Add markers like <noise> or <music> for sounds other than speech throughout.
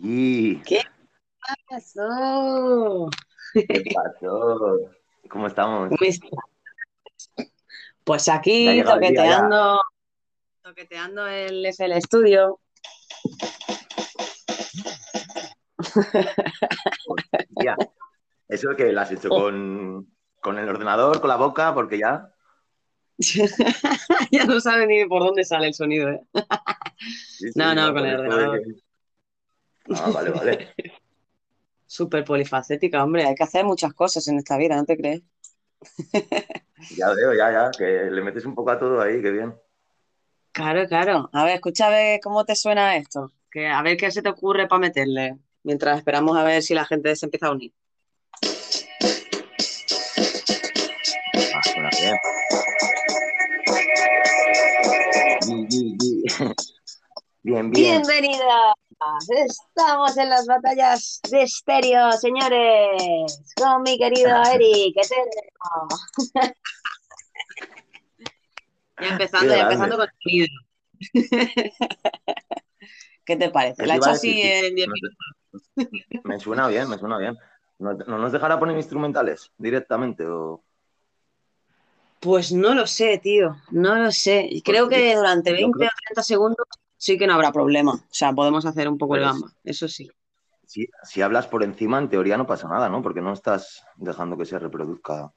Y... ¿Qué pasó? ¿Qué pasó? ¿Cómo estamos? ¿Cómo estás? Pues aquí toqueteando, toqueteando el, es el estudio. Ya. ¿Eso que lo has hecho con, con el ordenador, con la boca? Porque ya. <laughs> ya no sabe ni por dónde sale el sonido. ¿eh? Sí, sí, No, no, con el ordenador. que- Ah, vale, vale. <laughs> Súper polifacética, hombre. Hay que hacer muchas cosas en esta vida, ¿no te crees? <laughs> Ya veo, ya, ya, que le metes un poco a todo ahí, qué bien. Claro, claro. A ver, escucha a ver cómo te suena esto. Que, a ver qué se te ocurre para meterle. Mientras esperamos a ver si la gente se empieza a unir. Ah, suena bien. <laughs> Bien, bien. Bienvenidas. Estamos en las batallas de estéreo, señores. Con mi querido Eric Eterno. <laughs> ya empezando, Qué ya empezando con el sonido. <laughs> ¿Qué te parece? ¿Qué La te he iba hecho a así decir? en 10 No minutos. te- <laughs> Me suena bien, me suena bien. ¿No, no nos dejará poner instrumentales directamente? O... Pues no lo sé, tío. No lo sé. Creo Porque que durante yo 20 creo- o 30 segundos sí que no habrá problema. O sea, podemos hacer un poco el Pues- gamba. Eso sí. Si, si hablas por encima, en teoría no pasa nada, ¿no? Porque no estás dejando que se reproduzca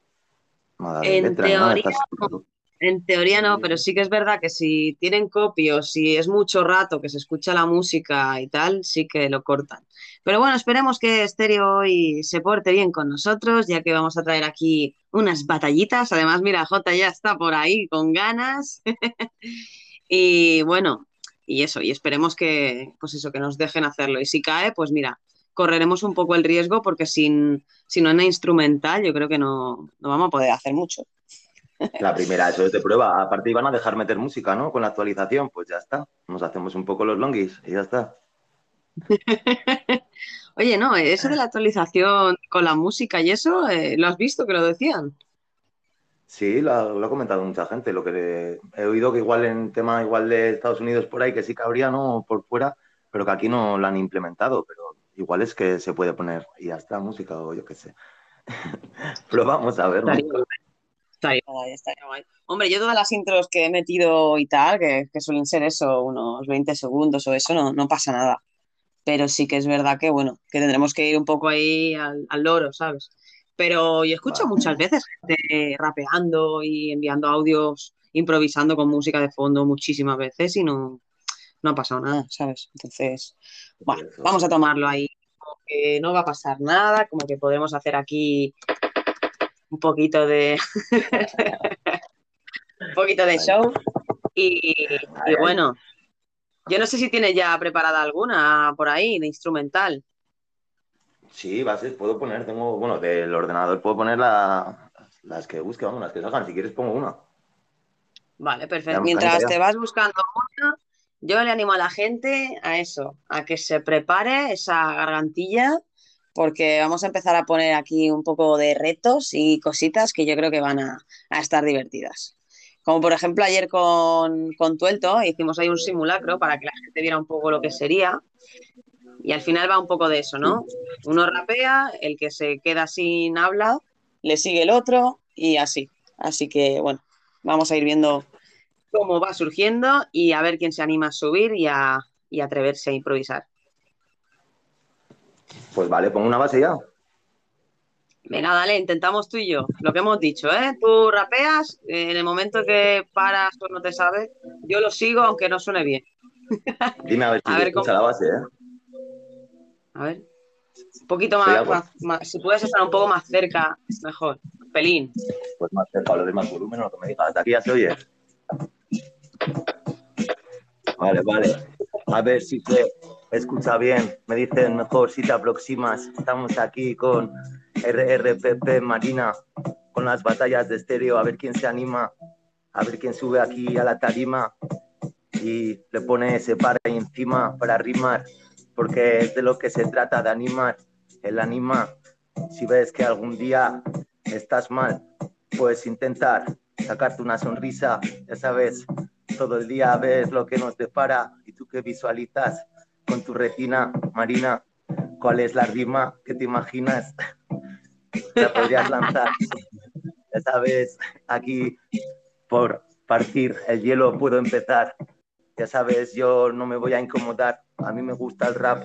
nada de En letra ni nada, teoría, estás- En teoría no, pero sí que es verdad que si tienen copios, si es mucho rato que se escucha la música y tal, sí que lo cortan. Pero bueno, esperemos que Stereo hoy se porte bien con nosotros, ya que vamos a traer aquí unas batallitas. Además, mira, Jota ya está por ahí con ganas. <laughs> Y bueno, y eso, y esperemos que, pues eso, que nos dejen hacerlo. Y si cae, pues mira, correremos un poco el riesgo porque sin, sin una instrumental yo creo que no, no vamos a poder hacer mucho. La primera, eso es de prueba. Aparte iban a dejar meter música, ¿no? Con la actualización, pues ya está. Nos hacemos un poco los longis y ya está. <laughs> Oye, no, eso de la actualización con la música y eso, eh, ¿lo has visto que lo decían? Sí, lo ha, lo ha comentado mucha gente. Lo que he oído que igual en tema igual de Estados Unidos por ahí, que sí que habría, ¿no? Por fuera, pero que aquí no lo han implementado. Pero igual es que se puede poner y ya está, música o yo qué sé. <laughs> Pero vamos a ver, ¿no? Estaría guay, estaría guay, estaría guay. Hombre, yo todas las intros que he metido y tal, que, que suelen ser eso, unos 20 segundos o eso, no, no pasa nada. Pero sí que es verdad que, bueno, que tendremos que ir un poco ahí al, al loro, ¿sabes? Pero yo escucho muchas veces gente rapeando y enviando audios, improvisando con música de fondo muchísimas veces y no, no ha pasado nada, ¿sabes? Entonces, bueno, vamos a tomarlo ahí, como que no va a pasar nada, como que podemos hacer aquí un poquito de <laughs> un poquito de show y, y bueno, yo no sé si tienes ya preparada alguna por ahí de instrumental. Sí, bases puedo poner, tengo, bueno, del ordenador puedo poner la- las que busque, vamos, las que salgan. Si quieres pongo una. Vale, perfecto. Mientras te vas buscando una, yo le animo a la gente a eso, a que se prepare esa gargantilla, porque vamos a empezar a poner aquí un poco de retos y cositas que yo creo que van a, a estar divertidas. Como por ejemplo ayer con, con Tuelto hicimos ahí un simulacro para que la gente viera un poco lo que sería. Y al final va un poco de eso, ¿no? Uno rapea, el que se queda sin habla, le sigue el otro y así. Así que bueno, vamos a ir viendo cómo va surgiendo y a ver quién se anima a subir y a, y atreverse a improvisar. Pues vale, pongo una base ya. Venga, dale, intentamos tú y yo, lo que hemos dicho, ¿eh? Tú rapeas, eh, en el momento que paras o no te sabes, yo lo sigo aunque no suene bien. Dime a ver <laughs> si A ver cómo- la base, ¿eh? A ver. Un poquito más, algo. más- más- si puedes estar un poco más cerca, mejor. Pelín. Pues más cerca, lo de más volumen o lo que me digas. Hasta aquí ya se oye. Vale, vale. A ver si se escucha bien. Me dicen mejor si te aproximas. Estamos aquí con RRPP Marina, con las batallas de estéreo. A ver quién se anima. A ver quién sube aquí a la tarima y le pone ese par ahí encima para rimar. Porque es de lo que se trata, de animar. El anima. Si ves que algún día estás mal, puedes intentar sacarte una sonrisa, ya sabes, todo el día ves lo que nos depara y tú que visualizas con tu retina, Marina, ¿cuál es la rima que te imaginas? <laughs> La podrías lanzar. Ya sabes, aquí por partir el hielo puedo empezar. Ya sabes, yo no me voy a incomodar. A mí me gusta el rap.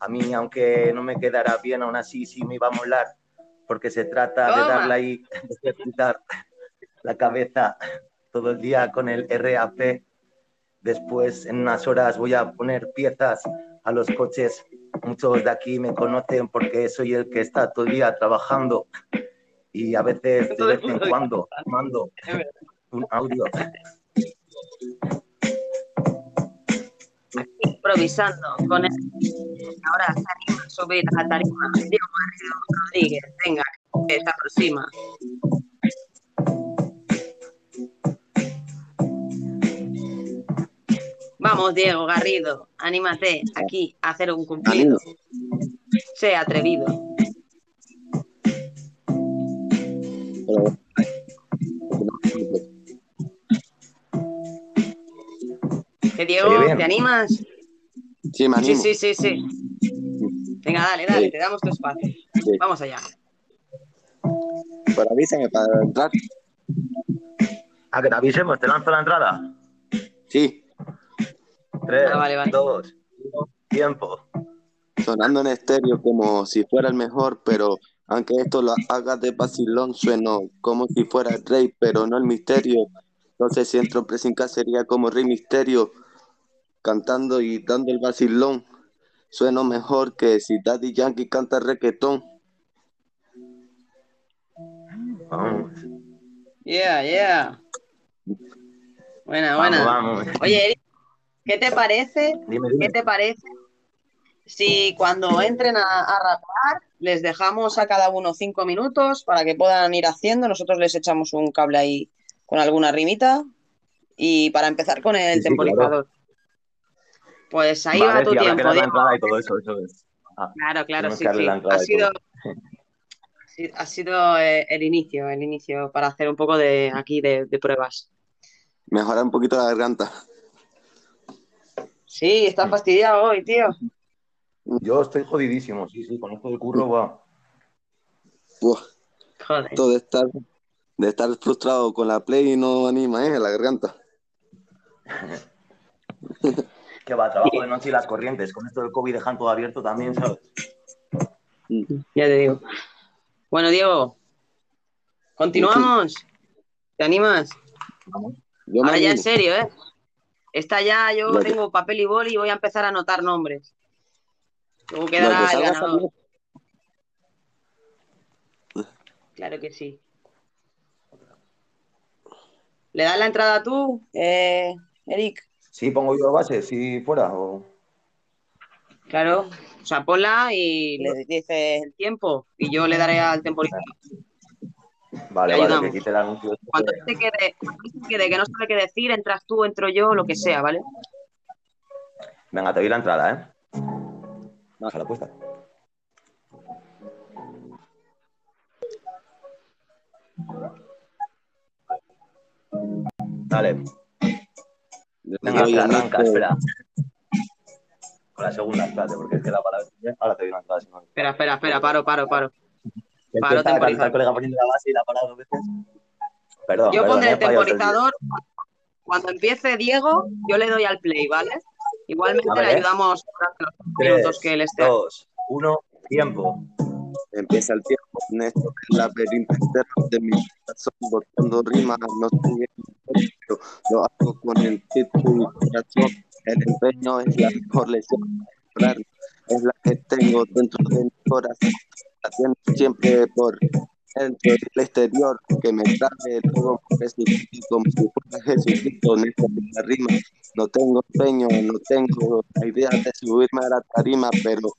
A mí, aunque no me quedara bien, aún así sí me iba a molar. Porque se trata de darle ahí, de pintar la cabeza todo el día con el RAP. Después, en unas horas, voy a poner piezas a los coches. Muchos de aquí me conocen porque soy el que está todo el día trabajando y a veces de vez en cuando <laughs> mando un audio. <laughs> Improvisando con el... Ahora se anima a subir a la tarima. Diego Rodríguez, venga, que se aproxima. Vamos, Diego Garrido, anímate aquí a hacer un cumplido. Sé atrevido. ¿Qué, Diego? ¿Te animas? Sí, me animo. Sí, sí, sí, sí. Venga, dale, dale, te damos tu espacio. Vamos allá. Pero avísame para entrar. A que te avisemos, te lanzo la entrada. Sí. Tres, Ah, vale, vale. dos, uno, tiempo. Sonando en estéreo como si fuera el mejor, pero aunque esto lo haga de vacilón, sueno como si fuera el rey, pero no el misterio. Entonces si entro presinca sería como Rey Misterio, cantando y dando el vacilón. Sueno mejor que si Daddy Yankee canta reggaetón. Vamos, Yeah, yeah. Buena, buena. vamos, vamos. Oye, Eric, ¿qué te parece? Dime, ¿Qué te parece si cuando entren a, a rapear les dejamos a cada uno cinco minutos para que puedan ir haciendo? Nosotros les echamos un cable ahí con alguna rimita y para empezar con el Sí, sí, temporizador. Pues ahí Vale, va tu tiempo, la Diego. entrada y todo eso, eso es. Ah, Claro, claro, sí, Ha sido, todo. sí, ha sido eh, el inicio, el inicio para hacer un poco de aquí de, de pruebas. Mejorar un poquito la garganta. Sí, estás fastidiado hoy, tío. Yo estoy jodidísimo, sí, sí, con esto del curro, va. Uf, Joder. esto de estar, de estar frustrado con la play y no anima, ¿eh? La garganta. <laughs> Que va, trabajo de noche y las corrientes. Con esto del COVID dejan todo abierto también, ¿sabes? Ya te digo. Bueno, Diego, continuamos. ¿Te animas? Yo me Ahora ya en serio, ¿eh? Esta ya yo Lo que- tengo papel y boli y voy a empezar a anotar nombres. Luego que quedará el ganador. Claro que sí. ¿Le das la entrada tú, eh, Eric? Sí, pongo yo base, si fuera. O... Claro. O sea, ponla y le dices el tiempo y yo le daré al temporizador. Vale, vale, que quite el anuncio. este. Cuando te quede, cuando quede que no sabe qué decir, entras tú, entro yo, lo que sea, ¿vale? Venga, te doy la entrada, ¿eh? Baja la puesta. Dale, El arranca, espera. Con la segunda, espérate, porque es que la palabra. Ahora te doy una entrada. Si no... Espera, espera, espera, paro, paro, paro. Paro temporizador. el colega poniendo la base y la ha parado dos veces. Perdón, Yo perdón, pondré he el temporizador. Cuando empiece Diego, yo le doy al play, ¿vale? Igualmente ver, le ayudamos durante los minutos que él esté. dos, uno, tiempo. Empieza el tiempo, Néstor, el laberinto interno de mi corazón, botando rimas, no en pero lo hago con el título y corazón. El empeño es la mejor lección es la que tengo dentro de mi corazón. La tengo siempre por dentro del exterior, que me trae todo Jesucristo, como si fuera Jesucristo, en la rima. No tengo empeño, no tengo la idea de subirme a la tarima, pero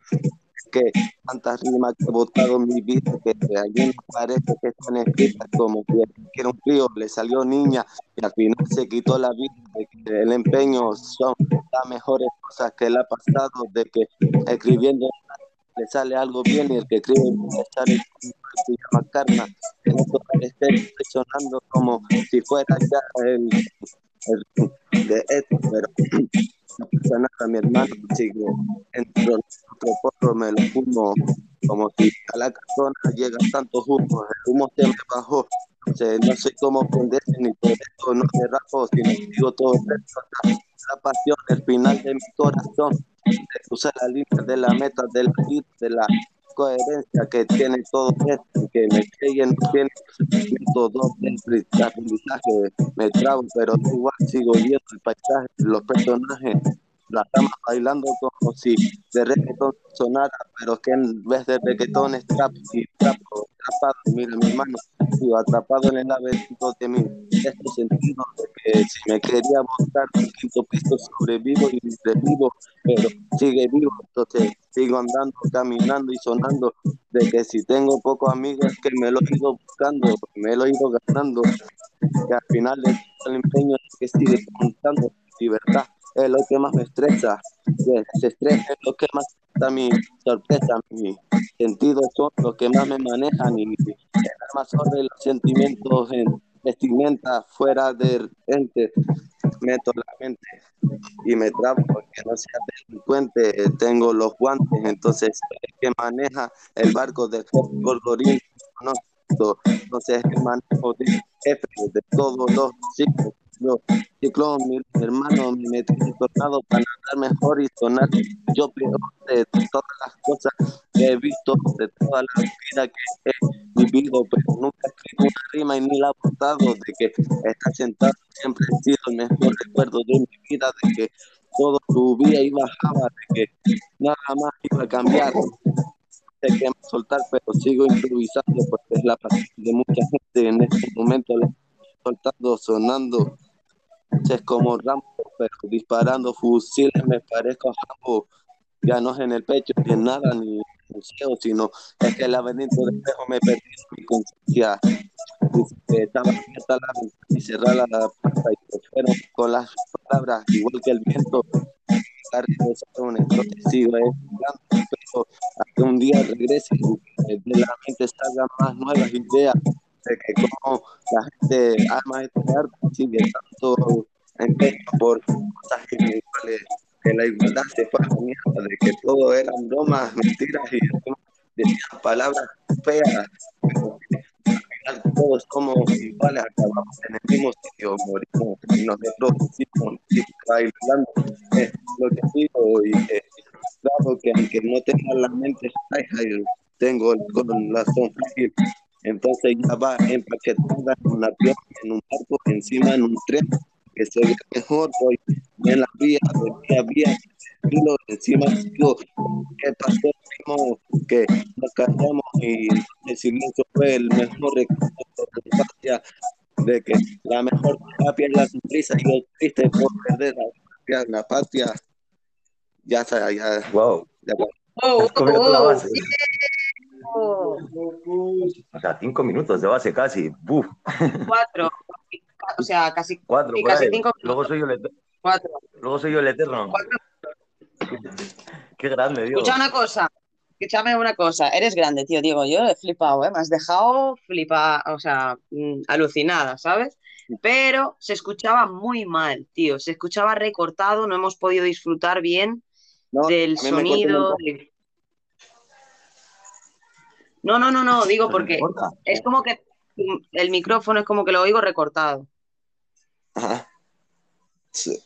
que tantas rimas que he botado en mi vida que algunas parece que están escritas como que era un frío, le salió niña y al final se quitó la vida de que el empeño son las mejores cosas que le ha pasado de que escribiendo le sale algo bien y el que escribe bien le sale se llama karma. En esté sonando como si fuera ya el de esto, pero no pasa nada, mi hermano sigue entro otro porro, me lo fumo como si a la persona llega tanto humo, el humo se me bajó, no sé, cómo prenderse ni por esto no me rajo, si no digo todo esto, la, pasión, el final de mi corazón, de cruzar la línea de la meta, de la de la coherencia que tiene todo esto, que me creen, tiene dos de aprendizaje, me trabo, pero igual sigo viendo el paisaje, los personajes, las damas bailando como si de reggaetón sonara, pero que en vez de reggaetón es trap y trap atrapado, mira mi hermano, sigo atrapado en el laberinto de mi este sentido de que si me quería montar un quinto piso sobrevivo y revivo, pero sigue vivo, entonces sigo andando, caminando y sonando, de que si tengo pocos amigos que me lo he ido buscando, me lo he ido ganando, que al final el empeño es que sigue contando libertad es lo que más me estresa. Se estresa es lo que más da mi sorpresa, mi sentidos son los que más me manejan y el alma sobre los sentimientos en vestimenta fuera del ente. Meto la mente y me trabo porque no sea delincuente. Tengo los guantes, entonces el que maneja el barco del Gorgorín. No, entonces el manejo de jefe de todos los chicos yo, ciclón, mi hermano, me metí en tornado para andar mejor y sonar yo peor de todas las cosas que he visto, de toda la vida que he vivido, pero nunca he escrito una rima y ni la he aportado, de que estar sentado siempre ha sido el mejor recuerdo de mi vida, de que todo subía y bajaba, de que nada más iba a cambiar. Que me soltar, pero sigo improvisando porque es la pasión de mucha gente en este momento soltando, sonando es como Rambo, pero disparando fusiles me parezco a Rambo. Ya no es en el pecho, ni en nada, ni en museo, sino es que el laberinto de espejo me perdió mi conciencia. Estaba abierta la y cerrada la puerta y se fueron con las palabras, igual que el viento. Sigo pero hasta un día regrese y de la mente salgan más nuevas ideas de que como la gente ama este arte sigue tanto por cosas individuales, que la igualdad se fue a la mierda, de que todo eran bromas, mentiras y decían palabras feas, pero todos somos iguales, acabamos en el mismo sitio, morimos y nos reproducimos bailando, es lo que digo y que claro que aunque no tenga la mente tengo el corazón frágil entonces ya va empaquetada en un avión, en un barco, encima en un tren, que se ve mejor, voy en la vía, de vía, lo encima digo, ¿qué pasó? Primo? Que nos callamos y el silencio fue el mejor recuerdo de de que la mejor terapia es la sonrisa y lo triste por perder la patria, la patria. Ya está, ya. Wow. Ya, Oh, comido la oh, base. O sea, cinco minutos de base casi. Cuatro. O sea, casi, Cuatro, casi cinco Luego soy yo el eterno. Cuatro. Luego soy yo el eterno. Cuatro. Qué grande, Dios. Escucha una cosa. Escúchame una cosa. Eres grande, tío. Digo, yo he flipado, ¿eh? Me has dejado flipada, o sea, mm, alucinada, ¿sabes? Pero se escuchaba muy mal, tío. Se escuchaba recortado, no hemos podido disfrutar bien No, del sonido. de- No, no, no, no, digo porque es como que mm, el micrófono es como que lo oigo recortado. Ajá. Sí.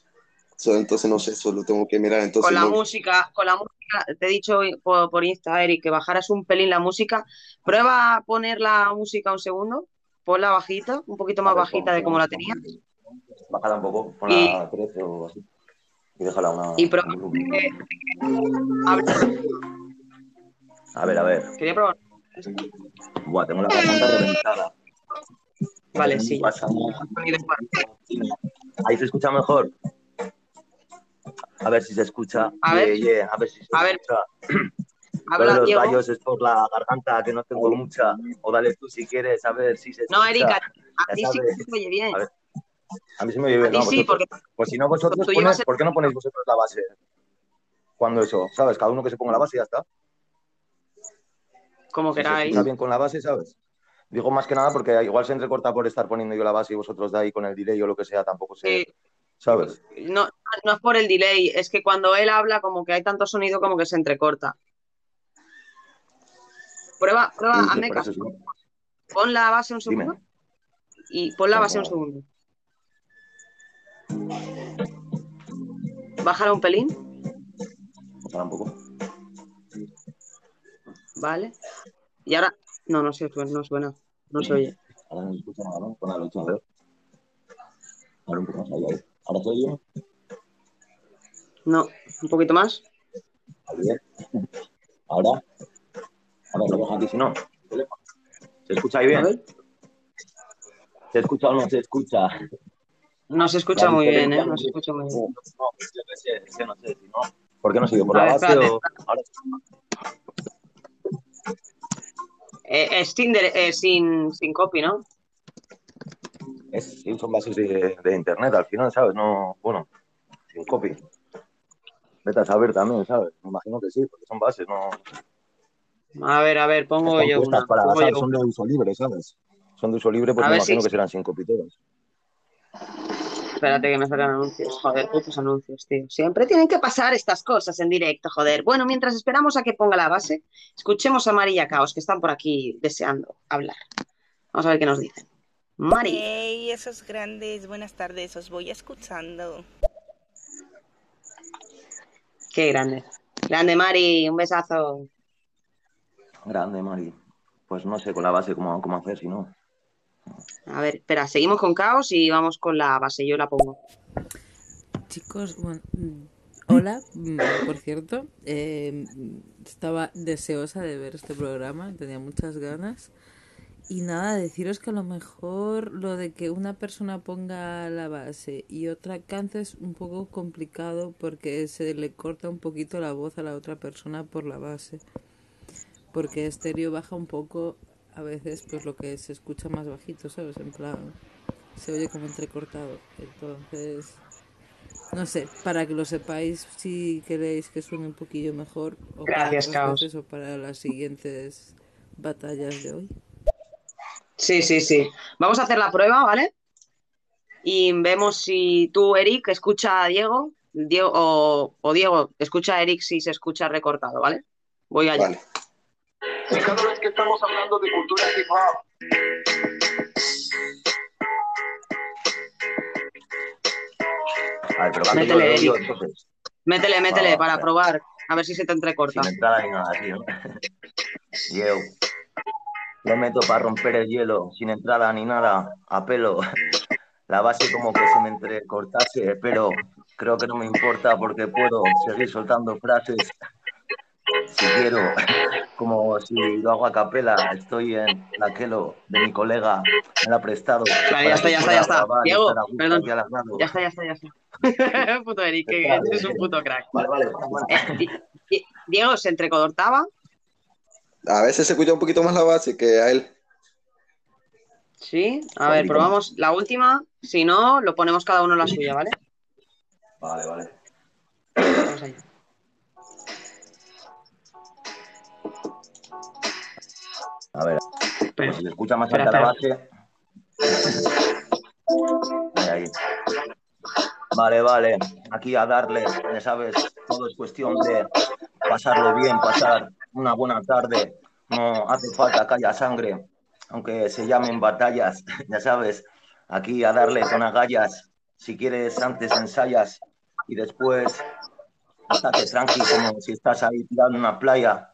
So, entonces no sé, solo tengo que mirar. Entonces Con la no- música, con la música, te he dicho por, por Insta, Eric, que bajaras un pelín la música. Prueba a poner la música un segundo, ponla bajita, un poquito más ver, bajita pon- de como la tenías. Bájala un poco, ponla Y- a 13 o así. Y déjala una. Y prueba un que-. A ver, a ver. Quería probar. Buah, tengo la garganta reventada. Vale, sí. Pasa nada. Ahí se escucha mejor. A ver si se escucha. A ver. Yeah, yeah, a ver si se A ver, escucha. De <clears throat> Habla, los Diego. gallos es por la garganta, que no tengo mucha. O dale tú si quieres, a ver si se escucha. No, Erika, a ti sí se oye bien. A ver, A mí se me oye A bien, ti ¿no? sí, porque Pues si no, vosotros ponéis- ¿por qué no ponéis vosotros la base? Cuando eso, ¿sabes? Cada uno que se ponga la base y ya está. Como queráis. escucha bien con la base, ¿sabes? Digo más que nada porque igual se entrecorta por estar poniendo yo la base y vosotros de ahí con el delay o lo que sea, tampoco sé. Sí. ¿sabes? No, no es por el delay, es que cuando él habla como que hay tanto sonido como que se entrecorta. Prueba, prueba, Sí, hazme caso. Pon la base un Dime. segundo y pon la base un segundo. Bájala un pelín, Para un poco. ¿Vale? Y ahora, no, no se no suena, no se oye. Ahora no escucho nada, ¿no? Con la lucha, a ver. Ahora un poco más, ahí, ahí. Ahora estoy yo. No, un poquito más. ¿eh? <laughs> Ahora. A ver, lo dejo aquí, si no. ¿Se escucha ahí A bien? ver. ¿Se escucha o no se escucha? No se escucha muy bien, ¿eh? No se sé. escucha muy bien. no, yo qué sé, no sé si no. ¿Por qué no sigue? ¿Por la base o...? Ahora Eh, es sin, dere- eh, sin, sin copy, ¿no? es, son bases de, de internet al final, ¿sabes? No, bueno, sin copy. Vete a saber también, ¿sabes? Me imagino que sí, porque son bases, no... A ver, a ver, pongo Están yo puestas una. para, pongo ¿sabes? yo Son de uso libre, ¿sabes? Son de uso libre, pues A me si- imagino que serán sin copy todas. Espérate que me sacan anuncios. Joder, putos anuncios, tío. Siempre tienen que pasar estas cosas en directo, joder. Bueno, mientras esperamos a que ponga la base, escuchemos a Mari y a Caos, que están por aquí deseando hablar. Vamos a ver qué nos dicen. Mari. Hey, esos grandes, buenas tardes, os voy escuchando. Qué grande. Grande, Mari. Un besazo. Grande, Mari. Pues no sé con la base cómo, cómo hacer, si no. A ver, espera, seguimos con Caos y vamos con la base. Yo la pongo. Chicos, bueno, mm, hola, mm, por cierto, eh, estaba deseosa de ver este programa, tenía muchas ganas. Y nada, deciros que a lo mejor lo de que una persona ponga la base y otra cante es un poco complicado porque se le corta un poquito la voz a la otra persona por la base. Porque estéreo baja un poco a veces pues lo que se escucha más bajito, ¿sabes? En plan, se oye como entrecortado. Entonces, no sé, para que lo sepáis si queréis que suene un poquillo mejor o Gracias, para Caos. veces o para las siguientes batallas de hoy. Sí, sí, sí. Vamos a hacer la prueba, ¿vale? Y vemos si tú, Eric, escucha a Diego, Diego o, o Diego, escucha a Eric si se escucha recortado, ¿vale? Voy allá. Vale. Y cada vez que estamos hablando de cultura hip hop, A ver, pero canto yo, Métele, Eric. entonces. Métele, métele Va, para probar, a ver si se te entrecorta. Sin entrada ni nada, tío. <laughs> Yo. Le meto para romper el hielo, sin entrada ni nada, a pelo. La base como que se me entrecortase, pero creo que no me importa porque puedo seguir soltando frases si quiero, como si lo hago a capela, estoy en la Kelo de mi colega, me la ha prestado. Vale, ya está, ya está, ya está. Diego, perdón. Ya Ya está, ya está, ya está. puto Eric, que eres un puto crack. Vale, vale, bueno. Eh, Di- Di- Diego se entrecortaba. A veces se escucha un poquito más la base que a él. Sí, a ver, probamos la última. Si no, lo ponemos cada uno la suya, ¿vale? Vale, vale. Vamos allá. A ver, si se escucha más alta la base. Ahí. Vale, vale. Aquí a darle, ya sabes, todo es cuestión de pasarlo bien, pasar una buena tarde. No hace falta que haya sangre, aunque se llamen batallas, <laughs> ya sabes. Aquí a darle con agallas. Si quieres, antes ensayas y después estate tranqui, como si estás ahí tirado en una playa,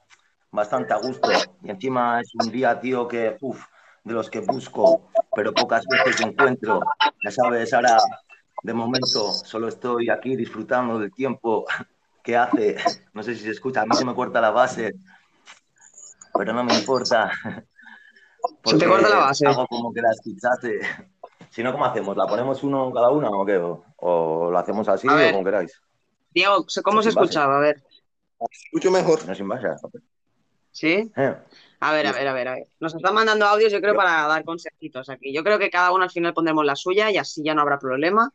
bastante a gusto. Y encima es un día, tío, que, uff, de los que busco, pero pocas veces encuentro. Ya sabes, ahora, de momento, solo estoy aquí disfrutando del tiempo que hace. No sé si se escucha, a mí se me corta la base, pero no me importa. Se te corta la base. Hago como que la escuchase. Si no, ¿cómo hacemos? ¿La ponemos uno cada una o qué? ¿O, o lo hacemos así A o ver. como queráis? Diego, ¿cómo se escuchaba? A ver. Escucho mejor. No sin base. ¿Sí? Eh, A ver, a ver, a ver, a ver. Nos están mandando audios, yo creo, para dar consejitos aquí. Yo creo que cada uno al final pondremos la suya y así ya no habrá problema.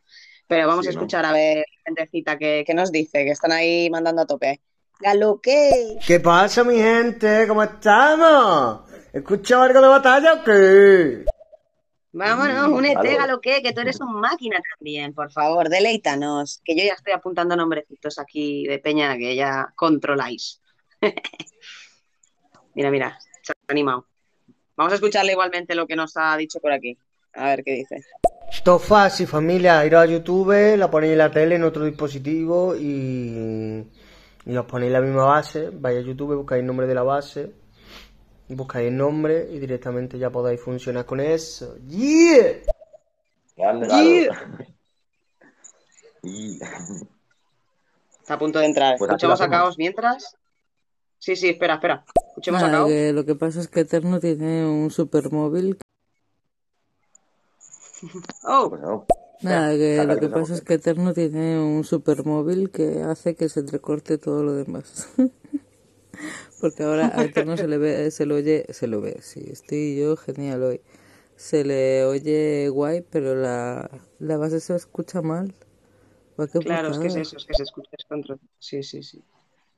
Pero vamos Sí, a ¿no? escuchar a ver, gentecita, que, que nos dice, que están ahí mandando a tope. Galoque. ¿Qué pasa, mi gente? ¿Cómo estamos? ¿Escuchado algo de batalla o qué? Vámonos, Mm, únete, vale. lo que, que tú eres un máquina también, por favor, deleítanos, que yo ya estoy apuntando nombrecitos aquí de peña que ya controláis. <laughs> mira, mira, se ha animado. Vamos a escucharle igualmente lo que nos ha dicho por aquí. A ver qué dice. Esto es fácil, familia. Ir a YouTube, la ponéis en la tele, en otro dispositivo y, y os ponéis la misma base. Vais a YouTube, buscáis el nombre de la base, buscáis el nombre y directamente ya podáis funcionar con eso. ¡Yeah! Grande, Yeah. claro. Y- Está a punto de entrar. Pues lo a. Caos mientras. Sí, sí, espera, espera. Escuchemos a que lo que pasa es que Eterno tiene un supermóvil. <laughs> Oh, no. Nada, que saca lo que pasa es que Eterno tiene un supermóvil que hace que se entrecorte todo lo demás. <laughs> Porque ahora a Eterno se le ve, se le oye, se lo ve, sí, estoy yo genial hoy. Se le oye guay, pero la, la base se escucha mal. Claro, es que es eso, es que se escucha descontrol. Sí, sí, sí.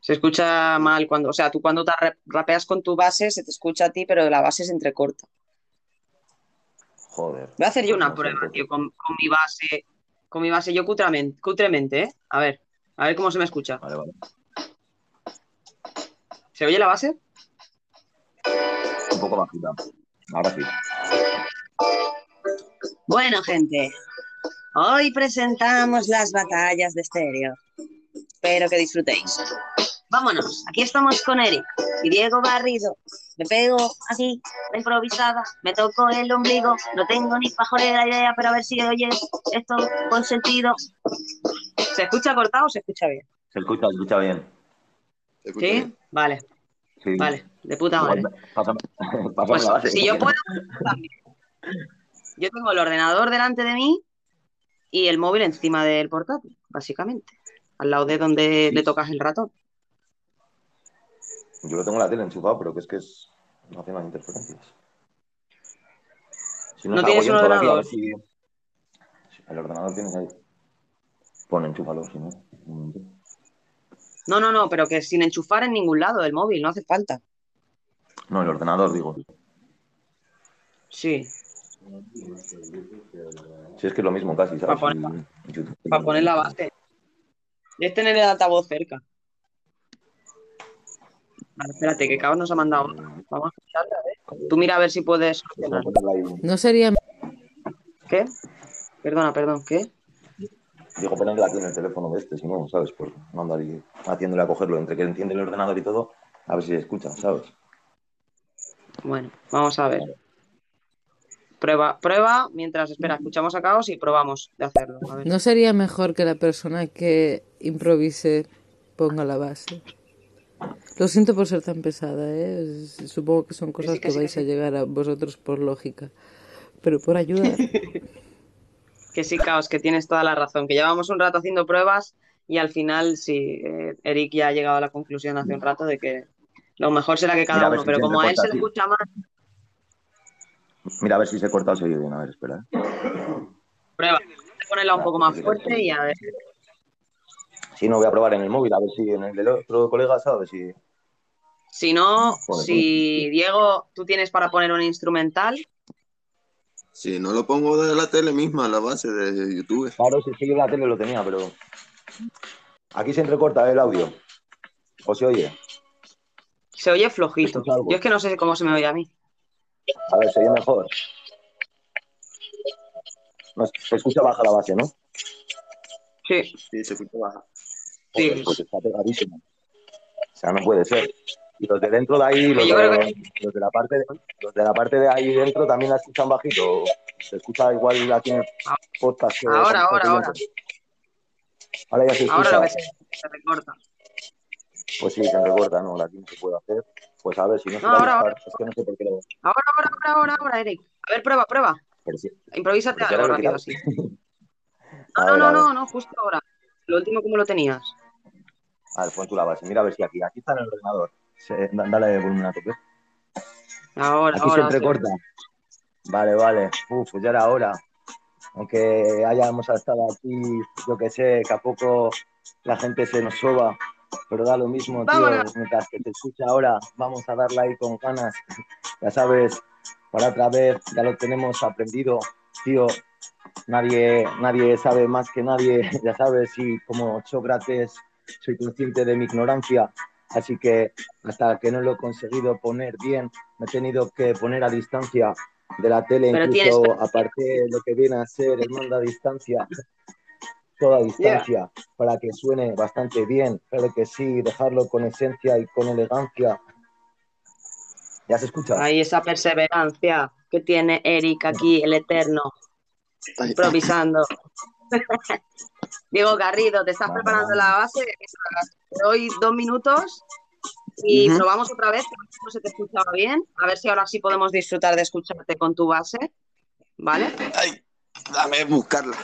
Se escucha mal cuando, o sea, tú cuando te rap- rapeas con tu base se te escucha a ti, pero la base se entrecorta. Joder. Voy a hacer yo una No prueba, tío, con, con mi base, con mi base yo cutremente, cutremente, ¿eh? A ver, a ver cómo se me escucha. Vale, vale. ¿Se oye la base? Un poco bajita. Ahora sí. Bueno, gente, hoy presentamos las batallas de estéreo. Espero que disfrutéis. Vámonos, aquí estamos con Eric y Diego Garrido. Me pego así, de improvisada, me toco el ombligo, no tengo ni pajolera idea, pero a ver si oyes esto con sentido. ¿Se escucha cortado o se escucha bien? Se escucha, se escucha bien. ¿Te escuchas ¿Sí? bien? Vale, Sí. vale, de puta madre. Igual, Pásame, <laughs> pásame Pues la base. si yo puedo, también. Yo tengo el ordenador delante de mí y el móvil encima del portátil, básicamente. Al lado de donde le tocas el ratón. Yo lo tengo en la tele enchufado, pero que es que es... no hace más interferencias. Si ¿No salgo tienes un ordenador? si- El ordenador tienes ahí. Pon, enchúfalo, si no. No, no, no, pero que sin enchufar en ningún lado el móvil, no hace falta. No, el ordenador, digo. Sí, Si es que es lo mismo casi, ¿sabes? Pa' poner- para poner la base. Es tener el altavoz cerca. Espérate, que Caos nos ha mandado. Vamos a escucharla, a ver. Tú mira a ver si puedes Pues. No sería ¿Qué? Perdona, perdón, ¿qué? Digo, ponerla aquí en el teléfono de este, si no, ¿sabes? Andar ahí haciéndole a cogerlo entre que enciende el ordenador y todo, a ver si escucha, ¿sabes? Bueno, vamos a ver. Prueba, prueba, mientras, espera, escuchamos a Caos y probamos de hacerlo. A ver. ¿No sería mejor que la persona que improvise ponga la base? Lo siento por ser tan pesada, ¿eh? Supongo que son cosas sí, que que sí, que vais a llegar a vosotros por lógica. Pero por ayudar. <laughs> Que sí, Caos, que tienes toda la razón, que llevamos un rato haciendo pruebas y al final sí, eh, Eric ya ha llegado a la conclusión hace un rato de que lo mejor será que cada Mira, uno, si pero como a él se le escucha más, Mira, a ver si se corta o se oye bien. A ver, espera. prueba. Voy a ponerla un poco más fuerte y a ver. Si no, voy a probar en el móvil, a ver si en el del otro colega, ¿sabes? Si... Si no, Joder, si Diego, tú tienes para poner un instrumental, Si no lo pongo de la tele misma, la base de YouTube. Claro, si que yo en la tele lo tenía, pero... Aquí se entrecorta el audio. ¿O se oye? se oye flojito. Yo es que no sé cómo se me oye a mí. A ver, se oye mejor. No, se escucha baja la base, ¿no? Sí, Sí, se escucha baja. Sí. Pues está pegadísimo. O sea, no puede ser. Y los de dentro de ahí, los de, creo los de la parte de, los de la parte de ahí dentro también la escuchan bajito. Se escucha igual aquí en el podcast. que Ahora, ahora, haciendo. Ahora ya se escucha. ahora lo que se, se recorta. Pues sí, se recorta, no, aquí no se puede hacer. Pues a ver, si no se No, ahora, ahora. es que no sé por qué lo... Ahora, ahora, ahora, ahora, ahora, Eric. A ver, prueba, prueba. Sí. Improvísate algo ahora rápido así. quitado. <laughs> No, no, no, no, no, justo ahora. Lo último, ¿cómo lo tenías? A ver, pon tú la base. Mira a ver si aquí. Aquí está en el ordenador. Se- da- dale volumen a tope. Ahora, Aquí se ahora. entrecorta. Vale, vale. Uf, pues ya era hora. Aunque hayamos estado aquí, yo que sé, que a poco la gente se nos soba, pero da lo mismo, tío. Vámonos. Mientras que te escucha ahora, vamos a darle ahí con ganas. <laughs> Ya sabes, para otra vez, ya lo tenemos aprendido, tío. Nadie, nadie sabe más que nadie, <laughs> ya sabes, y como Sócrates soy consciente de mi ignorancia, así que hasta que no lo he conseguido poner bien, me he tenido que poner a distancia de la tele, Pero incluso tienes- aparte de lo que viene a ser el mando a distancia, toda distancia, para que suene bastante bien, pero que sí, dejarlo con esencia y con elegancia. ¿Ya se escucha? Ahí esa perseverancia que tiene Eric aquí, el eterno, improvisando. <laughs> Diego Garrido, te estás Vale, preparando la base. Te doy dos minutos y probamos otra vez, que no se te escuchaba bien. A ver si ahora sí podemos disfrutar de escucharte con tu base. ¿Vale? ay, dame buscarla.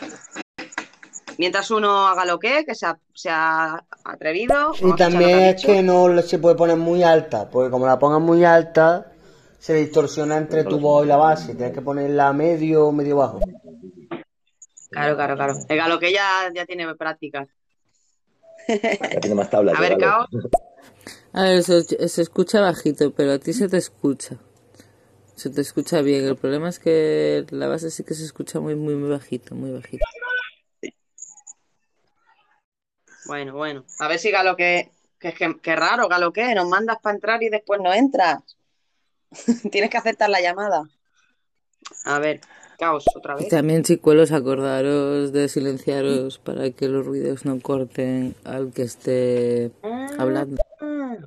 Mientras uno haga lo que, que se ha, se ha atrevido. Y también es que no se puede poner muy alta, porque como la pongas muy alta, se distorsiona entre tu voz y la base. Tienes que ponerla medio o medio bajo. Claro, claro, claro. El galo que ya, ya tiene práctica. Ya tiene más tablas. A ver. Caos. A ver, se, se escucha bajito, pero a ti se te escucha. Se te escucha bien. El problema es que la base sí que se escucha muy, muy, muy bajito, muy bajito. Bueno, bueno. A ver si Galo que. Que, que, que raro, Galo que. Nos mandas para entrar y después no entras. <laughs> Tienes que aceptar la llamada. A ver, Caos, otra Y vez. también, chicuelos, acordaros de silenciaros para que los ruidos no corten al que esté hablando. Ah,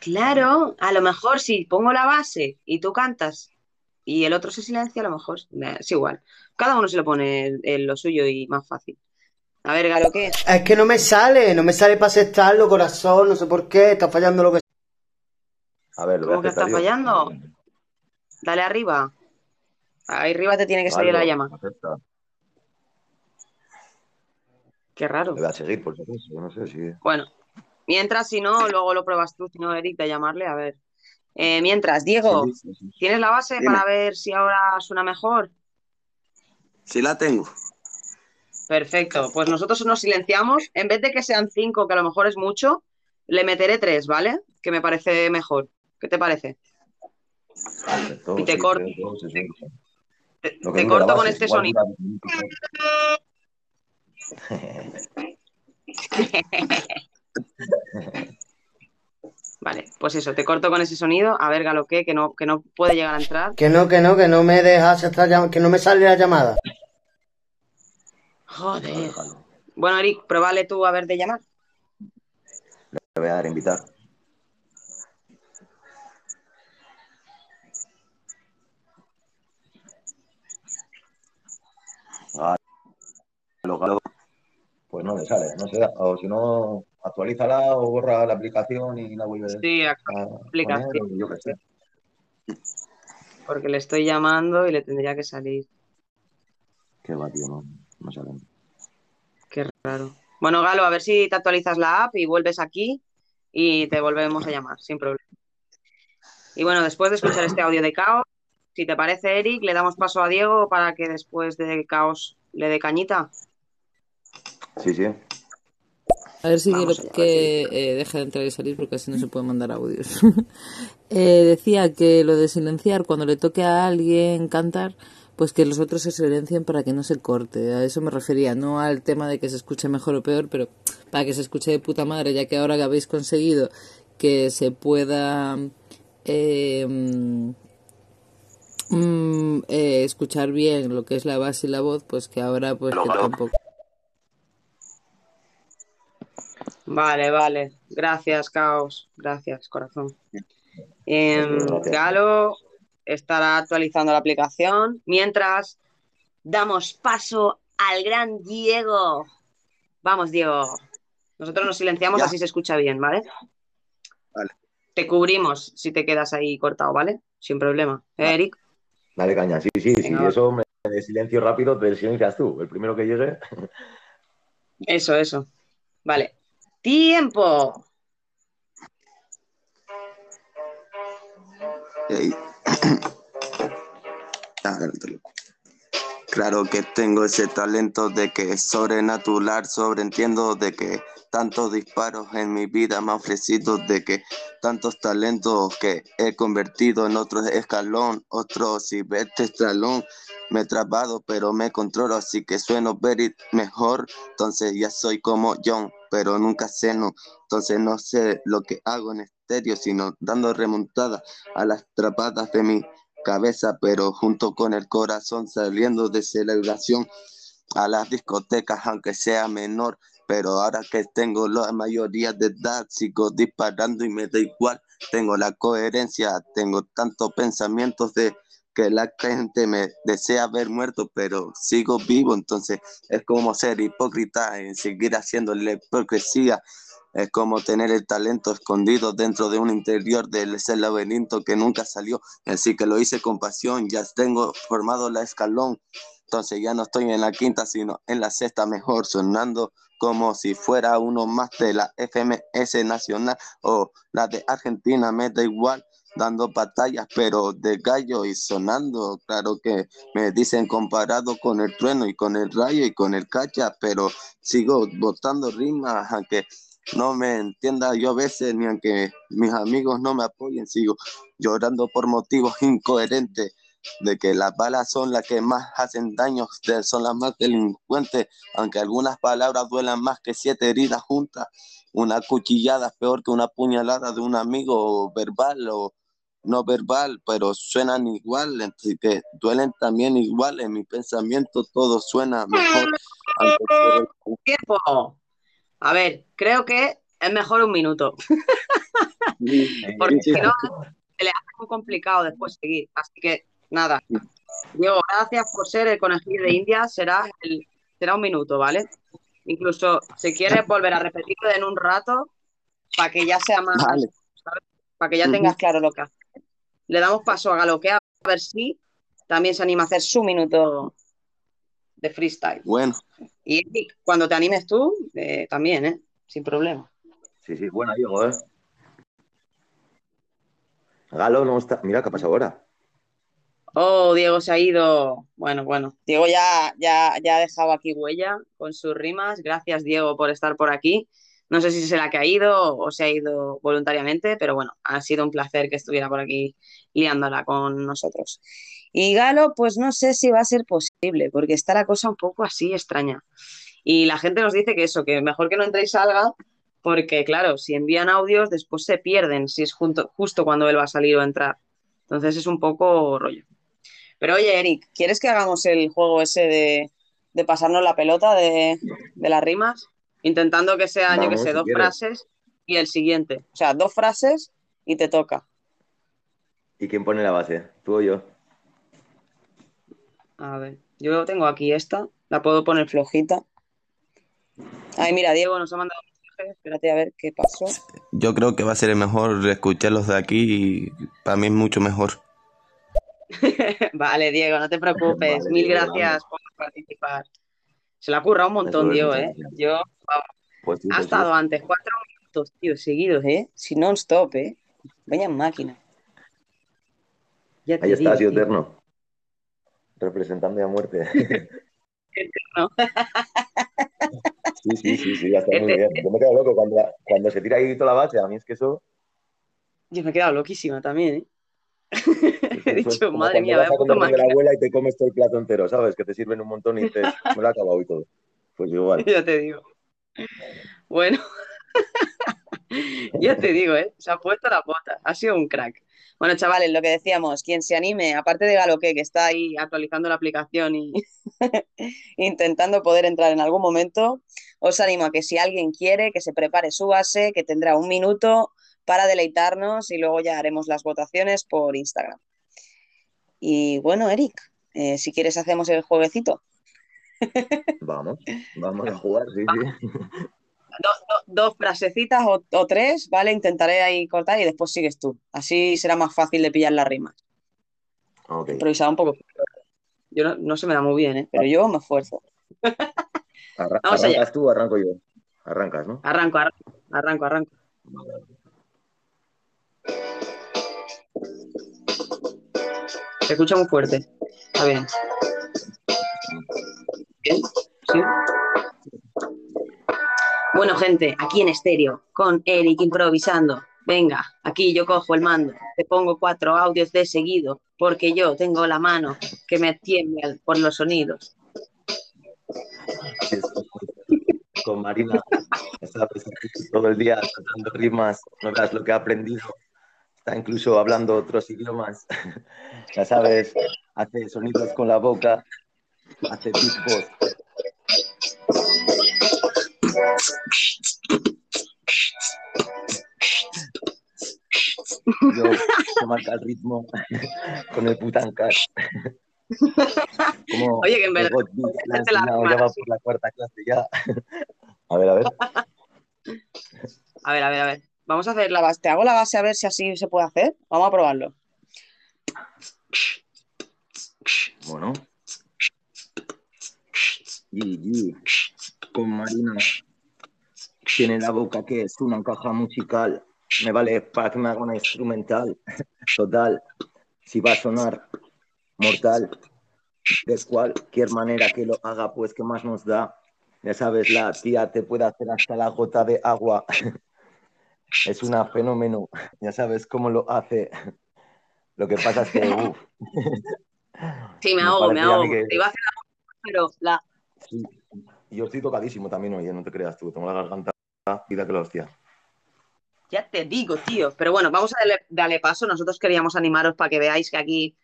Claro, a lo mejor si pongo la base y tú cantas y el otro se silencia, a lo mejor es igual. Cada uno se lo pone en lo suyo y más fácil. A ver, Galo, ¿qué? Es que no me sale, no me sale para aceptarlo, corazón, no sé por qué, está fallando lo que A ver, lo voy a ¿Cómo que está fallando? Dale arriba. Ahí arriba te tiene que salir Vale, la llama. acepta. Qué raro. Le voy a seguir, por supuesto. No sé si. Bueno, mientras, si no, luego lo pruebas tú, si no, Eric, de llamarle, a ver. Eh, mientras, Diego, Sí, sí, sí. ¿tienes la base Dime. para ver si ahora suena mejor? Sí la tengo. Perfecto, pues nosotros nos silenciamos. En vez de que sean cinco, que a lo mejor es mucho, le meteré tres, ¿vale? Que me parece mejor. ¿Qué te parece? Perfecto, Y te sí, corto. Te, Lo que te dure la corto con este sonido. dura 20 minutos. Vale, pues eso, te corto con ese sonido. A ver, Galo, ¿qué? Que no, que no puede llegar a entrar. Que no, que no, que no me deja aceptar, llam- que no me sale la llamada. Joder. Bueno, Eric, pruébale tú a ver de llamar. Le voy a dar a invitar. Ah. Pues no le sale, no sé. O si no, actualízala o borra la aplicación y la vuelve Sí, a aplicación. poner, yo qué sé. porque le estoy llamando y le tendría que salir. Qué va, tío, no, no sale. Qué raro. Bueno, Galo, a ver si te actualizas la app y vuelves aquí y te volvemos a llamar, sin problema. Y bueno, después de escuchar este audio de Caos, si te parece, Eric, le damos paso a Diego para que después de Caos le dé cañita. Sí, sí. A ver si quiero que eh, deje de entrar y salir porque así no se pueden mandar audios. <laughs> Eh, decía que lo de silenciar cuando le toque a alguien cantar, pues que los otros se silencien para que no se corte. A eso me refería, no al tema de que se escuche mejor o peor, pero para que se escuche de puta madre, ya que ahora que habéis conseguido que se pueda eh, mm, eh, escuchar bien lo que es la base y la voz, pues que ahora pues que tampoco. Vale, vale. Gracias, Caos. Gracias, corazón. Em, Gracias. Galo estará actualizando la aplicación mientras damos paso al gran Diego. Vamos, Diego. Nosotros nos silenciamos Ya. así se escucha bien, ¿vale? Vale. Te cubrimos si te quedas ahí cortado, ¿vale? Sin problema. ¿Eh, Vale. Eric? Dale caña, sí, sí, sí. Eso me de silencio rápido, te silencias tú. El primero que llegue. Eso, eso. Vale. ¡Tiempo! <coughs> Claro que tengo ese talento de que es sobrenatural, sobreentiendo de que tantos disparos en mi vida me han ofrecido de que tantos talentos que he convertido en otro escalón, otro vete estralón. Me he trabado, pero me controlo, así que sueno very mejor. Entonces ya soy como John, pero nunca ceno. Entonces no sé lo que hago en estéreo, sino dando remontada a las trapadas de mi cabeza, pero junto con el corazón saliendo de celebración a las discotecas, aunque sea menor. Pero ahora que tengo la mayoría de edad, sigo disparando y me da igual. Tengo la coherencia, tengo tantos pensamientos de que la gente me desea ver muerto, pero sigo vivo, entonces es como ser hipócrita y seguir haciendo la hipocresía. Es como tener el talento escondido dentro de un interior del ese laberinto que nunca salió. Así que lo hice con pasión, ya tengo formado la escalón. Entonces ya no estoy en la quinta, sino en la sexta mejor, sonando como si fuera uno más de la FMS Nacional o la de Argentina, me da igual dando batallas, pero de gallo y sonando. Claro que me dicen comparado con el trueno y con el rayo y con el cacha, pero sigo botando rimas, aunque no me entienda yo a veces, ni aunque mis amigos no me apoyen, sigo llorando por motivos incoherentes de que las balas son las que más hacen daño, son las más delincuentes, aunque algunas palabras duelan más que siete heridas juntas. Una cuchillada es peor que una puñalada de un amigo verbal o no verbal, pero suenan igual, así que duelen también igual. En mi pensamiento todo suena mejor. <laughs> Tiempo. A ver, creo que es mejor un minuto. <laughs> Porque si no, se le hace muy complicado después seguir. Así que nada. Diego, gracias por ser el conejillo de India. Será, el, será un minuto, ¿vale? Incluso si quieres volver a repetirlo en un rato para que ya sea más. Para que ya tengas claro lo que hace. Le damos paso a Galoquea a ver si también se anima a hacer su minuto de freestyle. Bueno. Y cuando te animes tú, eh, también, ¿eh? Sin problema. Sí, sí, bueno, Diego, ¿eh? Galo no está. Mira qué ha pasado ahora. Oh, Diego se ha ido. Bueno, bueno. Diego ya, ya, ya ha dejado aquí huella con sus rimas. Gracias, Diego, por estar por aquí. No sé si se la ha caído o se ha ido voluntariamente, pero bueno, ha sido un placer que estuviera por aquí liándola con nosotros. Y Galo, pues no sé si va a ser posible, porque está la cosa un poco así extraña. Y la gente nos dice que eso, que mejor que no entre y salga, porque claro, si envían audios, después se pierden si es justo cuando él va a salir o entrar. Entonces es un poco rollo. Pero oye, Eric, ¿quieres que hagamos el juego ese de, pasarnos la pelota de, las rimas? Intentando que sean, yo que sé, dos frases y el siguiente. O sea, dos frases y te toca. ¿Y quién pone la base? ¿Tú o yo? A ver, yo tengo aquí esta, la puedo poner flojita. Ay, mira, Diego nos ha mandado un mensaje, espérate a ver qué pasó. Yo creo que va a ser mejor escucharlos de aquí y para mí es mucho mejor. <laughs> vale, Diego, no te preocupes. Mil gracias por participar. Se la ha currado un montón, Diego, ¿eh? Yo, pues ha estado antes cuatro minutos, tío, seguidos, ¿eh? Si non-stop, ¿eh? Vaya máquina. Ahí está, tío eterno. Representando a muerte. Eterno. sí, sí, sí, sí, ya está muy bien. Yo me quedo loco cuando, cuando se tira ahí toda la base. A mí es que eso. Yo me he quedado loquísima también, ¿eh? Dicho, madre mía, vaya puto de la abuela y te comes todo el plato entero, ¿sabes? Que te sirven un montón y dices, me lo he acabado y todo. Pues igual. <laughs> Ya te digo. Bueno, <laughs> ya te digo, ¿eh? Se ha puesto la bota. Ha sido un crack. Bueno, chavales, lo que decíamos, quien se anime, aparte de Galoque, que está ahí actualizando la aplicación y <laughs> intentando poder entrar en algún momento, os animo a que si alguien quiere, que se prepare su base, que tendrá un minuto para deleitarnos y luego ya haremos las votaciones por Instagram. Y bueno, Eric, eh, si quieres hacemos el jueguecito. <laughs> Vamos, vamos a jugar, sí, sí. dos frasecitas o, tres, ¿vale? Intentaré ahí cortar y después sigues tú. Así será más fácil de pillar las rimas. Okay. Improvisado un poco. Yo no, se me da muy bien, ¿eh? pero yo me esfuerzo. ¿Arrancas tú arranco yo? Arrancas, ¿no? Arranco, arranco, arranco. arranco. Se escucha muy fuerte. Está bien. Bien, sí. Bueno, gente, aquí en estéreo, con Eric improvisando. Venga, aquí yo cojo el mando, te pongo cuatro audios de seguido, porque yo tengo la mano que me tiembla por los sonidos. Con Marina, todo el día cantando rimas, lo que ha aprendido. Está incluso hablando otros idiomas. <laughs> Ya sabes, hace sonidos con la boca, hace tipos. Yo se marca el ritmo <laughs> con el putancar. <laughs> Como Oye, que en verdad la ya va por la cuarta clase ya. A ver, a ver. A ver, a ver, a ver. Vamos a hacer la base. Te hago la base a ver si así se puede hacer. Vamos a probarlo. Bueno. GG. Con Marina. Tiene la boca que es una caja musical. Me vale para que me haga una instrumental. Total. Si va a sonar mortal. De cualquier manera que lo haga, pues que más nos da. Ya sabes, la tía te puede hacer hasta la gota de agua. Es una fenómeno. <laughs> Ya sabes cómo lo hace. Lo que pasa es que, <laughs> Sí, me Me ahogo, me a ahogo. que- Te iba a hacer la pero la. Sí. Yo estoy tocadísimo también, oye, no te creas tú. Tengo la garganta vida que la hostia. Ya te digo, tío. Pero bueno, vamos a darle, darle paso. Nosotros queríamos animaros para que veáis que aquí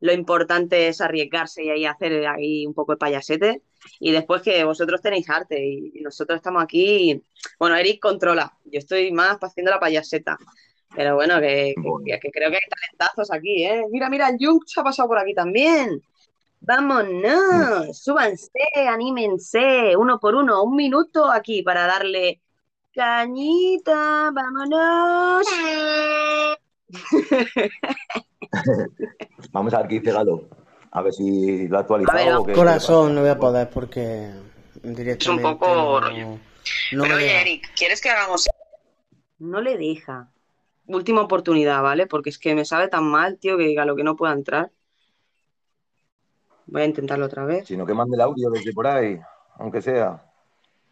lo importante es arriesgarse y ahí hacer ahí un poco de payasete. Y después que vosotros tenéis arte y, nosotros estamos aquí. Bueno, Eric controla. Yo estoy más haciendo la payaseta. Pero bueno, que, que- que- que creo que hay talentazos aquí, ¿eh? Mira, mira, el Jung se ha pasado por aquí también. Vámonos, súbanse, anímense, uno por uno, un minuto aquí para darle cañita, vámonos. <laughs> <laughs> Vamos a ver qué dice Galo. A ver si lo ha A ver, actualizado o qué. Corazón, no voy a poder porque directamente poco no, rollo. no Pero oye. Eric, ¿quieres que hagamos? No le deja. Última oportunidad, ¿vale? Porque es que me sabe tan mal, tío, que diga lo que no pueda entrar. Voy a intentarlo otra vez. Sino que mande el audio desde por ahí, aunque sea.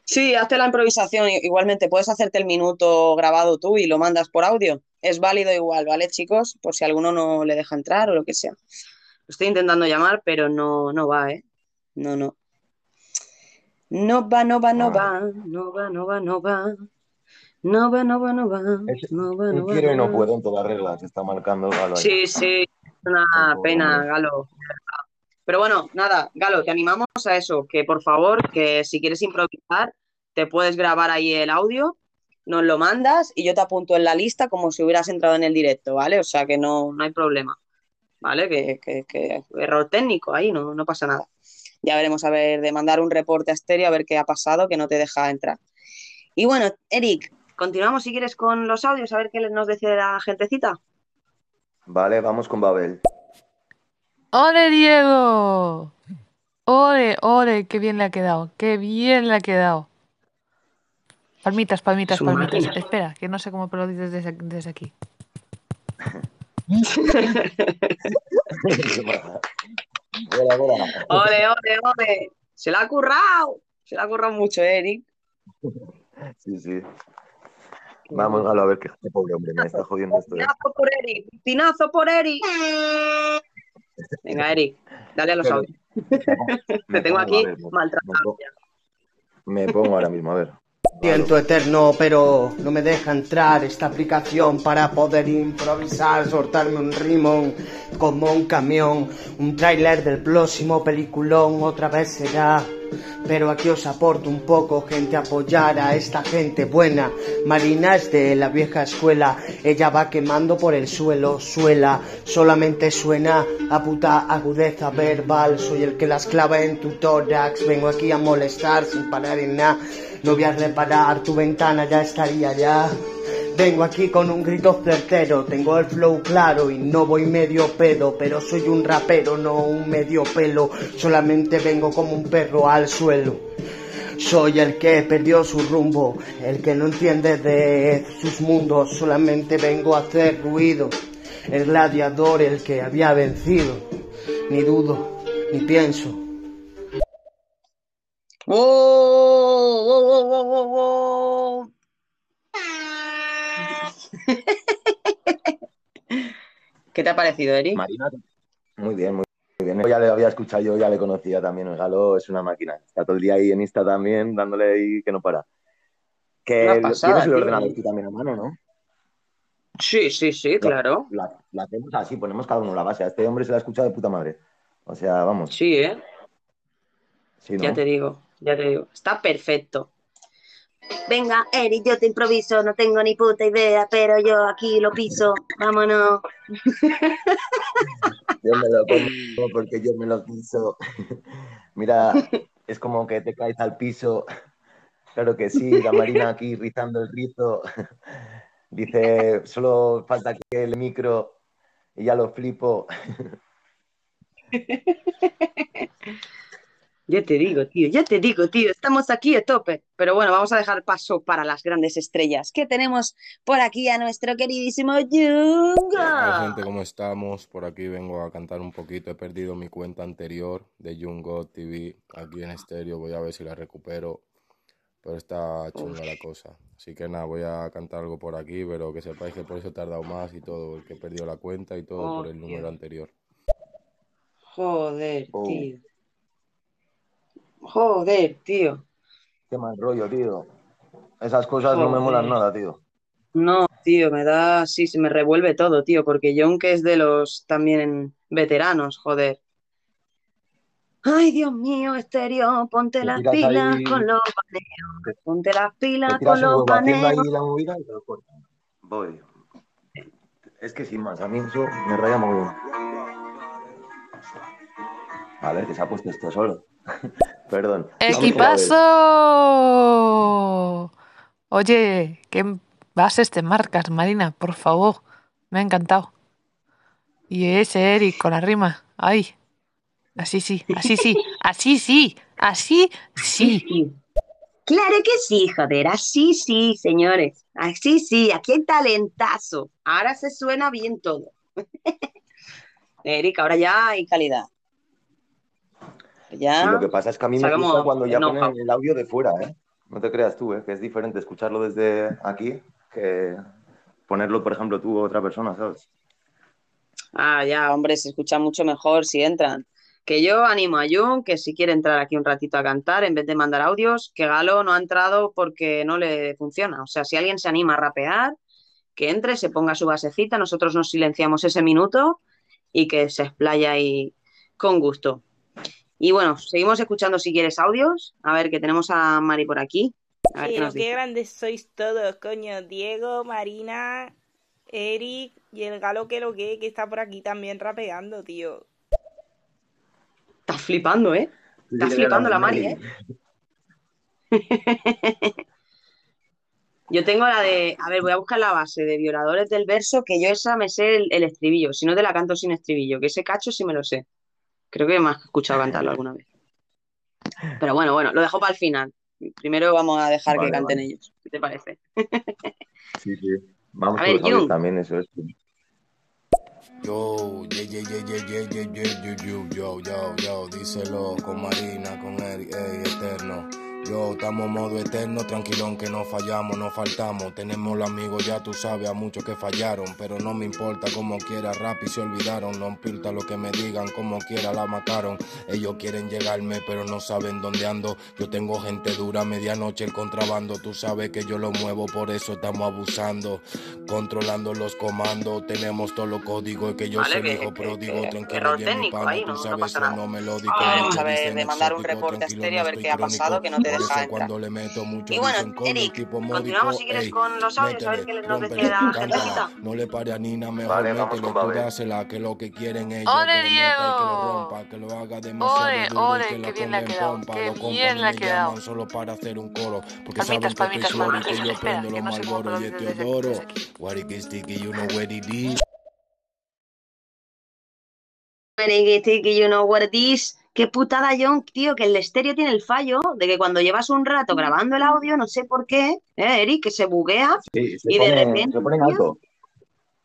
Sí, hazte la improvisación. Igualmente, puedes hacerte el minuto grabado tú y lo mandas por audio. Es válido igual, ¿vale, chicos? Por si alguno no le deja entrar o lo que sea. Estoy intentando llamar, pero no, no va, ¿eh? No, no. No va, no va, no va. No va, no va, no va. No va, no va, no va. No va, no va, quiero y no puedo en todas reglas. Está marcando Galo. Sí, sí, es una pena. Galo. Pero bueno, nada, Galo, te animamos a eso, que por favor, que si quieres improvisar, te puedes grabar ahí el audio, nos lo mandas y yo te apunto en la lista como si hubieras entrado en el directo, ¿vale? O sea que no, no hay problema, ¿vale? Que, que- que error técnico ahí, no, no pasa nada. Ya veremos a ver, de mandar un reporte a Estéreo a ver qué ha pasado, que no te deja entrar. Y bueno, Eric, continuamos si quieres con los audios, a ver qué nos dice la gentecita. Vale, vamos con Babel. ¡Ole, Diego! ¡Ole, ole! ¡Qué bien le ha quedado! ¡Qué bien le ha quedado! Palmitas, palmitas, palmitas. máquina. Espera, que no sé cómo lo dices desde, desde aquí. Hola, <laughs> hola. Ole, ole, ole. Se la ha currado. Se la ha currado mucho, eh, Eric. Sí, sí. Vamos, Galo, a ver qué qué pobre hombre. Me está jodiendo esto. ¿eh? Pinazo por Eric. Pinazo por Eric. Venga, Eric, dale a los audios. Me Te tengo aquí maltratado. Me pongo ahora mismo, a ver. Siento eterno, pero no me deja entrar esta aplicación para poder improvisar, soltarme un rimón como un camión, un tráiler del próximo peliculón, otra vez será. Pero aquí os aporto un poco, gente, apoyar a esta gente buena. Marina es de la vieja escuela, ella va quemando por el suelo, suela, solamente suena a puta agudeza verbal. Soy el que las clava en tu tórax, vengo aquí a molestar sin parar en nada. No voy a reparar, tu ventana ya estaría ya. Vengo aquí con un grito certero, tengo el flow claro y no voy medio pedo, pero soy un rapero, no un medio pelo, solamente vengo como un perro al suelo. Soy el que perdió su rumbo, el que no entiende de sus mundos, solamente vengo a hacer ruido. El gladiador, el que había vencido, ni dudo, ni pienso. ¡Oh! wow, wow, wow, wow, wow. ¿Qué te ha parecido, Eri? Marina, muy bien, muy bien. Ya le había escuchado yo, ya le conocía también. El Galo es una máquina. Está todo el día ahí en Insta también, dándole ahí que no para. Que pasada, tienes el tío. ordenador tú también a mano, ¿no? Sí, sí, sí, claro. La, la hacemos así, ponemos cada uno la base. A este hombre se la ha escuchado de puta madre. O sea, vamos. Sí, ¿eh? Sí, ¿no? Ya te digo, ya te digo. Está perfecto. Venga, Eri, yo te improviso, no tengo ni puta idea, pero yo aquí lo piso. Vámonos. Yo me lo como porque yo me lo quiso. Mira, <laughs> es como que te caes al piso. Claro que sí, la Marina aquí rizando el rizo. Dice, solo falta que el micro y ya lo flipo. <laughs> Ya te digo, tío, ya te digo, tío, estamos aquí a tope. Pero bueno, vamos a dejar paso para las grandes estrellas. que tenemos por aquí a nuestro queridísimo Hola Junga? gente, ¿cómo estamos? Por aquí vengo a cantar un poquito. He perdido mi cuenta anterior de Jungo TV aquí en estéreo. Voy a ver si la recupero. Pero está chunga la cosa. Así que nada, voy a cantar algo por aquí, pero que sepáis que por eso he tardado más y todo, porque he perdido la cuenta y todo por el número anterior. Joder, Oh. Joder, tío. Qué mal rollo, tío. Esas cosas no me molan nada, tío. No, tío, me da, sí, se me revuelve todo, tío, porque John que es de los también veteranos, joder. Ay, Dios mío, estéreo, ponte Te las pilas ahí- con los baneos. Ponte las pilas con los huevo haciendo baneos. ahí la movida y te lo cortan. Voy. Es que sin más, a mí eso me raya muy bien. A ver, que se ha puesto esto solo. Perdón. ¡Equipazo! Oye, ¿qué bases te marcas, Marina? Por favor. Me ha encantado. Y ese Eric con la rima. ¡Ay! Así sí, así sí, así sí, así sí. Claro que sí, joder, así sí, señores. Así sí, aquí hay talentazo. Ahora se suena bien todo. <laughs> Eric, ahora ya hay calidad. Ya. Lo que pasa es que a mí me gusta cuando ya el ponen know-how. el audio de fuera, ¿eh? No te creas tú, ¿eh? Que es diferente escucharlo desde aquí que ponerlo, por ejemplo, tú o otra persona, ¿sabes? Ah, ya, hombre, se escucha mucho mejor si entran. Que yo animo a Jun que si quiere entrar aquí un ratito a cantar, en vez de mandar audios, que Galo no ha entrado porque no le funciona. O sea, si alguien se anima a rapear, que entre, se ponga su basecita, nosotros nos silenciamos ese minuto y que se explaya ahí con gusto. Y bueno, seguimos escuchando si quieres audios. A ver, que tenemos a Mari por aquí. A ver qué Pero nos qué dice. grandes sois todos, coño. Diego, Marina, Eric y el galo que lo que, que está por aquí también rapeando, tío. Estás flipando, ¿eh? Estás flipando la Mari, ¿eh? <laughs> Yo tengo la de, a ver, voy a buscar la base de Violadores del Verso, que yo esa me sé el, el estribillo, si no te la canto sin estribillo, que ese cacho sí me lo sé. Creo que me has escuchado cantarlo alguna vez. Pero bueno, bueno, lo dejo para el final. Primero vamos a dejar que Vale, canten vale. ellos. ¿Qué te parece? Sí, sí. Vamos A ver, los audios Jun. también, eso es. Yo, yeah, yeah, yeah, yeah, yeah, yeah, yeah, yo, yo, yo, yo, yo, díselo con Marina, con Eric, ey, eterno. Yo, estamos modo eterno, tranquilón que no fallamos, no faltamos. Tenemos los amigos, ya tú sabes, a muchos que fallaron. Pero no me importa como quiera, rap y se olvidaron. No importa lo que me digan, como quiera la mataron. Ellos quieren llegarme, pero no saben dónde ando. Yo tengo gente dura, medianoche el contrabando. Tú sabes que yo lo muevo, por eso estamos abusando. Controlando los comandos, tenemos todos los códigos. Que yo Vale, soy que- pródigo, tranquilo, en mi ahí, tú no- no sabes, pasa nada. no melódico. Ah, a ver, de mandar un reporte tranquilo, estéreo a no ver qué ha pasado, que no te Por deja eso entrar. cuando le meto mucho Y bueno, Eric, tipo continuamos módico, si quieres ey, con los audios, a ver qué nos decía la no le pare a Nina, mejor Vale, métele, tú dásela, que lo que quieren ellos, ¡Ole, que y que lo Diego! rompa, que lo haga demasiado Ole, duro ole, que qué la bien le ha quedado, qué bien no le ha quedado. solo para hacer un coro, porque Palmitas, saben que estoy palmitas. que yo prendo que los malboros y aplaudir este desde- odoro. desde aquí. What it is sticky, you know what it is. Tiki, you know what it is. Qué putada, John, tío, que el estéreo tiene el fallo de que cuando llevas un rato grabando el audio, no sé por qué, ¿eh, Eric, que se buguea Sí, se y de repente, se pone en tío, alto.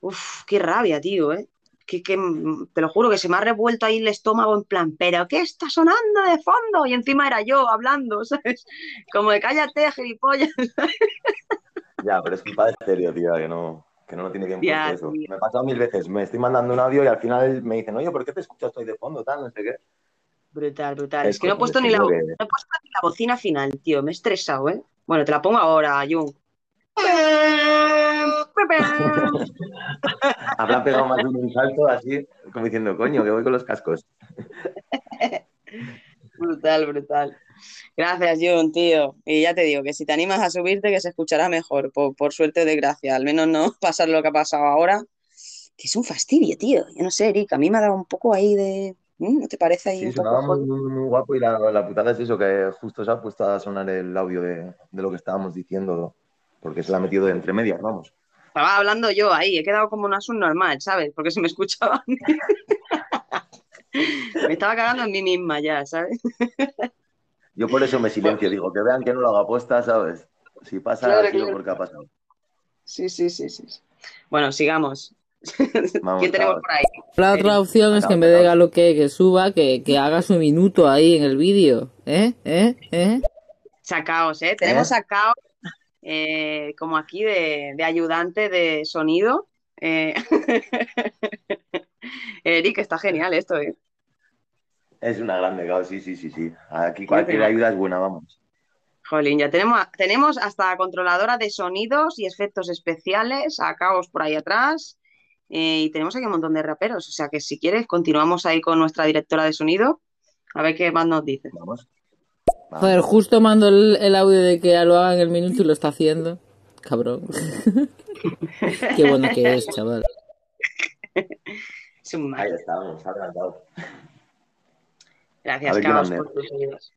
uf, qué rabia, tío, ¿eh? que, que, mm, te lo juro que se me ha revuelto ahí el estómago en plan, pero ¿qué está sonando de fondo? Y encima era yo hablando, <laughs> ¿sabes? Como de cállate, gilipollas. <laughs> Ya, pero es culpa de estéreo, tío, que no, que no lo tiene que impuesto Ya, eso. tío. Me ha pasado mil veces. Me estoy mandando un audio y al final me dicen, oye, ¿por qué te escuchas estoy de fondo? Tal, no sé qué. Brutal, brutal. Es Es que no he puesto ni la, no he puesto ni la bocina final, tío. Me he estresado, ¿eh? Bueno, te la pongo ahora, Jung. <laughs> Habrá pegado más de un salto así, como diciendo, coño, que voy con los cascos. <laughs> Brutal, brutal. Gracias, Jun, tío. Y ya te digo que si te animas a subirte, que se escuchará mejor, por, por suerte o desgracia. Al menos no <laughs> pasar lo que ha pasado ahora. Que es un fastidio, tío. Yo no sé, Eric, a mí me ha dado un poco ahí de. ¿Mm? ¿No te parece ahí Sí, un poco muy, muy, muy guapo y la, la putada es eso, que justo se ha puesto a sonar el audio de, de lo que estábamos diciendo, porque se la ha metido de entre medias, vamos. Estaba hablando yo ahí, he quedado como una subnormal, ¿sabes? Porque se me escuchaba. <laughs> me estaba cagando en mí misma ya, ¿sabes? Yo por eso me silencio, digo, que vean que no lo hago aposta, ¿sabes? Si pasa, Claro, ha sido claro. porque ha pasado. Sí, sí, sí, sí. Bueno, sigamos. Vamos, ¿Quién tenemos por ahí? La otra opción es que en vez de Galo que, que suba, que, que haga su minuto ahí en el vídeo. ¿Eh? ¿Eh? ¿Eh? Sacaos, ¿eh? Tenemos a Caos eh, como aquí de, de ayudante de sonido. Eh, <laughs> Eric, está genial esto, ¿eh? Es una grande, claro, sí, sí, sí, sí. Aquí cualquier ayuda es buena, vamos. Jolín, ya tenemos, tenemos hasta controladora de sonidos y efectos especiales, a Caos por ahí atrás. Eh, y tenemos aquí un montón de raperos. O sea que si quieres, continuamos ahí con nuestra directora de sonido. A ver qué más nos dice. Vamos. Joder, justo mando el, el audio de que lo haga en el minuto y lo está haciendo. Cabrón. <laughs> Qué bueno que es, chaval. Es un Ahí estamos, adelantado. Gracias, ande. por tus ayudas.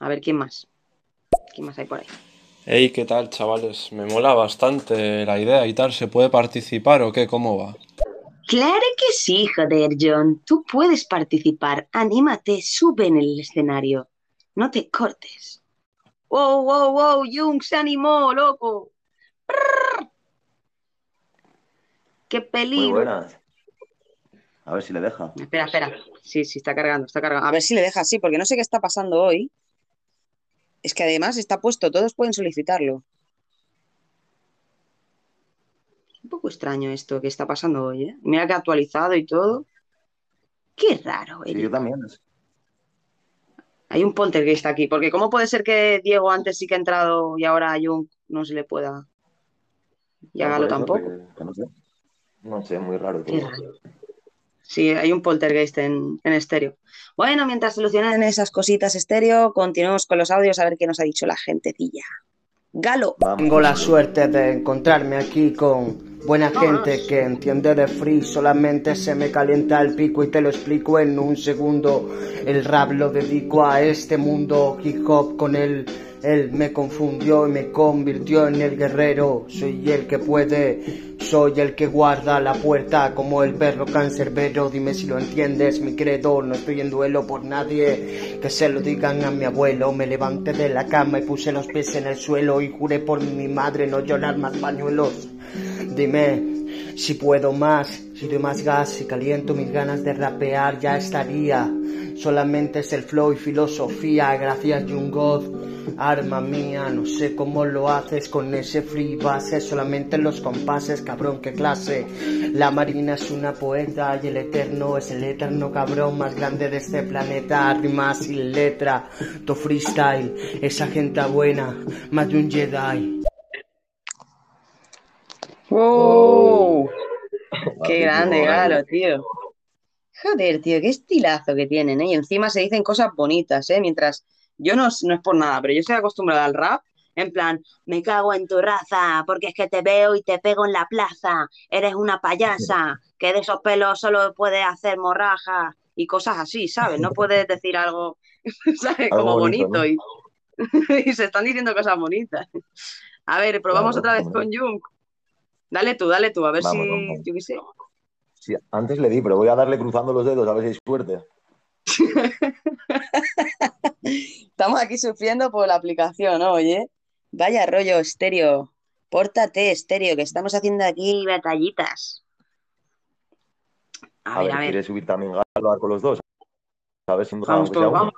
A ver quién más. ¿Quién más hay por ahí? Hey, ¿qué tal, chavales? Me mola bastante la idea y tal. ¿Se puede participar o qué? ¿Cómo va? Claro que sí, joder, John. Tú puedes participar. Anímate, sube en el escenario. No te cortes. Wow, wow, wow, Jung se animó, loco. Prrr. ¡Qué Muy peligro! buenas. A ver si le deja. Espera, espera. Sí, sí, está cargando, está cargando. A ver si le deja así, porque no sé qué está pasando hoy. Es que además está puesto, todos pueden solicitarlo. Un poco extraño esto que está pasando hoy, ¿eh? Mira que ha actualizado y todo. Qué raro, Sí, yo también. Hay un poltergeist aquí, porque ¿cómo puede ser que Diego antes sí que ha entrado y ahora a Jung no se le pueda? Y a No, Galo por eso, tampoco. que- que no sé. No sé, muy raro Qué todo. raro. Sí, hay un poltergeist en, en estéreo. Bueno, mientras solucionan esas cositas estéreo, continuemos con los audios a ver qué nos ha dicho la gentecilla. Galo. Tengo la suerte de encontrarme aquí con buena gente que entiende de free. Solamente se me calienta el pico y te lo explico en un segundo. El rap lo dedico a este mundo hip hop con él. Él me confundió y me convirtió en el guerrero. Soy el que puede, soy el que guarda la puerta como el perro cancerbero. Dime si lo entiendes, mi credo. No estoy en duelo por nadie. Que se lo digan a mi abuelo. Me levanté de la cama y puse los pies en el suelo y juré por mi madre no llorar más pañuelos. Dime si puedo más, si doy más gas, si caliento mis ganas de rapear, ya estaría. Solamente es el flow y filosofía, gracias Young God. Arma mía, no sé cómo lo haces con ese free base, solamente los compases, cabrón, qué clase. La marina es una poeta y el eterno es el eterno cabrón más grande de este planeta, rima sin letra, to freestyle, esa gente buena, más de un Jedi. ¡Oh! ¡Qué Guapísimo, grande, Galo. Galo, tío! Joder, tío, qué estilazo que tienen, ¿eh? Y encima se dicen cosas bonitas, ¿eh? Mientras yo no, no es por nada, pero yo estoy acostumbrada al rap, en plan, me cago en tu raza, porque es que te veo y te pego en la plaza, eres una payasa, <laughs> que de esos pelos solo puedes hacer morraja y cosas así, ¿sabes? No puedes decir algo, <laughs> ¿sabes? Algo Como bonito, bonito y, <laughs> y se están diciendo cosas bonitas. A ver, probamos Claro, otra vez con Jung. Dale tú, dale tú, a ver Vamos, si, vamos. yo qué sé. Sí, antes le di, pero voy a darle cruzando los dedos a ver si hay suerte. <laughs> Estamos aquí sufriendo por la aplicación, oye. Vaya rollo estéreo. Pórtate estéreo, que estamos haciendo aquí batallitas. A A ver, ver, a ver. ¿quieres subir también Galo con los dos? A ver si nos Vamos, todos, vamos.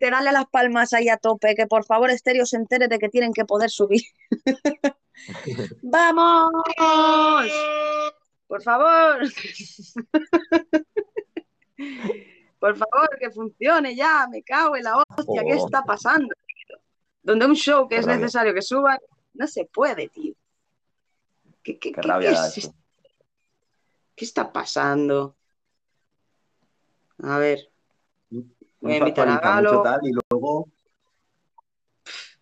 Dale las palmas ahí a tope, que por favor Estéreo se entere de que tienen que poder subir. <laughs> <laughs> ¡Vamos! Por favor. Por favor, que funcione ya. Me cago en la hostia. ¿Qué Oh. está pasando? tío? Donde un show que Qué es rabia. necesario que suban, no se puede, tío. ¿Qué, está pasando? A ver, voy a invitar a Galo. tal y luego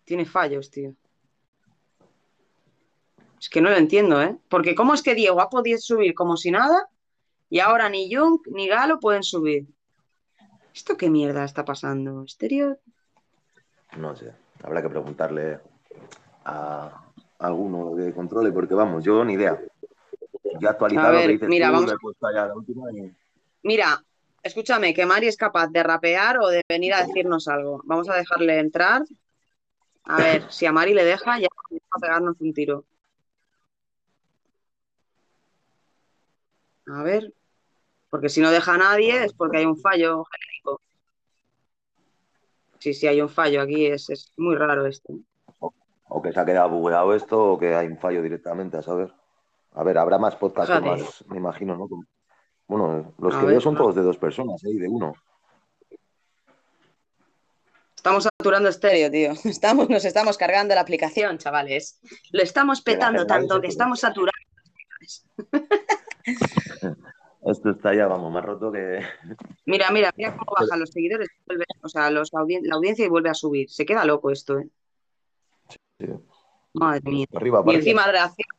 Tiene fallos, tío. Es que no lo entiendo, ¿eh? Porque ¿cómo es que Diego ha podido subir como si nada y ahora ni Jung ni Galo pueden subir? ¿Esto qué mierda está pasando? ¿Estéreo? no sé, habrá que preguntarle a alguno que controle, porque vamos, yo ni idea. Yo he actualizado A lo que dices mira, tú, vamos he la última y... Mira, escúchame, que Mari es capaz de rapear o de venir a decirnos algo. Vamos a dejarle entrar. A ver, si a Mari le deja, ya vamos a pegarnos un tiro. A ver, porque si no deja a nadie es porque hay un fallo genérico. Sí, sí, hay un fallo aquí, es, es muy raro esto. O que se ha quedado bugueado esto, o que hay un fallo directamente, a saber. A ver, habrá más podcasts más, me imagino, ¿no? Bueno, los A que ver, veo son todos de dos personas, ¿eh? Y de uno. Estamos saturando estéreo, tío. <laughs> Estamos, nos estamos cargando la aplicación, chavales. Lo estamos petando tanto que estamos saturando. <laughs> Esto está ya, vamos, más roto que... Mira, mira, mira cómo bajan los seguidores, vuelve- o sea, los audien- la audiencia y vuelve a subir. Se queda loco esto, ¿eh? Sí. Madre mía. Arriba, Y encima reacciona.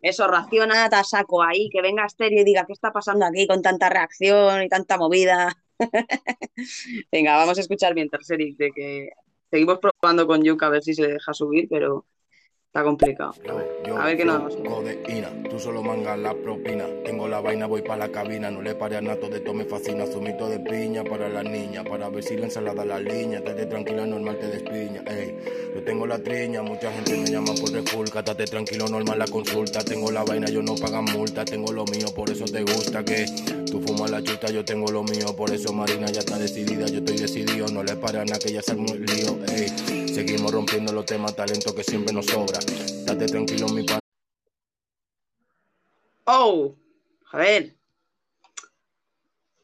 Eso, reacciona a saco ahí, que venga Estéreo y diga, ¿qué está pasando aquí con tanta reacción y tanta movida? <laughs> Venga, vamos a escuchar mientras, Eric, de que seguimos probando con Yuka a ver si se deja subir, pero está complicado. Yo, A ver qué nos... codeína, tú solo mangas la propina. Tengo la vaina, voy para la cabina. No le pare a nato de todo me fascina. Zumito de piña para la niña. Para ver si la ensalada la línea. Estate tranquila, normal te despiña. Ey, yo tengo la triña. Mucha gente me llama por refulca. Estate tranquilo, normal la consulta. Tengo la vaina, yo no pagan multa. Tengo lo mío, por eso te gusta que tú fumas la chuta. Yo tengo lo mío, por eso Marina ya está decidida. Yo estoy decidido, no le pare a nada que ya armó el lío. Ey, seguimos rompiendo los temas, talento que siempre nos sobra. Estate tranquilo, mi pan. ¡Oh! A ver.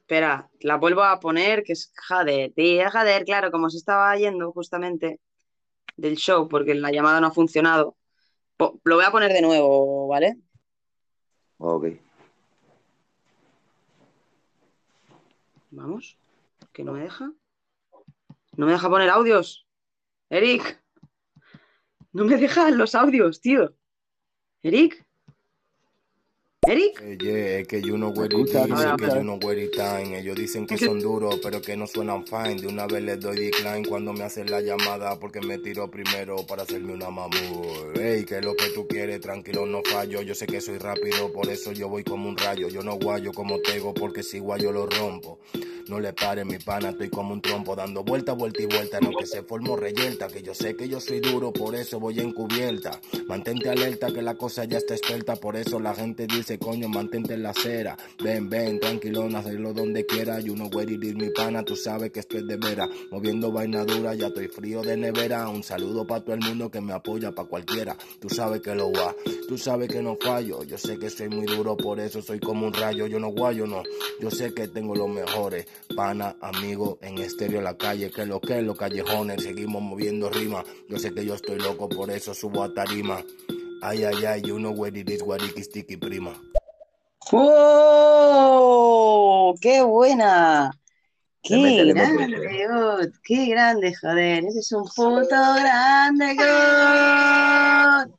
Espera, la vuelvo a poner, que es Jader. Tía Jader, claro, como se estaba yendo justamente del show, porque la llamada no ha funcionado. Lo voy a poner de nuevo, ¿vale? Ok. Vamos. Que no me deja. No me deja poner audios. Eric. No me dejan los audios, tío. Eric. Eric. Eh, yeah, es que you know where it es que you know where it time. Ellos dicen que son duros, pero que no suenan fine. De una vez les doy decline cuando me hacen la llamada porque me tiro primero para hacerme una mamú. Ey, que es lo que tú quieres, tranquilo, no fallo. Yo sé que soy rápido, por eso yo voy como un rayo. Yo no guayo como tego, porque si guayo lo rompo. No le pare mi pana, estoy como un trompo dando vuelta, vuelta y vuelta, no que se formó reyelta, que yo sé que yo soy duro, por eso voy encubierta. Mantente alerta que la cosa ya está experta, por eso la gente dice, coño, mantente en la acera. Ven, ven, tranquilo, hacerlo donde quiera. You know where it is, mi pana, tú sabes que esto es de veras. Moviendo vaina dura, ya estoy frío de nevera. Un saludo para todo el mundo que me apoya, para cualquiera. Tú sabes que lo va, tú sabes que no fallo. Yo sé que soy muy duro, por eso soy como un rayo. Yo no guayo, no. Yo sé que tengo los mejores. Pana, amigo, en estéreo la calle, que lo que es los callejones. Seguimos moviendo rima. Yo sé que yo estoy loco, por eso subo a tarima. Ay, ay, ay, you know where it is, guariqui, sticky, prima. ¡Oh! ¡Qué buena! ¡Qué grande. God! ¡Qué grande, joder! Ese es un puto grande, God.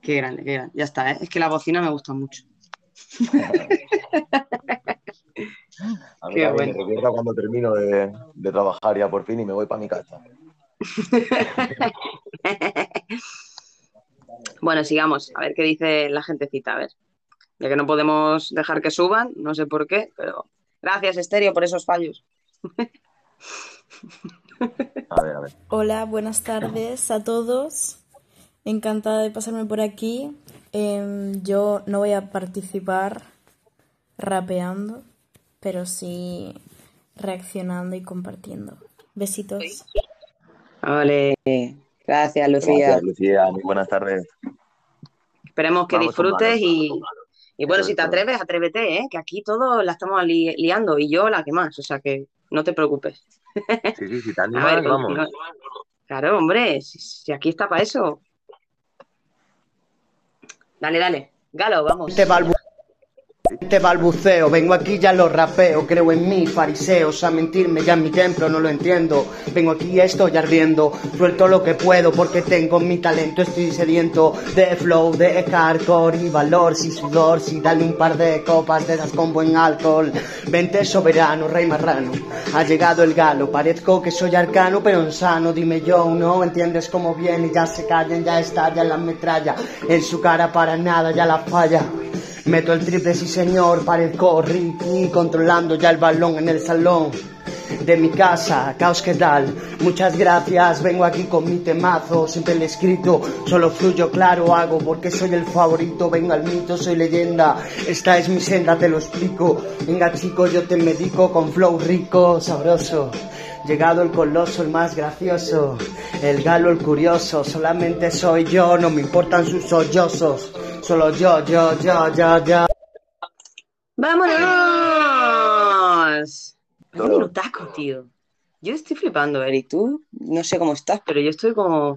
Qué grande, qué grande. Ya está, ¿eh? Es que la bocina me gusta mucho. A mí Qué bueno. me recuerda cuando termino de, de trabajar ya por fin y me voy para mi casa. <laughs> Bueno, sigamos, a ver qué dice la gentecita, a ver. Ya que no podemos dejar que suban, no sé por qué, pero gracias, Estéreo, por esos fallos. A ver, a ver. Hola, buenas tardes a todos. Encantada de pasarme por aquí. Em, yo no voy a participar rapeando, pero sí reaccionando y compartiendo. Besitos. Vale, gracias Lucía. Gracias, Lucía. Muy buenas tardes. Esperemos que Vamos disfrutes y, y bueno, Eso si te atreves, atrévete, ¿eh? que aquí todos la estamos li- liando y yo la que más, o sea que no te preocupes. <laughs> Sí, sí, si te A animas, ver, vamos. no- claro, hombre, si, si aquí está para eso. Dale, dale. Galo, vamos. Este, este balbuceo, vengo aquí ya lo rapeo, creo en mí, fariseos, a mentirme ya en mi templo, no lo entiendo. Vengo aquí estoy ardiendo, suelto lo que puedo porque tengo mi talento, estoy sediento de flow, de hardcore y valor, si sudor, si dale un par de copas de esas con buen alcohol. Vente soberano, rey marrano, ha llegado el galo, parezco que soy arcano pero en sano, dime yo, no entiendes cómo viene, ya se callan, ya estallan la metralla, en su cara para nada, ya la falla. Meto el triple, sí señor, parezco Ricky, controlando ya el balón en el salón de mi casa, caos que tal. Muchas gracias, vengo aquí con mi temazo, siempre he escrito, solo fluyo, claro hago, porque soy el favorito, vengo al mito, soy leyenda, esta es mi senda, te lo explico. Venga chico, yo te medico con flow rico, sabroso. Llegado el coloso, el más gracioso, el galo, el curioso, solamente soy yo, no me importan sus sollozos, solo yo, yo, yo, yo, yo. ¡Vámonos! Un minutaco, tío. Yo estoy flipando, Eric. Tú no sé cómo estás, pero yo estoy como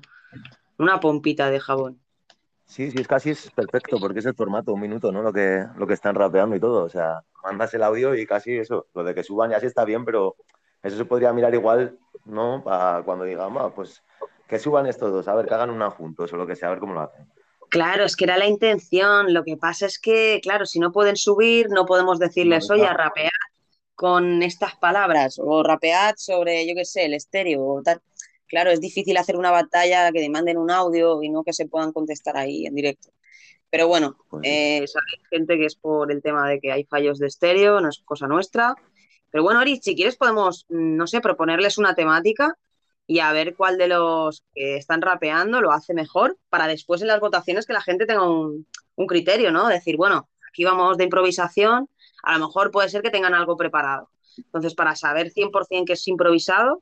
una pompita de jabón. Sí, sí, es casi es perfecto porque es el formato, un minuto, ¿no? Lo que, lo que están rapeando y todo. O sea, mandas el audio y casi eso. Lo de que suban ya sí está bien, pero eso se podría mirar igual, ¿no? Para cuando digan, "Va, pues que suban estos dos, a ver, que hagan una juntos o lo que sea, a ver cómo lo hacen. Claro, es que era la intención. Lo que pasa es que, claro, si no pueden subir, no podemos decirles, oye, rapead con estas palabras o rapead sobre, yo qué sé, el estéreo o tal. Claro, es difícil hacer una batalla que demanden un audio y no que se puedan contestar ahí en directo. Pero bueno, Pues eh, sabéis, gente, que es por el tema de que hay fallos de estéreo, no es cosa nuestra. Pero bueno, Eric, si quieres podemos, mm, no sé, proponerles una temática y a ver cuál de los que están rapeando lo hace mejor para después en las votaciones que la gente tenga un, criterio, ¿no? Decir, bueno, aquí vamos de improvisación, a lo mejor puede ser que tengan algo preparado. Entonces, para saber 100% que es improvisado,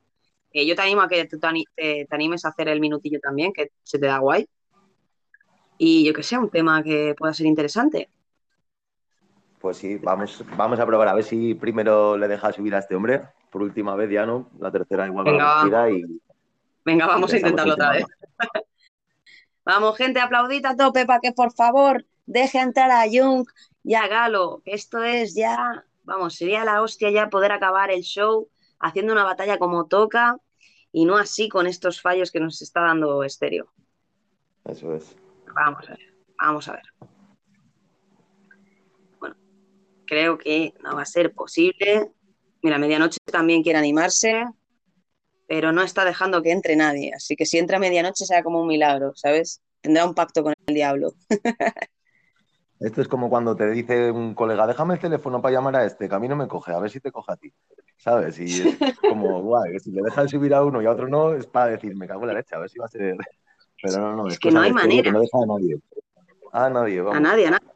eh, yo te animo a que tú te animes a hacer el minutillo también, que se te da guay. Y yo que sé, un tema que pueda ser interesante. Pues sí, vamos, vamos a probar a ver si primero le deja subir a este hombre. Por última vez ya, ¿no? La tercera igual Venga, la va. y, Venga, y vamos a intentarlo otra vez. <laughs> Vamos, gente, aplaudid a tope para que por favor deje entrar a Jung y a Galo. Esto es ya, vamos, sería la hostia ya poder acabar el show haciendo una batalla como toca y no así con estos fallos que nos está dando estéreo. Eso es. Vamos a ver, vamos a ver. Creo que no va a ser posible. Mira, medianoche también quiere animarse, pero no está dejando que entre nadie. Así que si entra a medianoche será como un milagro, ¿sabes? Tendrá un pacto con el diablo. <laughs> Esto es como cuando te dice un colega, déjame el teléfono para llamar a este, que a mí no me coge, a ver si te coge a ti. ¿Sabes? Y es <laughs> como, guay, que si le dejan subir a uno y a otro no, es para decir, me cago en la leche, a ver si va a ser. Pero no, no, Es es que no hay que manera. no deja a nadie. A nadie, A nadie, a nadie.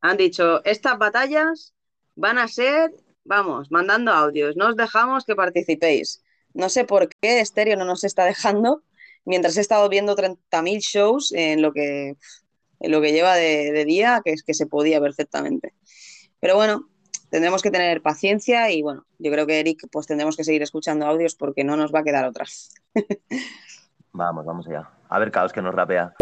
Han dicho, estas batallas van a ser, vamos, mandando audios, no os dejamos que participéis. No sé por qué Estéreo no nos está dejando, mientras he estado viendo 30.000 shows en lo que, en lo que lleva de, de día, que es que se podía perfectamente. Pero bueno, tendremos que tener paciencia y bueno, yo creo que Eric, pues tendremos que seguir escuchando audios porque no nos va a quedar otra. <laughs> Vamos, vamos allá. A ver, Caos, que nos rapea.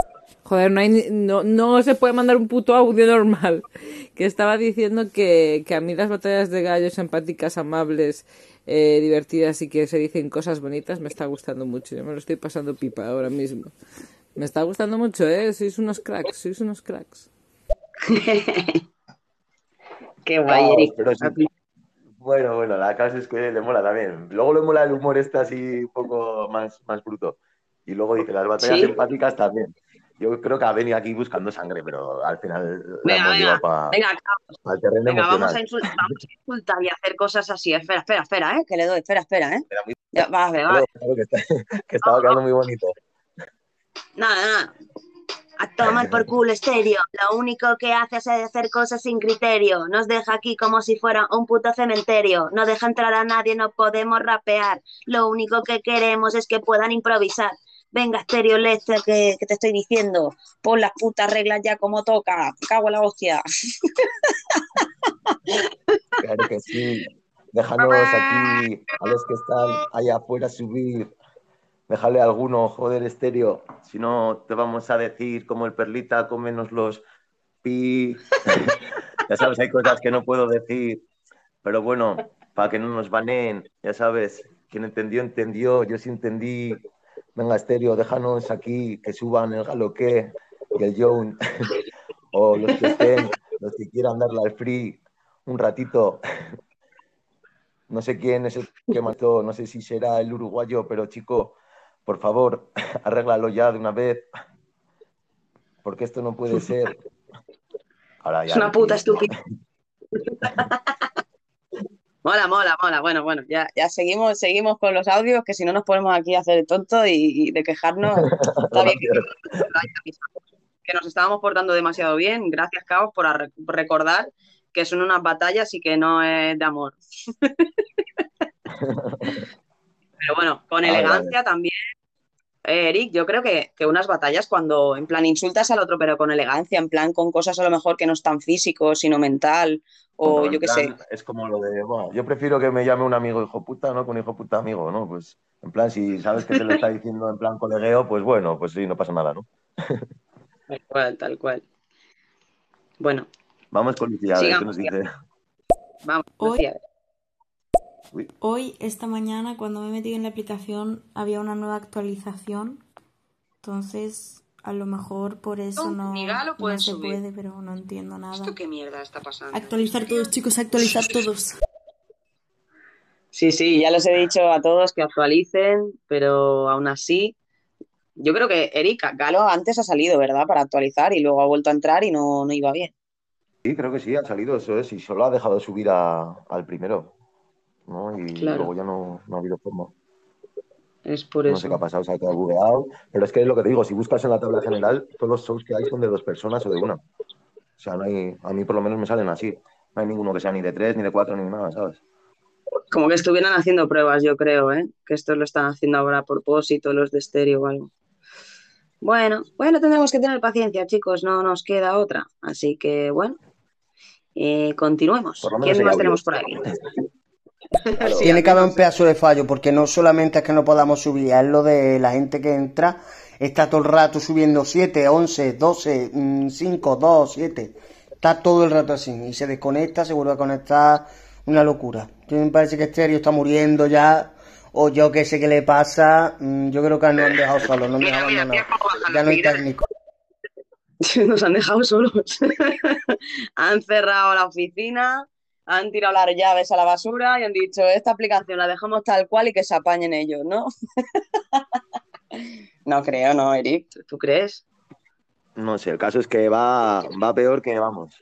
Joder, no, hay ni- no, no se puede mandar un puto audio normal. <laughs> Que estaba diciendo que, que a mí las batallas de gallos empáticas, amables, eh, divertidas y que se dicen cosas bonitas me está gustando mucho. Yo me lo estoy pasando pipa ahora mismo. Me está gustando mucho, ¿eh? Sois unos cracks, sois unos cracks. <laughs> Qué guay, Caos, Eric. sí. Bueno, bueno, la Caos es que le mola también. Luego le mola el humor este así un poco más, más bruto. Y luego dice, las batallas Sí. empáticas también. Yo creo que ha venido aquí buscando sangre, pero al final la Venga, hemos venga, para venga, el terreno Venga, vamos a, insultar, vamos a insultar y hacer cosas así. Espera, espera, espera, ¿eh? Que le doy, espera, espera, ¿eh? Muy- Ya, va, va, va. Claro, claro que, está- que estaba quedando muy bonito. Nada, nada. A tomar por culo estéreo. Lo único que hace es hacer cosas sin criterio. Nos deja aquí como si fuera un puto cementerio. No deja entrar a nadie, no podemos rapear. Lo único que queremos es que puedan improvisar. Venga, estéreo Lester, que, que te estoy diciendo. Pon las putas reglas ya como toca. Cago en la hostia. Claro que sí. Déjanos aquí a los que están allá afuera subir. Déjale a alguno, joder, estéreo. Si no, te vamos a decir como el perlita, cómenos los pi. <laughs> ya sabes, hay cosas que no puedo decir. Pero bueno, para que no nos baneen, ya sabes, quien entendió, entendió. Yo sí entendí. Venga, estéreo, déjanos aquí que suban el galoque y el Joan. <laughs> o los que estén, los que quieran darle al free un ratito. No sé quién es el que mató, no sé si será el uruguayo, pero chico, por favor, <laughs> arréglalo ya de una vez, porque esto no puede ser. Ahora ya Es una puta estúpida. <laughs> Mola, mola, mola. Bueno, bueno, ya, ya seguimos, seguimos con los audios, que si no nos ponemos aquí a hacer el tonto y, y de quejarnos. <laughs> Está bien que, que nos estábamos portando demasiado bien. Gracias, Caos, por recordar que son unas batallas y que no es de amor. <laughs> Pero bueno, con elegancia también. Eh, Eric, yo creo que, que unas batallas cuando en plan insultas al otro, pero con elegancia, en plan con cosas a lo mejor que no es tan físico, sino mental, o yo qué sé. Es como lo de, bueno, yo prefiero que me llame un amigo hijo puta, ¿no? Con hijo puta amigo, ¿no? Pues, en plan, si sabes que te lo está <laughs> diciendo en plan colegueo, pues bueno, pues sí, no pasa nada, ¿no? Tal cual, tal cual. Bueno, Vamos con Lucía, a ver qué nos dice. vamos, Hoy- Lucía. Hoy, esta mañana, cuando me he metido en la aplicación, había una nueva actualización. Entonces, a lo mejor por eso no, se subir. puede, pero no entiendo nada. ¿Esto qué mierda está pasando? Actualizar todos, chicos, actualizar todos. Sí, sí, ya les he dicho a todos que actualicen, pero aún así, yo creo que Erika Galo antes ha salido, ¿verdad? Para actualizar y luego ha vuelto a entrar y no, no iba bien. Sí, creo que sí, ha salido eso, es, y solo ha dejado subir a- al primero, ¿no? Y Claro. luego ya no, no ha habido forma. Es por No eso. sé qué ha pasado, se ha quedado bugueado. Pero es que es lo que te digo, si buscas en la tabla general, todos los shows que hay son de dos personas o de una. O sea, no hay, a mí por lo menos me salen así. No hay ninguno que sea ni de tres, ni de cuatro, ni nada, ¿sabes? Como que estuvieran haciendo pruebas, yo creo, ¿eh? Que esto lo están haciendo ahora a propósito, los de estéreo o algo. Bueno, bueno, tendremos que tener paciencia, chicos, no nos queda otra. Así que, bueno, eh, continuemos. ¿Quién más audio. tenemos por Sí, Tiene que haber un pedazo de fallo, porque no solamente es que no podamos subir, es lo de la gente que entra, está todo el rato subiendo 7, 11, 12, 5, 2, 7. Está todo el rato así. Y se desconecta, se vuelve a conectar. Una locura. Yo me parece que Stereo está muriendo ya. O yo que sé qué le pasa. Mm, Yo creo que no han dejado solo, no han dejado abandonado. Ya no hay técnico. <laughs> Nos han dejado solos. <laughs> han cerrado la oficina, han tirado las llaves a la basura y han dicho, esta aplicación la dejamos tal cual y que se apañen ellos, ¿no? <laughs> no creo, no, Eric. ¿Tú crees? No sé, el caso es que va, va peor que vamos.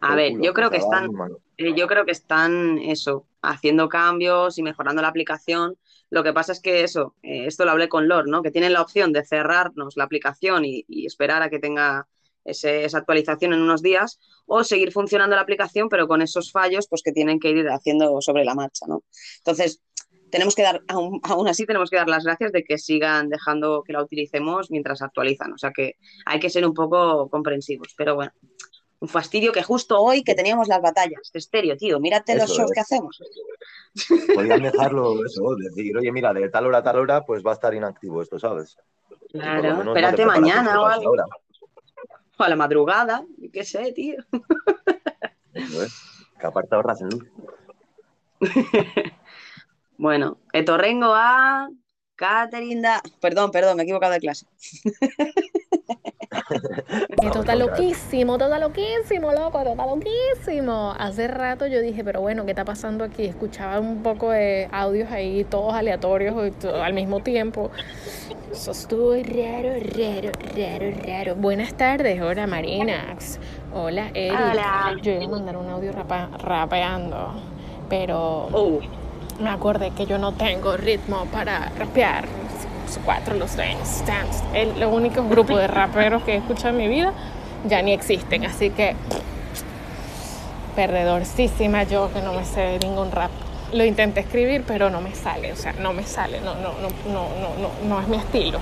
A ver, culo, yo creo que están, eh, yo creo que están eso, haciendo cambios y mejorando la aplicación. Lo que pasa es que eso, eh, esto lo hablé con Lord, ¿no? Que tienen la opción de cerrarnos la aplicación y, y esperar a que tenga ese- esa actualización en unos días, o seguir funcionando la aplicación, pero con esos fallos, pues que tienen que ir haciendo sobre la marcha, ¿no? Entonces, tenemos que dar, aún, aún así tenemos que dar las gracias de que sigan dejando que la utilicemos mientras actualizan. O sea que hay que ser un poco comprensivos, pero bueno. Un fastidio que justo hoy que teníamos las batallas estéreo, tío. Mírate los Eso shows es. que hacemos. Podían dejarlo eso, decir, oye, mira, de tal hora a tal hora, pues va a estar inactivo esto, ¿sabes? Claro, espérate mañana o algo. O a la madrugada, yo qué sé, tío. Que aparte ahorras <laughs> en luz. Bueno, Etorrengo a Catherine da... Perdón, perdón, me he equivocado de clase. <laughs> <laughs> Esto está loquísimo, todo está loquísimo, loco, todo está loquísimo. Hace rato yo dije, pero bueno, ¿qué está pasando aquí? Escuchaba un poco de audios ahí, todos aleatorios al mismo tiempo. Eso estuvo raro, raro, raro, raro. Buenas tardes, hola Marinax. Hola Eric. Hola. Yo iba a mandar un audio rapa- rapeando, pero Oh. me acordé que yo no tengo ritmo para rapear. Los cuatro, los Dance. El, los únicos grupos de raperos que he escuchado en mi vida ya ni existen, así que perdedorcísima yo que no me sé ningún rap. Lo intenté escribir, pero no me sale, o sea, no me sale, no, no, no, no, no, no es mi estilo.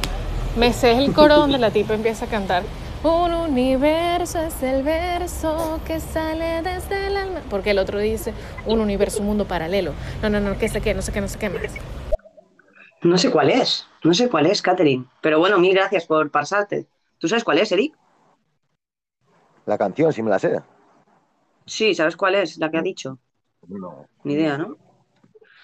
Me sé el coro donde la tipa empieza a cantar. Un universo es el verso que sale desde el alma. Porque el otro dice un universo, un mundo paralelo. No, no, no, que sé qué, no sé qué, no sé qué más. No sé cuál es, no sé cuál es, Catherine. Pero bueno, mil gracias por pasarte. ¿Tú sabes cuál es, Eric? La canción, si me la sé. Sí, ¿sabes cuál es? La que ha dicho. No. Ni idea, ¿no?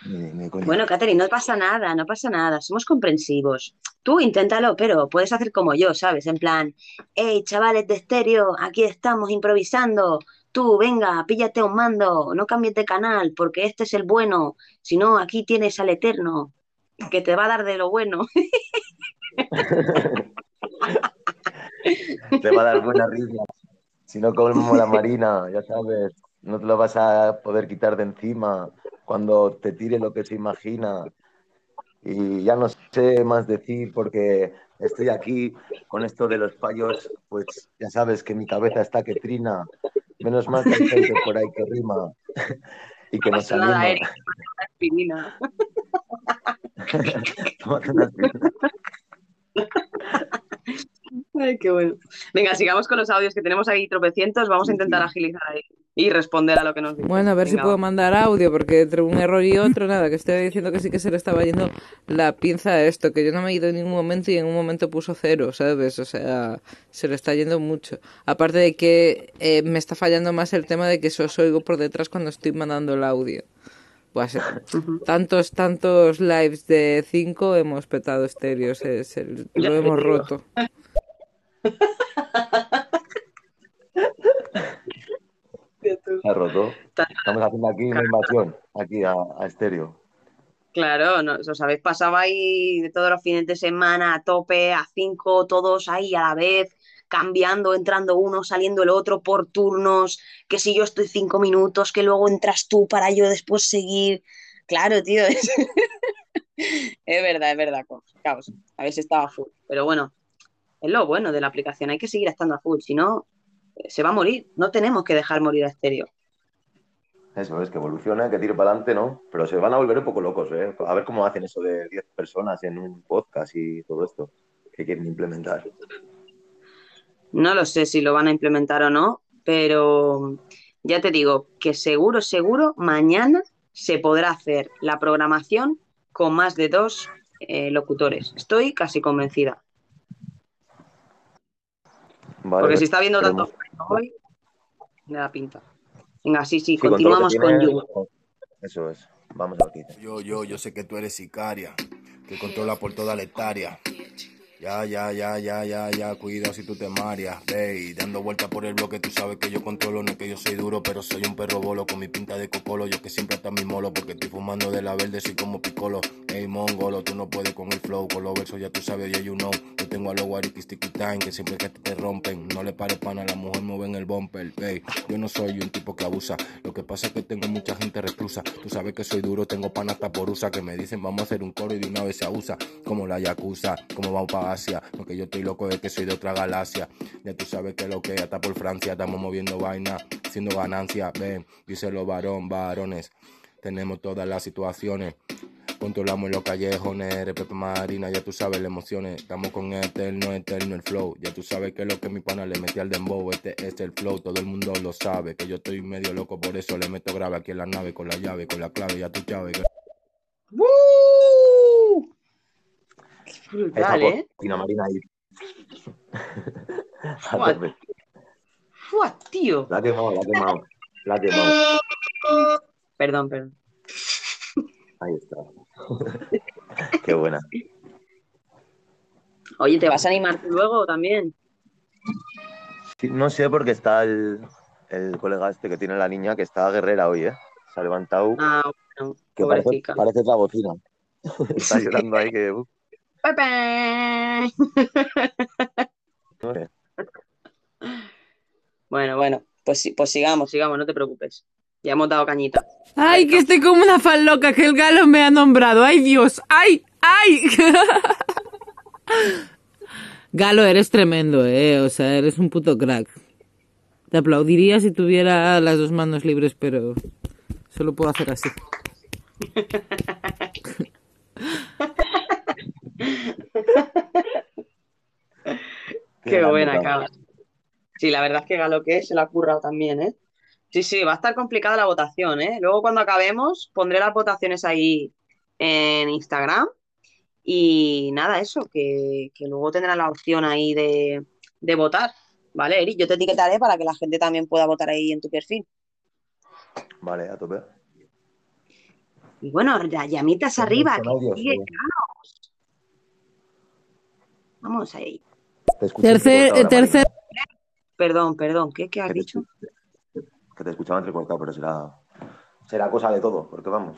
Ni, ni coña. Bueno, Catherine, no pasa nada, no pasa nada. Somos comprensivos. Tú inténtalo, pero puedes hacer como yo, ¿sabes? En plan, hey, chavales de estéreo, aquí estamos improvisando. Tú, venga, píllate un mando, no cambies de canal, porque este es el bueno. Si no, aquí tienes al eterno, que te va a dar de lo bueno. <laughs> Te va a dar buena risa. Si no como la Marina, ya sabes, no te lo vas a poder quitar de encima cuando te tire lo que se imagina. Y ya no sé más decir porque estoy aquí con esto de los fallos, pues ya sabes que mi cabeza está que trina. Menos mal que hay gente por ahí que rima <laughs> y que No nos pasa nada. Eric. <laughs> Aspirina. Ay, qué bueno. Venga, sigamos con los audios que tenemos ahí tropecientos. Vamos a intentar agilizar ahí y responder a lo que nos dicen. Bueno, a ver si Venga, puedo va. mandar audio, porque entre un error y otro, nada, que estoy diciendo que sí que se le estaba yendo la pinza a esto, que yo no me he ido en ningún momento y en un momento puso cero, ¿sabes? O sea, se le está yendo mucho. Aparte de que eh, me está fallando más el tema de que os oigo por detrás cuando estoy mandando el audio. Pues, tantos, tantos lives de 5 hemos petado estéreos, es el- Ya lo hemos roto. <laughs> Se ha roto. Estamos haciendo aquí una invasión, aquí a, a estéreo. Claro, no, os habéis pasado ahí de todos los fines de semana a tope, a cinco, todos ahí a la vez, cambiando, entrando uno, saliendo el otro por turnos, que si yo estoy cinco minutos, que luego entras tú para yo después seguir. Claro, tío, <laughs> es, es verdad, es verdad, caos. Habéis estado a full. Pero bueno, es lo bueno de la aplicación, hay que seguir estando a full, si no, se va a morir. No tenemos que dejar morir a estéreo. Eso es, que evolucione, que tire para adelante, ¿no? Pero se van a volver un poco locos, ¿eh? A ver cómo hacen eso de 10 personas en un podcast y todo esto que quieren implementar. No lo sé si lo van a implementar o no, pero ya te digo que seguro, seguro, mañana se podrá hacer la programación con más de dos eh, locutores. Estoy casi convencida. Vale, Porque si está viendo esperemos. Hoy, me da pinta. Venga, sí, sí, continuamos con tiene, You. Eso es. Vamos a. Yo, yo, yo sé que tú eres sicaria, que controla por toda la hectárea. Ya, ya, ya, ya, ya, ya, cuidado si tú te mareas, ve, dando vueltas por el bloque, tú sabes que yo controlo, no es que yo soy duro, pero soy un perro bolo con mi pinta de cocolo, yo que siempre hasta mi molo, porque estoy fumando de la verde, soy como picolo, ey, mongolo, tú no puedes con el flow, con los versos ya tú sabes, ya you know, yo tengo a los guariquis time, que siempre que te rompen, no le pares pana, la mujer mueve en el bumper, ey, yo no soy un tipo que abusa, lo que pasa es que tengo mucha gente reclusa, tú sabes que soy duro, tengo pana hasta por usa, que me dicen vamos a hacer un coro y de una vez se abusa, como la Yakuza, como vamos para Porque yo estoy loco de que soy de otra galaxia, ya tú sabes que lo que hasta por Francia estamos moviendo vaina, haciendo ganancia, ven, díselo varón, varones, tenemos todas las situaciones. Controlamos los callejones, RPP Marina, ya tú sabes las emociones. Estamos con eterno, eterno el flow. Ya tú sabes que lo que mi pana le metí al dembow, este es el flow, todo el mundo lo sabe. Que yo estoy medio loco, por eso le meto grave aquí en la nave con la llave, con la clave, ya tú sabes. que- ¡Uh! Brutal, ¿eh? cocina marina ahí. <laughs> ¡Fua, tío! La ha quemado, la ha quemado. La ha quemado. Perdón, perdón. Ahí está. <laughs> Qué buena. Oye, ¿te vas a animar luego también? Sí, no sé porque está el, el colega este que tiene la niña que está guerrera hoy, ¿eh? Se ha levantado. Ah, bueno, que parece la bocina. <laughs> está llorando ahí que. uh, Sé. Bueno, bueno, pues, sí- pues sigamos, sigamos, no te preocupes. Ya hemos dado cañita. Ay, que estoy como una fan loca que el galo me ha nombrado. Ay, Dios. Ay, ay. <laughs> Galo, eres tremendo, eh. O sea, eres un puto crack. Te aplaudiría si tuviera las dos manos libres, pero solo puedo hacer así. <laughs> <laughs> Qué buena, Carlos. Sí, la verdad es que Galo que se lo ha currado también, ¿eh? Sí, sí, va a estar complicada la votación, ¿eh? Luego cuando acabemos pondré las votaciones ahí en Instagram y nada, eso, que, que luego tendrán la opción ahí de, de votar, ¿vale, Eric? Yo te etiquetaré para que la gente también pueda votar ahí en tu perfil. Vale, a tope. Y bueno, llamitas arriba, que sigue. Vamos ahí. Te Tercer, eh, tercer, Perdón, perdón, ¿qué, qué has dicho? Que te escuchaba entrecortado, pero será, será cosa de todo, porque vamos.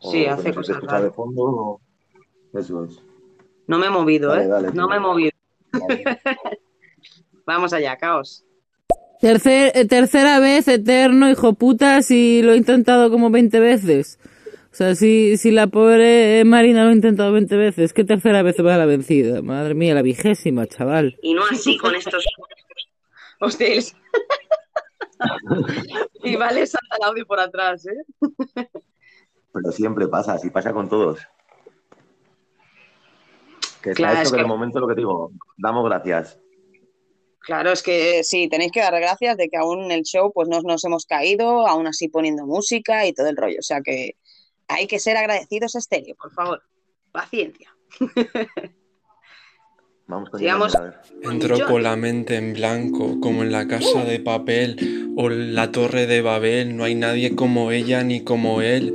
O Sí, hace no se cosas escucha de fondo. o- Eso es. No me he movido, Dale, ¿eh? dale, no me he movido. <laughs> Vamos allá, caos. tercer, eh, tercera vez, eterno, hijo puta, si lo he intentado como 20 veces. O sea, si, si la pobre Marina lo ha intentado 20 veces, ¿qué tercera vez va la vencida? Madre mía, la vigésima, chaval. Y no así con estos <laughs> hostiles. <laughs> y vale, salta el audio por atrás, ¿eh? <laughs> Pero siempre pasa, así pasa con todos. Que está Claro, hecho es que, que- el momento lo que te digo, damos gracias. Claro, es que sí, tenéis que dar gracias de que aún en el show pues no nos hemos caído, aún así poniendo música y todo el rollo. O sea que hay que ser agradecidos a Estéreo, por favor. Paciencia. <laughs> Vamos con Sigamos. Yolanda, a ver. Entro con la mente en blanco, como en la casa de papel o la torre de Babel. No hay nadie como ella ni como él.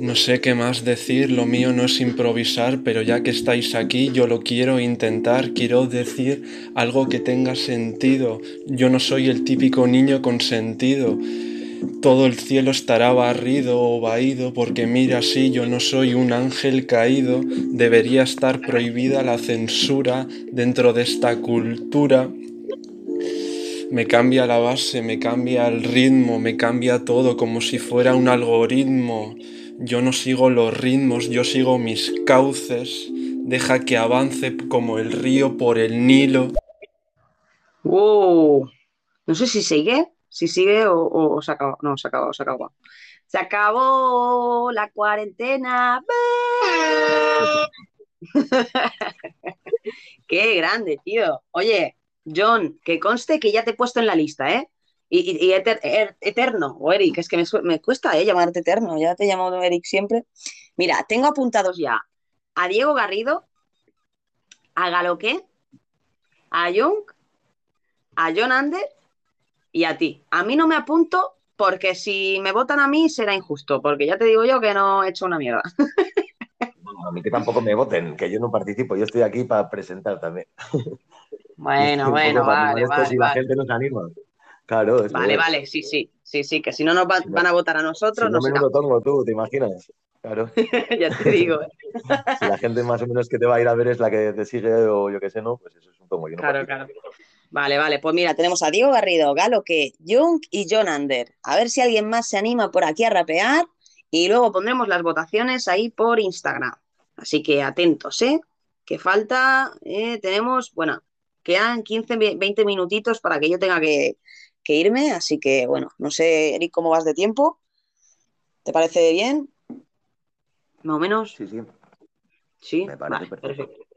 No sé qué más decir, lo mío no es improvisar, pero ya que estáis aquí, yo lo quiero intentar. Quiero decir algo que tenga sentido. Yo no soy el típico niño consentido. Todo el cielo estará barrido o vaído, porque mira, si yo no soy un ángel caído, debería estar prohibida la censura dentro de esta cultura. Me cambia la base, me cambia el ritmo, me cambia todo como si fuera un algoritmo. Yo no sigo los ritmos, yo sigo mis cauces. Deja que avance como el río por el Nilo. Uh, no sé si sigue, si sigue o, o- se acabó. No, se acabó, se acabó. Se acabó la cuarentena. <laughs> Qué grande, tío. Oye, John, que conste que ya te he puesto en la lista, ¿eh? Y, er- eterno, o Eric, es que me, me cuesta ¿eh? llamarte eterno, ya te he llamado Eric siempre. Mira, tengo apuntados ya a Diego Garrido, a Galoqué, a Jung, a John Ander y a ti. A mí no me apunto porque si me votan a mí será injusto, porque ya te digo yo que no he hecho una mierda. <laughs> A mí que tampoco me voten, que yo no participo, yo estoy aquí para presentar también. <laughs> Bueno, bueno, vale, vale, si la gente nos anima. Claro, es Vale, vale, sí, sí, sí, sí, que si no nos va- van a votar a Si nosotros, no, no será. menudo tongo tú, ¿te imaginas? Claro. <laughs> ya te digo. ¿eh? Si la gente más o menos que te va a ir a ver es la que te sigue o yo qué sé, ¿no? Pues eso es un tongo. Yo no Claro, participo. claro. Vale, vale, pues mira, tenemos a Diego Garrido, Galoque, Jung y John Ander. A ver si alguien más se anima por aquí a rapear y luego pondremos las votaciones ahí por Instagram. Así que atentos, ¿eh? Que falta, eh, tenemos, bueno, quedan 15, ve- 20 minutitos para que yo tenga que, que irme, así que bueno, no sé, Eric, cómo vas de tiempo. ¿Te parece bien? Más o menos. Sí, sí. Sí, Me parece vale, perfecto. perfecto.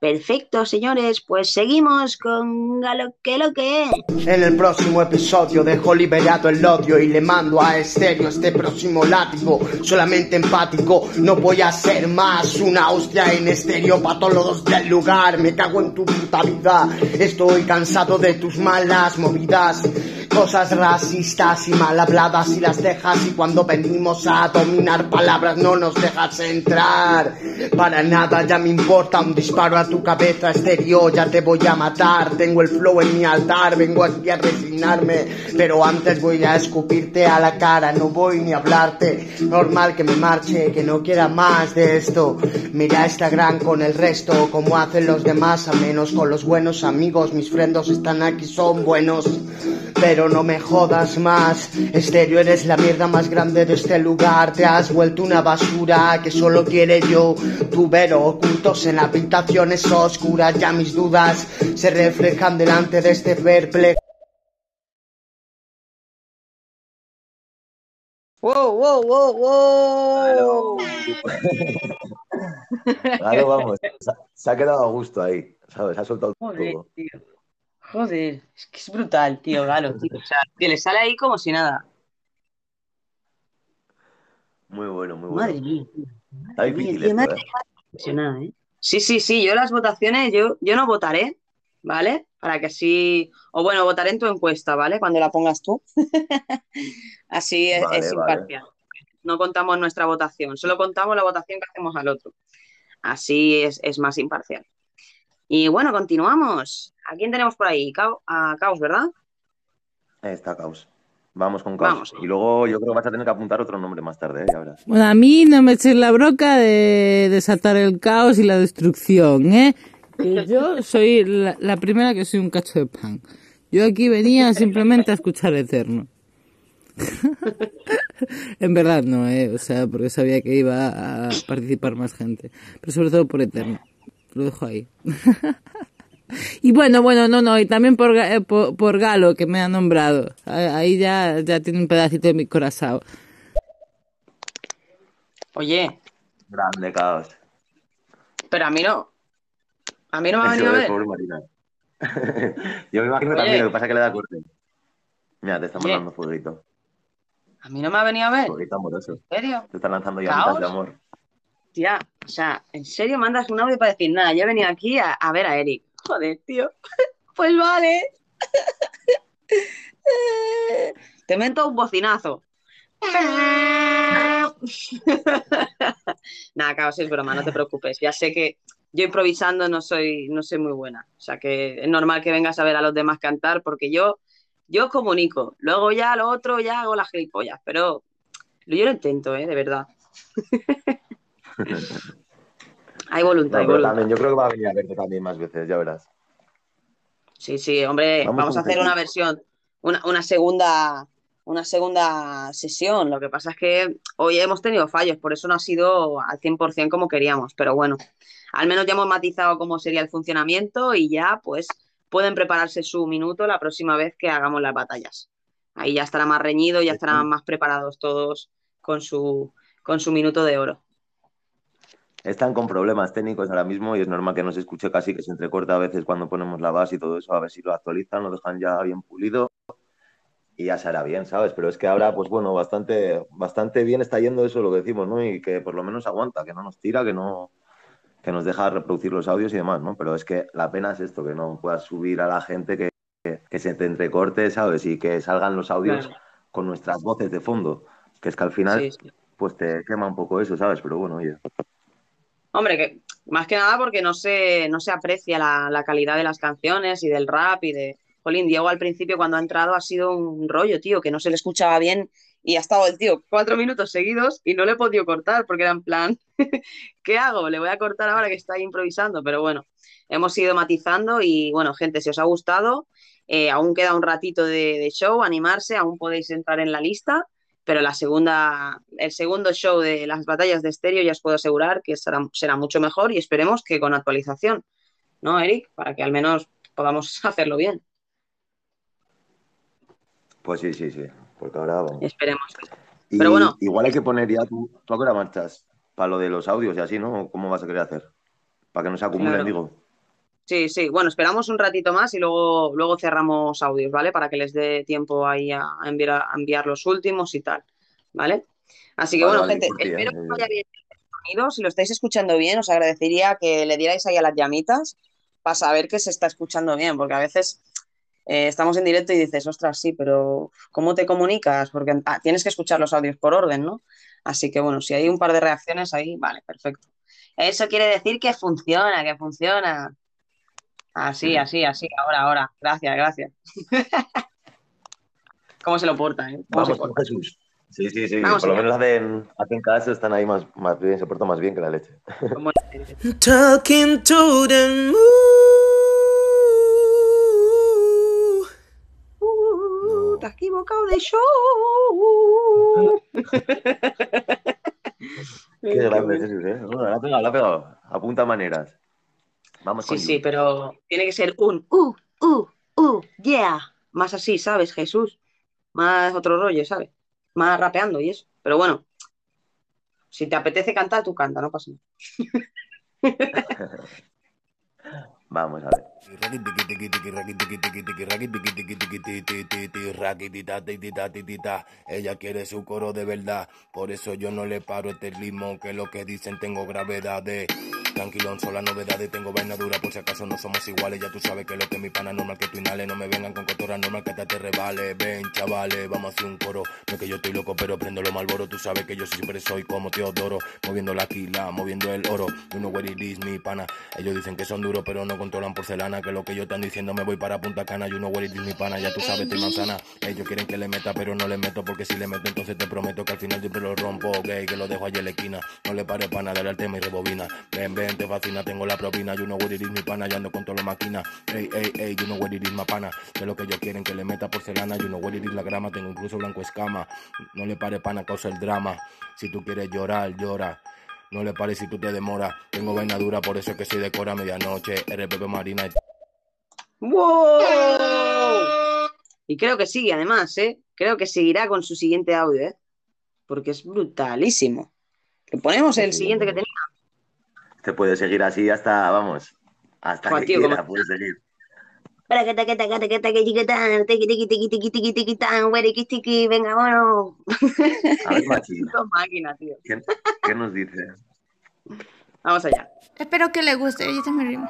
Perfecto, señores, pues seguimos con Galoque lo que es. En el próximo episodio dejo liberado el odio y le mando a Estéreo este próximo látigo. Solamente empático, no voy a ser más una hostia en estéreo para todos los del lugar. Me cago en tu puta vida. Estoy cansado de tus malas movidas. Cosas racistas y mal habladas y las dejas y cuando venimos a dominar palabras no nos dejas entrar. Para nada ya me importa un disparo a tu cabeza estéreo, ya te voy a matar. Tengo el flow en mi altar, vengo aquí a resignarme, pero antes voy a escupirte a la cara, no voy ni a hablarte. Normal que me marche, que no quiera más de esto. Mira Instagram con el resto, como hacen los demás, a menos con los buenos amigos. Mis frendos están aquí, son buenos, pero no me jodas más. Estéreo eres la mierda más grande de este lugar. Te has vuelto una basura que solo quiere yo. Tu vero ocultos en habitaciones oscuras. Ya mis dudas se reflejan delante de este perplejo. ¡Wow, wow, wow, wow! Claro, vamos. Se, se ha quedado a gusto ahí, ¿sabes? Ha soltado Joder, todo. tío. Joder, es que es brutal, tío, Galo, tío. O sea, que le sale ahí como si nada. Muy bueno, muy bueno. Madre mía, tío. Está difícil ¿eh? ¿eh? Sí, sí, sí, yo las votaciones, yo, yo no votaré, ¿vale? Para que así, o bueno, votaré en tu encuesta, ¿vale? Cuando la pongas tú. <laughs> Así es, Vale, es vale. imparcial. No contamos nuestra votación, solo contamos la votación que hacemos al otro. Así es, es más imparcial. Y bueno, continuamos. ¿A quién tenemos por ahí? A Caos, ¿verdad? Ahí está Caos. Vamos con Caos. Vamos. Y luego yo creo que vas a tener que apuntar otro nombre más tarde, ¿eh? Ya verás. Bueno, a mí no me eches la broca de desatar el caos y la destrucción, ¿eh? Que yo soy la, la primera que soy un cacho de pan. Yo aquí venía <laughs> simplemente a escuchar Eterno. <laughs> en verdad no, ¿eh? O sea, porque sabía que iba a participar más gente. Pero sobre todo por Eterno. Lo dejo ahí. <laughs> <laughs> y bueno, bueno, no, no, y también por, eh, por, por Galo, que me ha nombrado. Ah, Ahí ya, ya tiene un pedacito de mi corazón. Oye, Grande Caos. pero a mí no. A mí no me ha venido a ver. <laughs> yo me imagino Oye. también, lo que pasa es que le da corte. Mira, te está Oye. mandando fueguito. A mí no me ha venido a ver. Fueguito amoroso. ¿En serio? Te están lanzando llamitas de amor. Tía, o sea, ¿en serio mandas un audio para decir nada? Yo he venido aquí a, a ver a Eric. Joder, tío. <laughs> Pues vale. <laughs> Te mento un bocinazo. <laughs> Nada, Caos, es broma, no te preocupes. Ya sé que yo improvisando no soy, no soy muy buena. O sea que es normal que vengas a ver a los demás cantar porque yo, yo comunico. Luego ya lo otro ya hago las gilipollas. Pero yo lo intento, ¿eh? De verdad. Hay voluntad, No, hay pero voluntad. también, yo creo que va a venir a verte también más veces, ya verás. Sí, sí, hombre, Vamos vamos a hacer una versión, una, una segunda, una segunda sesión. Lo que pasa es que hoy hemos tenido fallos, por eso no ha sido al 100% como queríamos. Pero bueno, al menos ya hemos matizado cómo sería el funcionamiento y ya pues pueden prepararse su minuto la próxima vez que hagamos las batallas. Ahí ya estará más reñido, ya estarán más preparados todos con su, con su minuto de oro. Están con problemas técnicos ahora mismo y es normal que no se escuche casi que se entrecorta a veces cuando ponemos la base y todo eso, a ver si lo actualizan, lo dejan ya bien pulido y ya se hará bien, ¿sabes? Pero es que ahora, pues bueno, bastante, bastante bien está yendo eso, lo que decimos, ¿no? Y que por lo menos aguanta, que no nos tira, que no que nos deja reproducir los audios y demás, ¿no? Pero es que la pena es esto, que no puedas subir a la gente que, que, que se te entrecorte, ¿sabes? Y que salgan los audios Claro. con nuestras voces de fondo, que es que al final, Sí, sí. pues te quema un poco eso, ¿sabes? Pero bueno, oye. Hombre, que más que nada porque no se, no se aprecia la, la calidad de las canciones y del rap y de... Jolín, Diego al principio cuando ha entrado ha sido un rollo, tío, que no se le escuchaba bien y ha estado el tío cuatro minutos seguidos y no le he podido cortar porque era en plan, <laughs> ¿qué hago? Le voy a cortar ahora que está ahí improvisando, pero bueno, hemos ido matizando y bueno, gente, si os ha gustado, eh, aún queda un ratito de, de show, animarse, aún podéis entrar en la lista pero la segunda, el segundo show de las batallas de estéreo ya os puedo asegurar que será, será mucho mejor y esperemos que con actualización, ¿no, Eric? Para que al menos podamos <laughs> hacerlo bien. Pues sí, sí, sí. Porque ahora vamos. Esperemos. Y Pero bueno. igual hay que poner ya tú, tú a qué hora marchas para lo de los audios y así, ¿no? ¿Cómo vas a querer hacer? Para que no se acumulen, Claro. digo. Sí, sí. Bueno, esperamos un ratito más y luego, luego cerramos audios, ¿vale? Para que les dé tiempo ahí a enviar, a enviar los últimos y tal, ¿vale? Así que bueno, gente, ¿eh? espero que vaya bien el sonido. Si lo estáis escuchando bien, os agradecería que le dierais ahí a las llamitas para saber que se está escuchando bien, porque a veces eh, estamos en directo y dices, ostras, sí, pero ¿cómo te comunicas? Porque ah, tienes que escuchar los audios por orden, ¿no? Así que bueno, si hay un par de reacciones ahí, vale, perfecto. Eso quiere decir que funciona, que funciona. Así, así, así, ahora, ahora. Gracias, gracias. <laughs> ¿Cómo se lo porta, eh? ¿Cómo se Vamos con porta? Jesús. Sí, sí, sí. Vamos Por lo menos hacen, hacen caso, están ahí más, más bien, se portan más bien que la leche. Talking to the moon. equivocado de show. Qué grande Jesús, ¿eh? Bueno, la ha pegado, la ha pegado. Apunta maneras. Vamos Sí, con sí, You. pero tiene que ser un uh, uh, uh, yeah. Más así, ¿sabes, Jesús? Más otro rollo, ¿sabes? Más rapeando y eso. Pero bueno, si te apetece cantar, tú canta, no pasa nada. <laughs> Vamos a ver. Ella quiere su coro de verdad, por eso yo no le paro este ritmo, que lo que dicen tengo gravedad de tranquilón, son las novedades, tengo vaina dura, por si acaso no somos iguales, ya tú sabes que lo que mi pana normal que tú inhales, no me vengan con cotorra normal que hasta te revale, ven chavales, vamos a hacer un coro, no es que yo estoy loco, pero prendo lo malboro, tú sabes que yo siempre soy como Teodoro, moviendo la quila, moviendo el oro, you know what it is, mi pana, ellos dicen que son duros, pero no controlan porcelana, que lo que ellos están diciendo me voy para Punta Cana, you know what it is, mi pana, ya tú sabes, estoy manzana, ellos quieren que le meta, pero no le meto, porque si le meto, entonces te prometo que al final siempre lo rompo, gay, que lo dejo allí en la esquina, no le pare pana, dale al tema y rebobina, ven, ven, te fascina, tengo la propina, you know what it is, mi pana, ya ando con toda la máquina, ey, ey, ey, you know what it is, ma pana, que lo que ellos quieren que le meta porcelana, you know what it is, la grama, tengo incluso blanco escama, no le pare pana, causa el drama, si tú quieres llorar, llora, no le pare si tú te demoras, tengo vaina por eso es que soy de cora medianoche, RPP Marina y ¡Wow! Y creo que sigue, además, ¿eh? Creo que seguirá con su siguiente audio, ¿eh? Porque es brutalísimo. ¿Le ponemos el siguiente que tenía? Te puede seguir así hasta, vamos, hasta Joder, que tío, quiera, puedes seguir. Venga, bueno. A ver, Machi, Puto <laughs> máquina, tío. ¿qué, qué nos dice? Vamos allá. Espero que les guste, y es mi ritmo.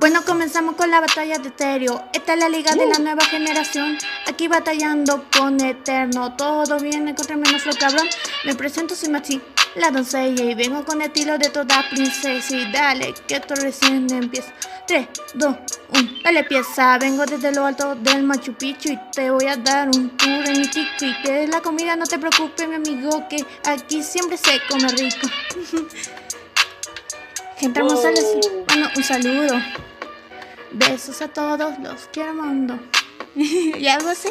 Bueno, comenzamos con la batalla de Eterio. Esta es la liga de la nueva generación. Aquí batallando con Eterno. Todo viene contra menos lo cabrón. Me presento, soy Maxi, la doncella. Y vengo con estilo de toda princesa. Y dale, que esto recién empieza. 3, 2, 1, dale pieza. Vengo desde lo alto del Machu Picchu. Y te voy a dar un tour en mi chico. Y que es la comida, no te preocupes, mi amigo. Que aquí siempre se come rico. <laughs> Gente hermosa, les mando un saludo. Besos a todos, los quiero mundo. <laughs> y algo así.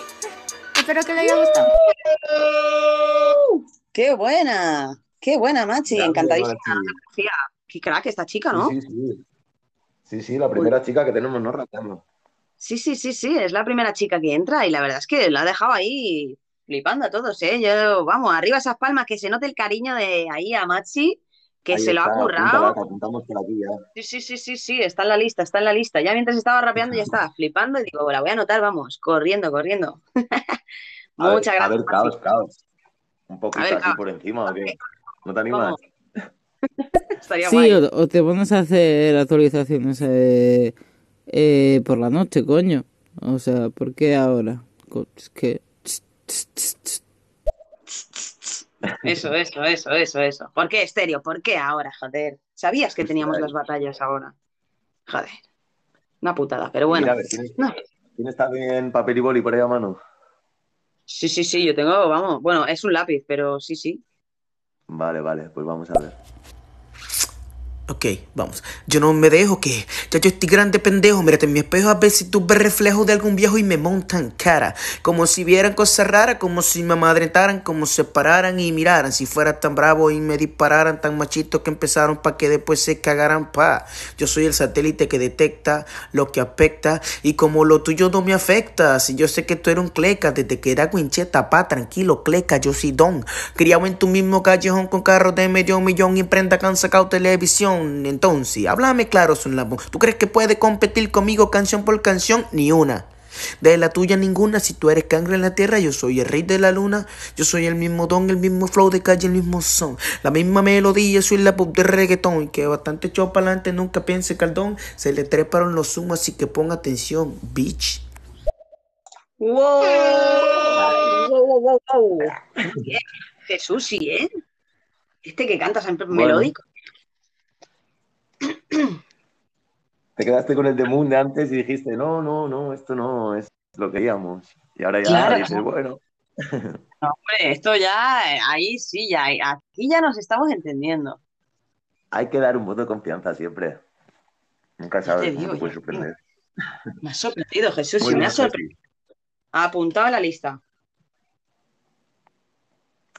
Espero que les haya gustado. ¡Qué buena! ¡Qué buena, Machi! Encantadísima. Machi. Qué crack esta chica, ¿no? Sí, sí, sí. Sí, sí, la primera chica que tenemos, ¿no? Rapeando. Sí, sí, sí, sí, es la primera chica que entra y la verdad es que la ha dejado ahí flipando a todos, ¿eh? Yo, vamos, arriba esas palmas, que se note el cariño de ahí a Machi, que Ahí se lo ha currado. apúntala, que apuntamos por aquí ya. Sí, sí, sí, sí, sí, está en la lista, está en la lista. Ya mientras estaba rapeando ya <laughs> estaba flipando y digo, la voy a anotar, vamos, corriendo, corriendo. A <laughs> ver, Muchas a gracias, ver, Machi. caos, caos. Un poquito A ver, así caos. por encima, ¿o qué? <laughs> ¿No te animas? Estaría Sí, guay. o, o te pones a hacer actualizaciones eh, eh, por la noche, coño. O sea, ¿por qué ahora? Es que... Eso, eso, eso, eso, eso. ¿Por qué estéreo? ¿Por qué ahora, joder? ¿Sabías que teníamos las batallas ahora? Joder. Una putada, pero bueno. Mira, a ver, ¿tienes, No. ¿tienes también papel y boli por ahí a mano? Sí, sí, sí, yo tengo, vamos, bueno, es un lápiz, pero sí, sí. Vale, vale, pues vamos a ver. Ok, vamos. Yo no me dejo que ya yo estoy grande pendejo. Mírate en mi espejo a ver si tú ves reflejo de algún viejo y me montan cara. Como si vieran cosas raras, como si me amadrentaran, como se pararan y miraran. Si fuera tan bravo y me dispararan, tan machitos que empezaron pa' que después se cagaran pa. Yo soy el satélite que detecta lo que afecta y como lo tuyo no me afecta. Si yo sé que tú eres un cleca, desde que era guincheta, pa, tranquilo, cleca, yo soy don. Criado en tu mismo callejón con carros de medio millón y prenda que han sacado televisión. Entonces, háblame claro, son la ¿Tú crees que puedes competir conmigo canción por canción? Ni una. De la tuya ninguna, si tú eres cangre en la tierra, yo soy el rey de la luna, yo soy el mismo don, el mismo flow de calle, el mismo son, la misma melodía, soy la pop de reggaetón, que bastante echó para adelante, nunca piense caldón, se le treparon los zumos, así que ponga atención, bitch. ¡Wow! ¡Wow, wow, wow, wow! Jesús, sí, ¿eh? Este que canta siempre Bueno. melódico. <clears throat> Te quedaste con el de Moon de antes y dijiste, no, no, no, esto no es lo que queríamos. Y ahora ya Claro. dices, bueno, <laughs> No, hombre, esto ya, eh, ahí sí, ya, aquí ya nos estamos entendiendo. hay que dar un voto de confianza siempre. Nunca sabes cómo te puede sorprender. Me ha sorprendido, Jesús, Muy me ha sorprendido. Apuntado a la lista.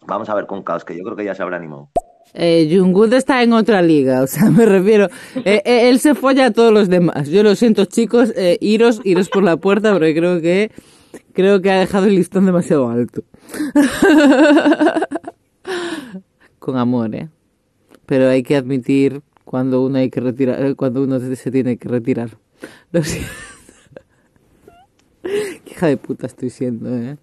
Vamos a ver con Caos, que yo creo que ya se habrá animado. Eh, Jungkook está en otra liga, o sea, <laughs> me refiero. eh, eh, él se folla a todos los demás. Yo lo siento, chicos, eh, iros, iros por la puerta, porque creo que creo que ha dejado el listón demasiado alto. <laughs> Con amor, eh. Pero hay que admitir cuando uno hay que retirar, eh, cuando uno se tiene que retirar. <laughs> Lo siento. Qué hija de puta estoy siendo, eh.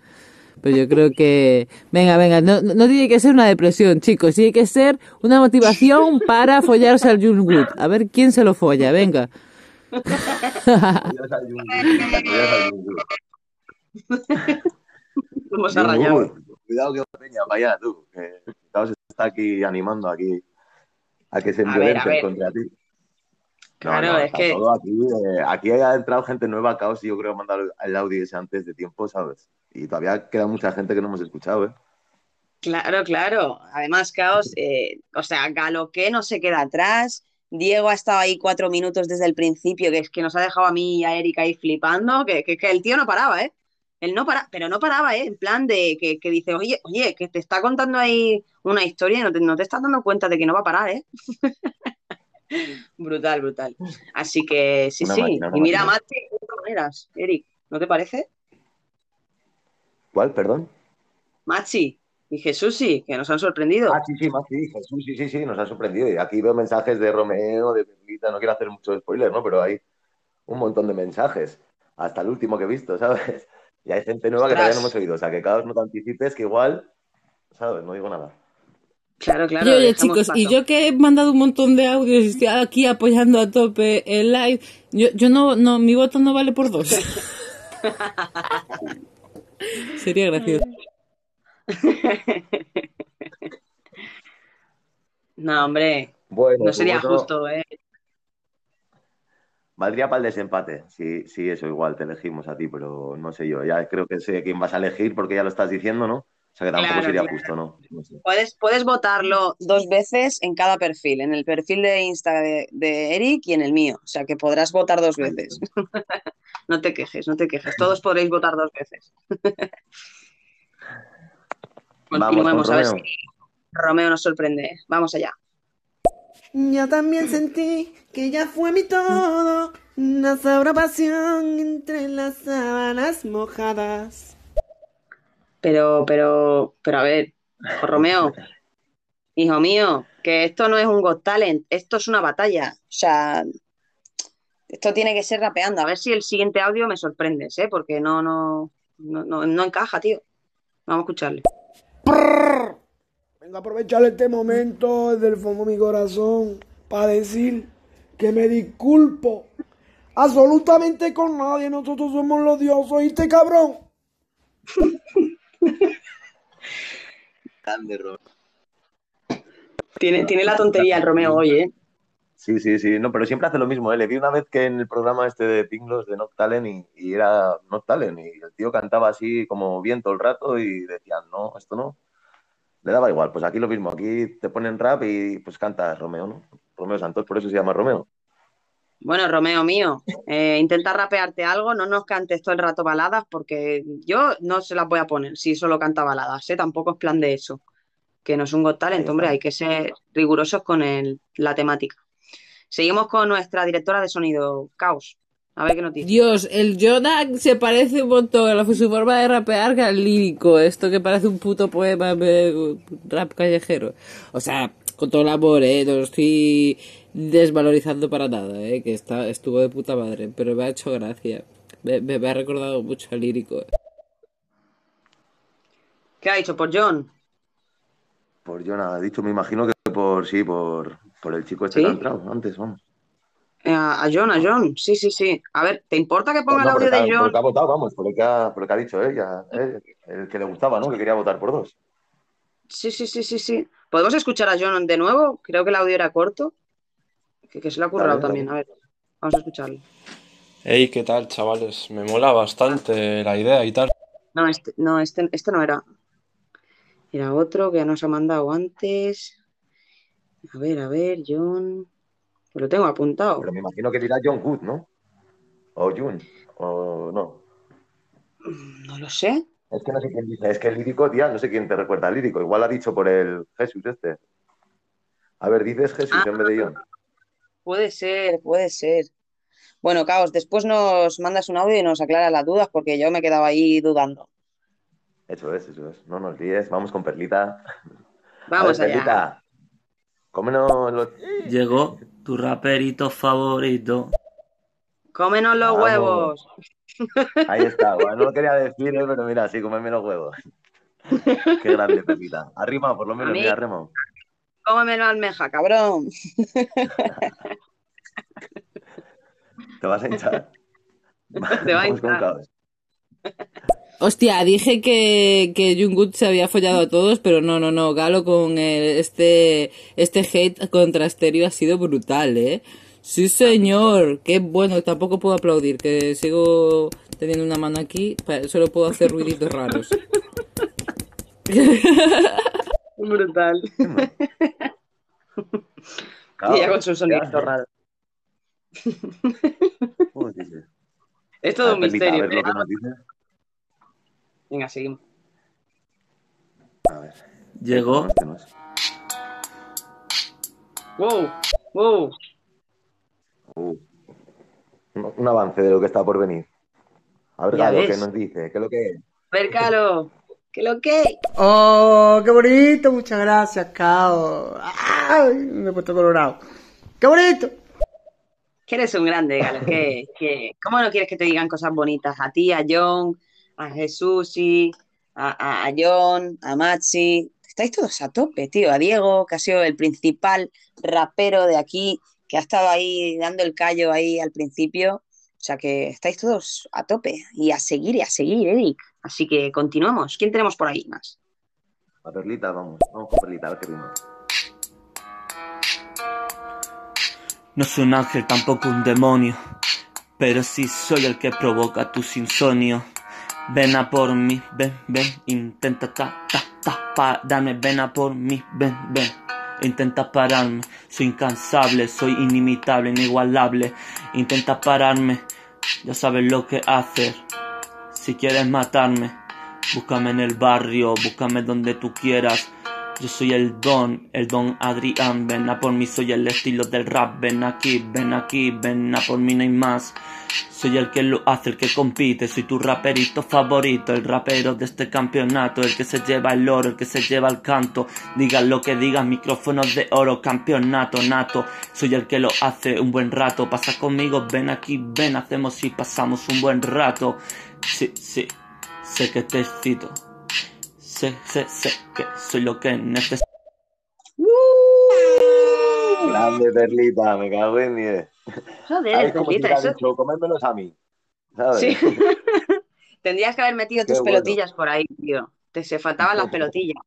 Pero yo creo que... Venga, venga, no, no tiene que ser una depresión, chicos. Tiene que ser una motivación para follarse al Jungkook. A ver quién se lo folla, venga. ¿Cómo se ha rayado? Cuidado que peña, vaya tú. Que está aquí animando aquí a que se A a ver. contra ti. Claro, es está que- todo aquí, eh, aquí ha entrado gente nueva, Caos, y yo creo que mandar el audio ese antes de tiempo, ¿sabes? Y todavía queda mucha gente que no hemos escuchado, ¿eh? Claro, claro. Además, Caos, eh, o sea, Galoque no se queda atrás. Diego ha estado ahí cuatro minutos desde el principio, que es que nos ha dejado a mí y a Erika ahí flipando, que, que, que el tío no paraba, ¿eh? Él no para, pero no paraba, ¿eh? En plan de que, que dice, oye, oye, que te está contando ahí una historia y no te, no te estás dando cuenta de que no va a parar, ¿eh? <laughs> <laughs> Brutal, brutal. Así que sí, Una sí. máquina, y mira, máquina. Mate, de todas maneras, Eric, ¿no te parece? ¿Cuál, perdón? Machi y Jesús sí, que nos han sorprendido. Ah, sí, sí, más sí, Jesús, sí, sí, sí, nos ha sorprendido. Y aquí veo mensajes de Romeo, de Pepita, no quiero hacer mucho spoiler, ¿no? Pero hay un montón de mensajes, hasta el último que he visto, <laughs> ¿sabes? Y hay gente nueva que todavía no hemos oído, o sea, que cada vez no te anticipes, que igual, ¿sabes? No digo nada. Claro, claro. Y oye, chicos, y yo que he mandado un montón de audios y estoy aquí apoyando a tope el live, yo, yo no, no, mi voto no vale por dos. <laughs> Sería gracioso. <laughs> No, hombre, Bueno, no sería justo, ¿eh? Valdría para el desempate, sí, sí, eso igual, te elegimos a ti, pero no sé yo, ya creo que sé quién vas a elegir porque ya lo estás diciendo, ¿no? O sea, que tampoco Claro, sería claro. justo, ¿no? No sé. Puedes, puedes votarlo dos veces en cada perfil, en el perfil de Insta de, de Eric y en el mío. O sea que podrás votar dos veces. <laughs> No te quejes, no te quejes. Todos <laughs> podréis votar dos veces. <laughs> Continuemos a ver Romeo. si Romeo nos sorprende. Vamos allá. Yo también sentí que ella fue mi todo, una sabra pasión entre las sábanas mojadas. Pero, pero, pero a ver, Romeo, hijo mío, que esto no es un Got Talent, esto es una batalla. O sea, esto tiene que ser rapeando. A ver si el siguiente audio me sorprendes, ¿eh? Porque no, no, no, no, no encaja, tío. Vamos a escucharle. Vengo a aprovechar este momento desde el fondo de mi corazón para decir que me disculpo absolutamente con nadie. Nosotros somos los dioses, ¿oíste, cabrón? Grande, Romeo. Tiene, tiene la tontería el Romeo hoy, ¿eh? Sí, sí, sí, no, pero siempre hace lo mismo, ¿eh? Le vi una vez que en el programa este de Pinglos de Not Talent y, y era Not Talent y el tío cantaba así como bien todo el rato y decían, no, esto no. Le daba igual, pues aquí lo mismo, aquí te ponen rap y pues canta Romeo, ¿no? Romeo Santos, por eso se llama Romeo. Bueno, Romeo mío, eh, intenta rapearte algo, no nos cantes todo el rato baladas porque yo no se las voy a poner si solo canta baladas, ¿eh? Tampoco es plan de eso. Que no es un Got Talent, hombre, hay que ser rigurosos con el- la temática. Seguimos con nuestra directora de sonido, Caos. A ver qué nos dice. Dios, el Jonak se parece un montón a su forma de rapear que al lírico. Esto que parece un puto poema de rap callejero. O sea, con todo el amor, ¿eh? Estoy desvalorizando para nada, ¿eh? Que está, estuvo de puta madre. Pero me ha hecho gracia. Me, me- me ha recordado mucho al lírico. ¿Qué ha dicho por John? Por nada, he dicho, me imagino que por, sí, por, por el chico este ¿Sí? que ha entrado antes, vamos. Eh, a, John, a John. Sí, sí, sí. A ver, ¿te importa que ponga No, el por audio ha- de por John? el que ha votado, vamos, por que ha, por el que ha dicho ella, eh, el que le gustaba, ¿no? Que quería votar por dos. Sí, sí, sí, sí, sí. ¿Podemos escuchar a John de nuevo? Creo que el audio era corto. Que, que se le ha currado Dale, dale. también. A ver, vamos a escucharlo. Hey, ¿qué tal, chavales? Me mola bastante la idea y tal. No, este no, este, este no era. Era otro que ya nos ha mandado antes. A ver, a ver, John. Pues lo tengo apuntado. Pero me imagino que dirá John Good, ¿no? O Jun, o no. No lo sé. Es que no sé quién dice, es que el lírico, tía, no sé quién te recuerda al lírico. Igual ha dicho por el Jesús este. A ver, dices Jesús en vez de John. Puede ser, puede ser. Bueno, Caos, después nos mandas un audio y nos aclaras las dudas porque yo me quedaba ahí dudando. Eso es, eso es. No nos líes, vamos con Perlita. Vamos ver, allá. Perlita, cómenos los... Llegó tu raperito favorito. Cómenos los Vamos. huevos. Ahí está, bueno, no lo quería decir, eh, pero mira, sí, comerme los huevos. Qué grande, Perlita. Arrima, por lo menos, mira, Remo. Cómeme la almeja, cabrón. <laughs> Te vas a hinchar. <laughs> Te va a hinchar. Hostia, dije que, que Jungkook se había follado a todos, pero no, no, no. Galo con el- este, este hate contra Stereo ha sido brutal, ¿eh? Sí, señor. Qué bueno. Tampoco puedo aplaudir, que sigo teniendo una mano aquí. Solo puedo hacer ruiditos raros. <laughs> Brutal. Y ya con raros. <laughs> ¿Cómo dices? Es todo A un misterio. A ver lo que nos dice. Venga, seguimos. A ver. Llegó Este no es. Wow, wow. Uh. Un, avance de lo que está por venir. A ver, Galo. ¿qué nos dice? ¿Qué es lo que es? ¿Qué lo que? ¡Oh, qué bonito! Muchas gracias, Cao. ¡Ay! Me he puesto colorado. ¡Qué bonito! Que eres un grande, Galo. que, que- ¿Cómo no quieres que te digan cosas bonitas? A ti, a John, a Jesús, a, a, a John, a Maxi. Estáis todos a tope, tío. A Diego, que ha sido el principal rapero de aquí, que ha estado ahí dando el callo ahí al principio. O sea que estáis todos a tope. Y a seguir, y a seguir, Eric. Así que continuamos. ¿Quién tenemos por ahí más? A Perlita, vamos. Vamos con Perlita, a ver qué rima. No soy un ángel, tampoco un demonio, pero sí soy el que provoca tus insomnios. Ven a por mí, ven, ven, intenta ta, ta, ta, pararme, ven a por mí, ven, ven. Intenta pararme, soy incansable, soy inimitable, inigualable. Intenta pararme, ya sabes lo que hacer. Si quieres matarme, búscame en el barrio, búscame donde tú quieras. Yo soy el don, el don Adrián, ven a por mí, soy el estilo del rap, ven aquí, ven aquí, ven a por mí, no hay más. Soy el que lo hace, el que compite, soy tu raperito favorito, el rapero de este campeonato, el que se lleva el oro, el que se lleva el canto. Digan lo que digan, micrófonos de oro, campeonato nato. Soy el que lo hace un buen rato, pasa conmigo, ven aquí, ven, hacemos y pasamos un buen rato. Sí, sí, sé que te excito. Sé, sé, sé que soy lo que necesito. Grande Perlita, me cago en 10. Joder, si Perlita, eso- dicho, comérmelos a mí. ¿Sabes? Sí. <laughs> Tendrías que haber metido Qué tus bueno. pelotillas por ahí, tío. Te se faltaban las pelotillas.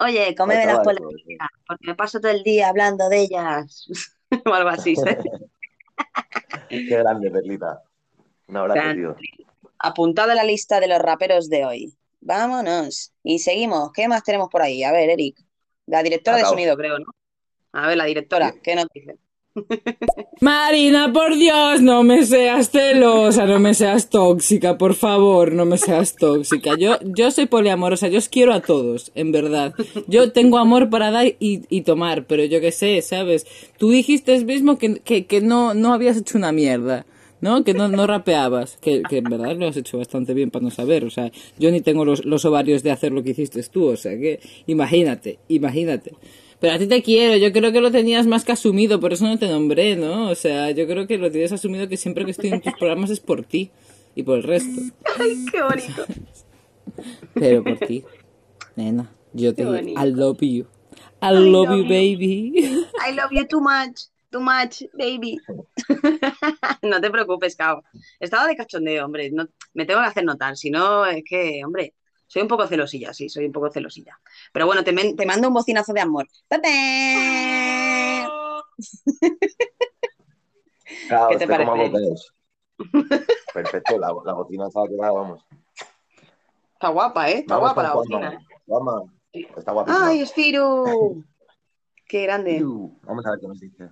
Oye, cómeme las Faltaba eso, pelotillas, porque me paso todo el día hablando de ellas. <laughs> o algo así, ¿sabes? <laughs> Qué grande Perlita. Un abrazo, tío. Apuntado en la lista de los raperos de hoy. Vámonos. Y seguimos. ¿Qué más tenemos por ahí? A ver, Eric. La directora de sonido, creo, ¿no? A ver, la directora, ¿qué nos dice? <laughs> Marina, por Dios, no me seas celosa, no me seas tóxica, por favor, no me seas tóxica. Yo, yo soy poliamorosa, yo os quiero a todos, en verdad. Yo tengo amor para dar y, y tomar, pero yo qué sé, ¿sabes? Tú dijiste mismo que, que, que no, no habías hecho una mierda. ¿No? Que no, no rapeabas. Que, que en verdad lo has hecho bastante bien para no saber. O sea, yo ni tengo los, los ovarios de hacer lo que hiciste tú. O sea, que imagínate, imagínate. Pero a ti te quiero, yo creo que lo tenías más que asumido, por eso no te nombré, ¿no? O sea, yo creo que lo tienes asumido que siempre que estoy en tus programas es por ti y por el resto. ¡Ay, qué bonito! Pero por ti, nena, yo te. I love you. I, I love, love you, you. baby. I love you too much, too much, baby. <laughs> no te preocupes, Cao. Estaba de cachondeo, hombre. No, me tengo que hacer notar. Si no, es que, hombre, soy un poco celosilla, sí, soy un poco celosilla. Pero bueno, te, mando un bocinazo de amor. <laughs> Claro, ¿Qué te este parece? Perfecto, la, la bocina está quedada, vamos. Está guapa, ¿eh? Está Vamos guapa la bocina. ¿eh? Juanma, está guapísima. ¡Ay, Espiru! ¡Qué grande! Vamos a ver qué nos dice.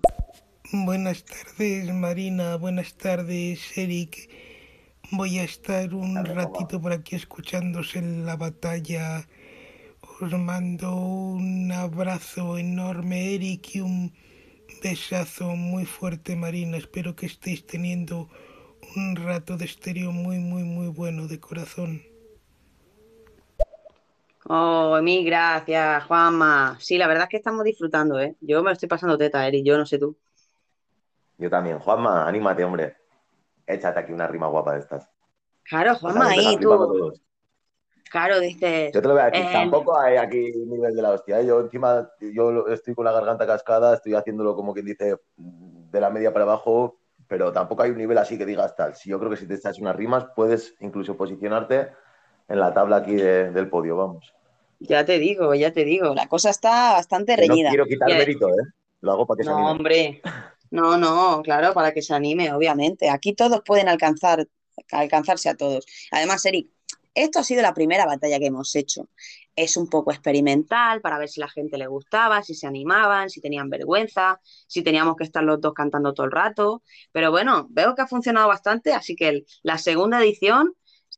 Buenas tardes, Marina. Buenas tardes, Eric. voy a estar un ratito por aquí escuchándose la batalla. Os mando un abrazo enorme, Eric, y un besazo muy fuerte, Marina. Espero que estéis teniendo un rato de estéreo muy, muy, muy bueno de corazón. Oh, mil gracias, Juanma. Sí, la verdad es que estamos disfrutando, ¿eh? Yo me lo estoy pasando teta, Eric, yo no sé tú. Yo también. Juanma, anímate, hombre. Échate aquí una rima guapa de estas. Claro, Juanma, ahí tú. Claro, dices. Yo te lo voy a decir, eh, tampoco hay aquí nivel de la hostia. ¿eh? Yo encima, yo estoy con la garganta cascada, estoy haciéndolo como quien dice de la media para abajo, pero tampoco hay un nivel así que digas tal. Si yo creo que si te echas unas rimas, puedes incluso posicionarte en la tabla aquí de- del podio, vamos. Ya te digo, ya te digo. La cosa está bastante Que no reñida. quiero quitar Y- mérito, ¿eh? Lo hago para que se No, anime. hombre. No, no, claro, para que se anime, obviamente. Aquí todos pueden alcanzar, alcanzarse a todos. Además, Eric, esto ha sido la primera batalla que hemos hecho. Es un poco experimental para ver si la gente le gustaba, si se animaban, si tenían vergüenza, si teníamos que estar los dos cantando todo el rato. Pero bueno, veo que ha funcionado bastante, así que la segunda edición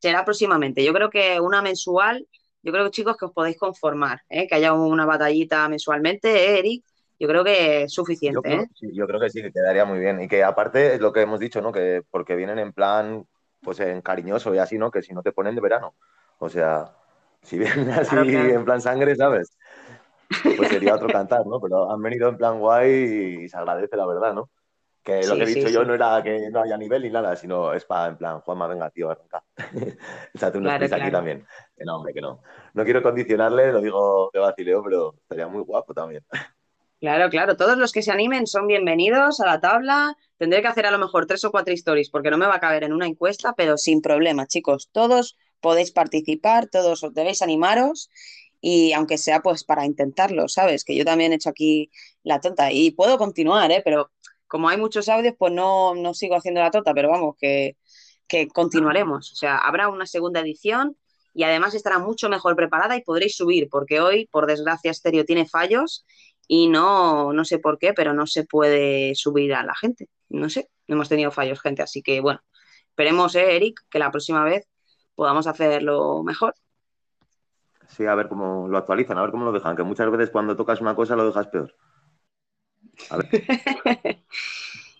será próximamente. Yo creo que una mensual, yo creo, chicos, que os podéis conformar, ¿eh? Que haya una batallita mensualmente, ¿eh, Eric? Yo creo que es Yo suficiente, creo, ¿eh? sí, yo creo que sí, que quedaría muy bien. Y que aparte es lo que hemos dicho, ¿no? Que porque vienen en plan, pues en cariñoso y así, ¿no? Que si no te ponen de verano. O sea, si vienen <laughs> así Claro, claro. en plan sangre, ¿sabes? Pues sería otro cantar, ¿no? Pero han venido en plan guay y se agradece, la verdad, ¿no? Que lo Sí, que he dicho sí. yo no era que no haya nivel ni nada, sino es para, en plan, Juanma, venga, tío, arranca. <laughs> Échate unos Claro, quiz aquí claro. también. Que no, hombre, que no. No quiero condicionarle, lo digo de vacileo, pero estaría muy guapo también. <laughs> Claro, claro, todos los que se animen son bienvenidos a la tabla. Tendré que hacer a lo mejor tres o cuatro stories porque no me va a caber en una encuesta, pero sin problema, chicos. Todos podéis participar, todos os debéis animaros y aunque sea pues para intentarlo, ¿sabes? Que yo también he hecho aquí la tonta y puedo continuar, ¿eh? Pero como hay muchos audios, pues no, no sigo haciendo la tonta, pero vamos, que, que continuaremos. O sea, habrá una segunda edición y además estará mucho mejor preparada y podréis subir, porque hoy, por desgracia, Stereo tiene fallos y no, no sé por qué, pero no se puede subir a la gente. No sé, hemos tenido fallos, gente, así que bueno, esperemos, eh, Eric, que la próxima vez podamos hacerlo mejor. Sí, a ver cómo lo actualizan, a ver cómo lo dejan, que muchas veces cuando tocas una cosa lo dejas peor. <laughs>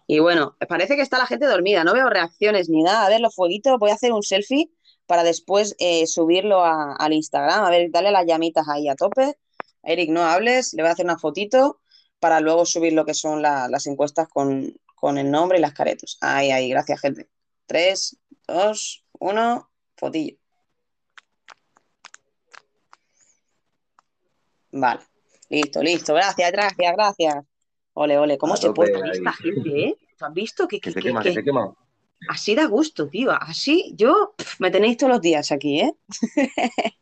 Y bueno, parece que está la gente dormida, no veo reacciones ni nada. A ver, los fueguitos, voy a hacer un selfie para después eh, subirlo a- al Instagram. A ver, dale las llamitas ahí a tope. Eric, no hables, le voy a hacer una fotito para luego subir lo que son la- las encuestas con, con el nombre y las caretas. Ahí, ahí, gracias, gente. Tres, dos, uno, fotillo. Vale, listo, listo. Gracias, gracias, gracias. Ole, ole, ¿cómo se porta ahí. esta gente, eh? ¿Tú has visto que, Que que, se que- quema, que- que se quema. así da gusto, tío? Así, yo me tenéis todos los días aquí, ¿eh? <laughs>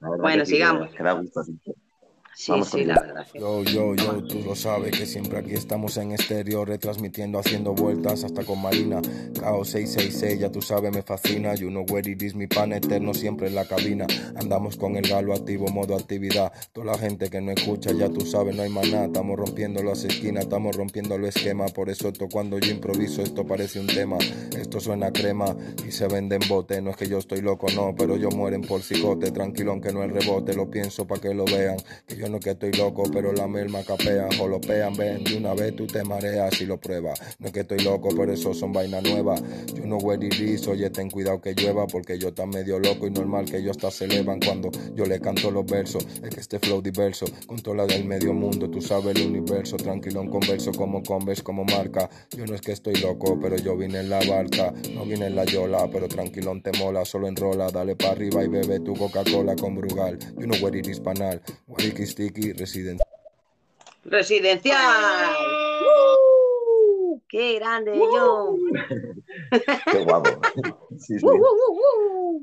Bueno, sigamos. Que da gusto así. Sí, Vamos sí, con la verdad. sí. Yo, yo, yo, tú lo sabes que siempre aquí estamos en estéreo, retransmitiendo, haciendo vueltas hasta con Marina. KO 666, ya tú sabes, me fascina. You know where it is, mi pan eterno siempre en la cabina. Andamos con el galo activo, modo actividad. Toda la gente que no escucha, ya tú sabes, no hay nada. Estamos rompiendo las esquinas, estamos rompiendo los esquemas. Por eso esto cuando yo improviso, esto parece un tema. Esto suena a crema y se vende en bote. No es que yo estoy loco, no, pero yo mueren por cicote. Tranquilo, aunque no el rebote, lo pienso para que lo vean. Que yo es que estoy loco, pero la merma capean, jolopean, ven. De una vez tú te mareas y lo pruebas. No es que estoy loco, pero eso son vainas nuevas. Yo no where it is, oye, ten cuidado que llueva, porque yo tan medio loco y normal que ellos hasta se elevan cuando yo le canto los versos. Es que este flow diverso, con toda la del medio mundo, tú sabes el universo, tranquilo en converso como converse, como marca. Yo no es que estoy loco, pero yo vine en la barca, no vine en la yola, pero tranquilón te mola, solo enrola, dale pa' arriba y bebe tu Coca-Cola con Brugal. You know where it is panal, Wariki Sticky, Resident. Residencial. ¡Uh! ¡Qué grande, yo! <laughs> Qué guapo. Sí, sí. ¡Uh, uh, uh, uh!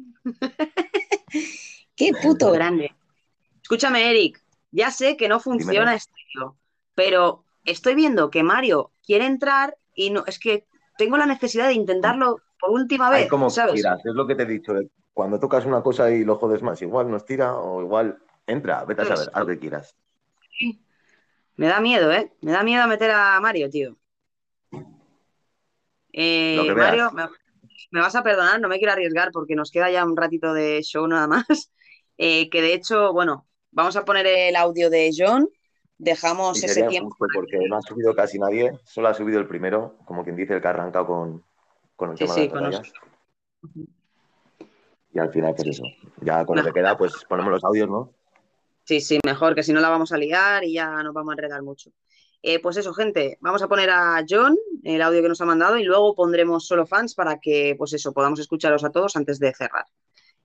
¡Qué puto grande! Escúchame, Eric, ya sé que no funciona Dímelo. estéreo, pero estoy viendo que Mario quiere entrar y no, es que tengo la necesidad de intentarlo por última Hay vez, como ¿sabes? es lo que te he dicho. Cuando tocas una cosa y lo jodes más, igual nos tira o igual entra, vete a saber, haz lo que quieras. Me da miedo, ¿eh? Me da miedo meter a Mario, tío. Eh, Lo que veas. Mario, me, me vas a perdonar, no me quiero arriesgar porque nos queda ya un ratito de show nada más. <laughs> Eh, que de hecho, bueno, vamos a poner el audio de John, dejamos ese tiempo. porque no ha subido casi nadie, solo ha subido el primero, como quien dice, el que ha arrancado con, con el Sí, tema sí, de las. Y al final, pues eso. Ya con lo que queda, pues ponemos los audios, ¿no? Sí, sí, mejor, que si no la vamos a liar y ya nos vamos a enredar mucho. Eh, pues eso, gente, vamos a poner a John el audio que nos ha mandado y luego pondremos solo fans para que, pues eso, podamos escucharos a todos antes de cerrar.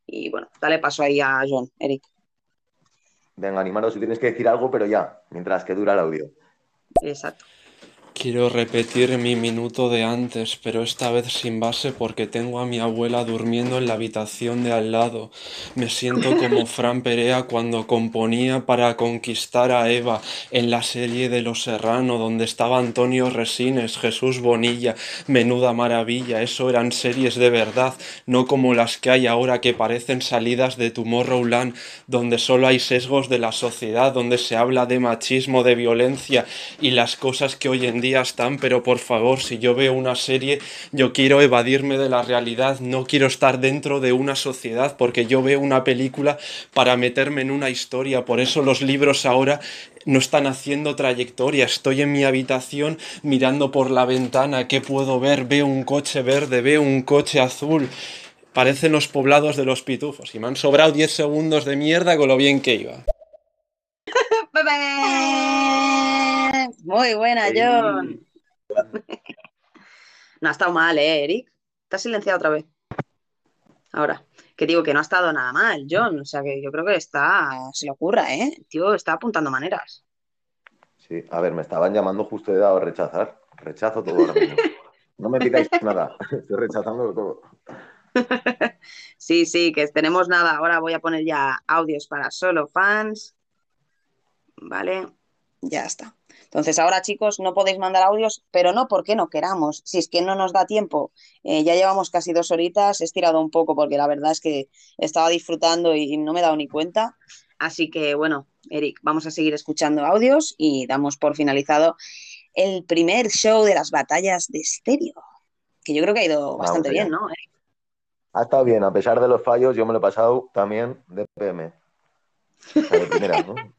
Y bueno, dale paso ahí a John, Eric. Venga, animaros si tienes que decir algo, pero ya, mientras que dura el audio. Exacto. Quiero repetir mi minuto de antes, pero esta vez sin base porque tengo a mi abuela durmiendo en la habitación de al lado. Me siento como <laughs> Fran Perea cuando componía para conquistar a Eva en la serie de Los Serrano, donde estaba Antonio Resines, Jesús Bonilla, menuda maravilla. Eso eran series de verdad, no como las que hay ahora que parecen salidas de Tomorrowland, donde solo hay sesgos de la sociedad, donde se habla de machismo, de violencia y las cosas que hoy en están, pero por favor, si yo veo una serie, yo quiero evadirme de la realidad, no quiero estar dentro de una sociedad, porque yo veo una película para meterme en una historia, por eso los libros ahora no están haciendo trayectoria, estoy en mi habitación mirando por la ventana, ¿qué puedo ver? Veo un coche verde, veo un coche azul. Parecen los poblados de los pitufos y me han sobrado 10 segundos de mierda con lo bien que iba. <laughs> Muy buena, John. No ha estado mal, ¿eh, Eric? Te has silenciado otra vez. Ahora, que digo que no ha estado nada mal, John. O sea que yo creo que está, se le ocurra, ¿eh? El tío está apuntando maneras. Sí, a ver, me estaban llamando justo he dado a rechazar. Rechazo todo ahora mismo. No me pidáis <laughs> nada, estoy rechazándolo todo. <laughs> Sí, sí, que tenemos nada. Ahora voy a poner ya audios para solo fans. Vale, ya está. Entonces, ahora chicos, no podéis mandar audios, pero no porque no queramos, si es que no nos da tiempo. Eh, ya llevamos casi dos horitas, he estirado un poco porque la verdad es que estaba disfrutando y no me he dado ni cuenta. Así que bueno, Eric, vamos a seguir escuchando audios y damos por finalizado el primer show de las batallas de estéreo, que yo creo que ha ido bastante bien, ¿no? Eric? Ha estado bien, a pesar de los fallos, yo me lo he pasado también de PM. De primera, ¿no?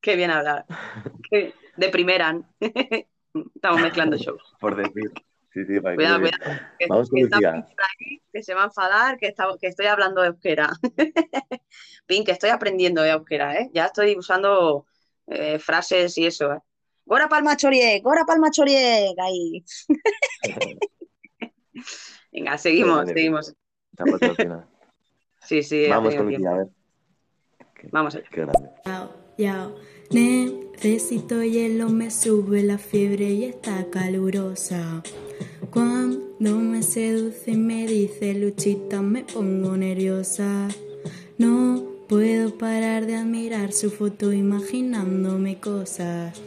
Qué bien hablar. Qué- De primera. <laughs> Estamos mezclando shows. <laughs> Por decir. Sí, sí, Cuidado, cuidado. Que, Vamos con que está que se va a enfadar, que, está- que estoy hablando de euskera. <laughs> Pin, que estoy aprendiendo de euskera, ¿eh? Ya estoy usando eh, frases y eso, ¿eh? Gora palma choriek, gora palma choriek, ahí. Venga, seguimos, Vale. seguimos. Sí, sí, Vamos con Lucía, a tiempo. ver. Vamos allá. Qué grande. Yao, necesito hielo, me sube la fiebre y está calurosa. Cuando me seduce y me dice Luchita, me pongo nerviosa. No puedo parar de admirar su foto imaginándome cosas.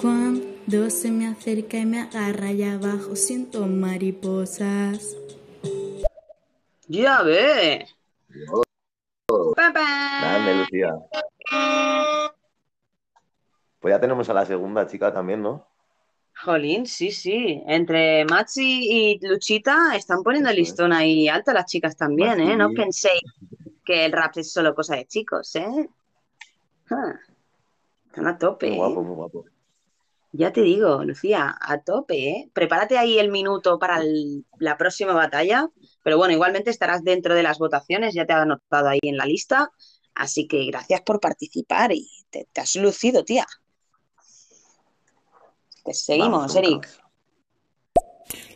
Cuando se me acerca y me agarra allá abajo, siento mariposas. Ya ve. Pa, pa. Grande, Lucía. Pues ya tenemos a la segunda chica también, ¿no? Jolín, sí, sí. Entre Maxi y Luchita están poniendo el listón ahí alto las chicas también, ¿eh? No penséis que el rap es solo cosa de chicos, ¿eh? Ah, Están a tope, Muy ¿eh? guapo, muy guapo. Ya te digo, Lucía, a tope, ¿eh? Prepárate ahí el minuto para el- la próxima batalla, pero bueno, igualmente estarás dentro de las votaciones, ya te han anotado ahí en la lista, así que gracias por participar y te, te has lucido, tía. Te seguimos, Eric.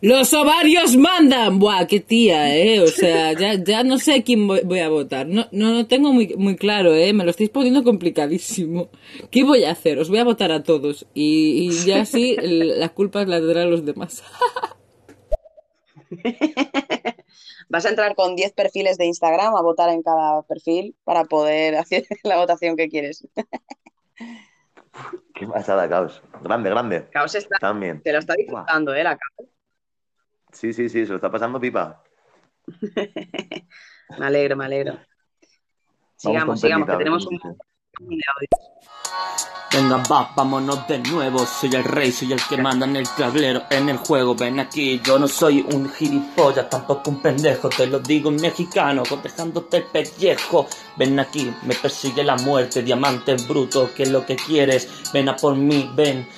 Los ovarios mandan. Buah, qué tía, eh. O sea, ya, ya no sé a quién voy, voy a votar. No, no, no tengo muy, muy claro, eh. Me lo estáis poniendo complicadísimo. ¿Qué voy a hacer? Os voy a votar a todos. Y, y ya así el- las culpas las tendrán los demás. <laughs> Vas a entrar con 10 perfiles de Instagram a votar en cada perfil para poder hacer <laughs> la votación que quieres. <laughs> Qué pasada, Caos. Grande, grande. Caos está, También. te lo está disfrutando, ¿eh? La Caos. Sí, sí, sí, se lo está pasando pipa. <laughs> Me alegro, me alegro. Sigamos, sigamos, que tenemos un Venga, va, vámonos de nuevo. Soy el rey, soy el que manda en el tablero, en el juego. Ven aquí, yo no soy un gilipollas, tampoco un pendejo. Te lo digo en mexicano, cotejándote el pellejo. Ven aquí, me persigue la muerte, diamante bruto, ¿qué es lo que quieres? Ven a por mí, ven.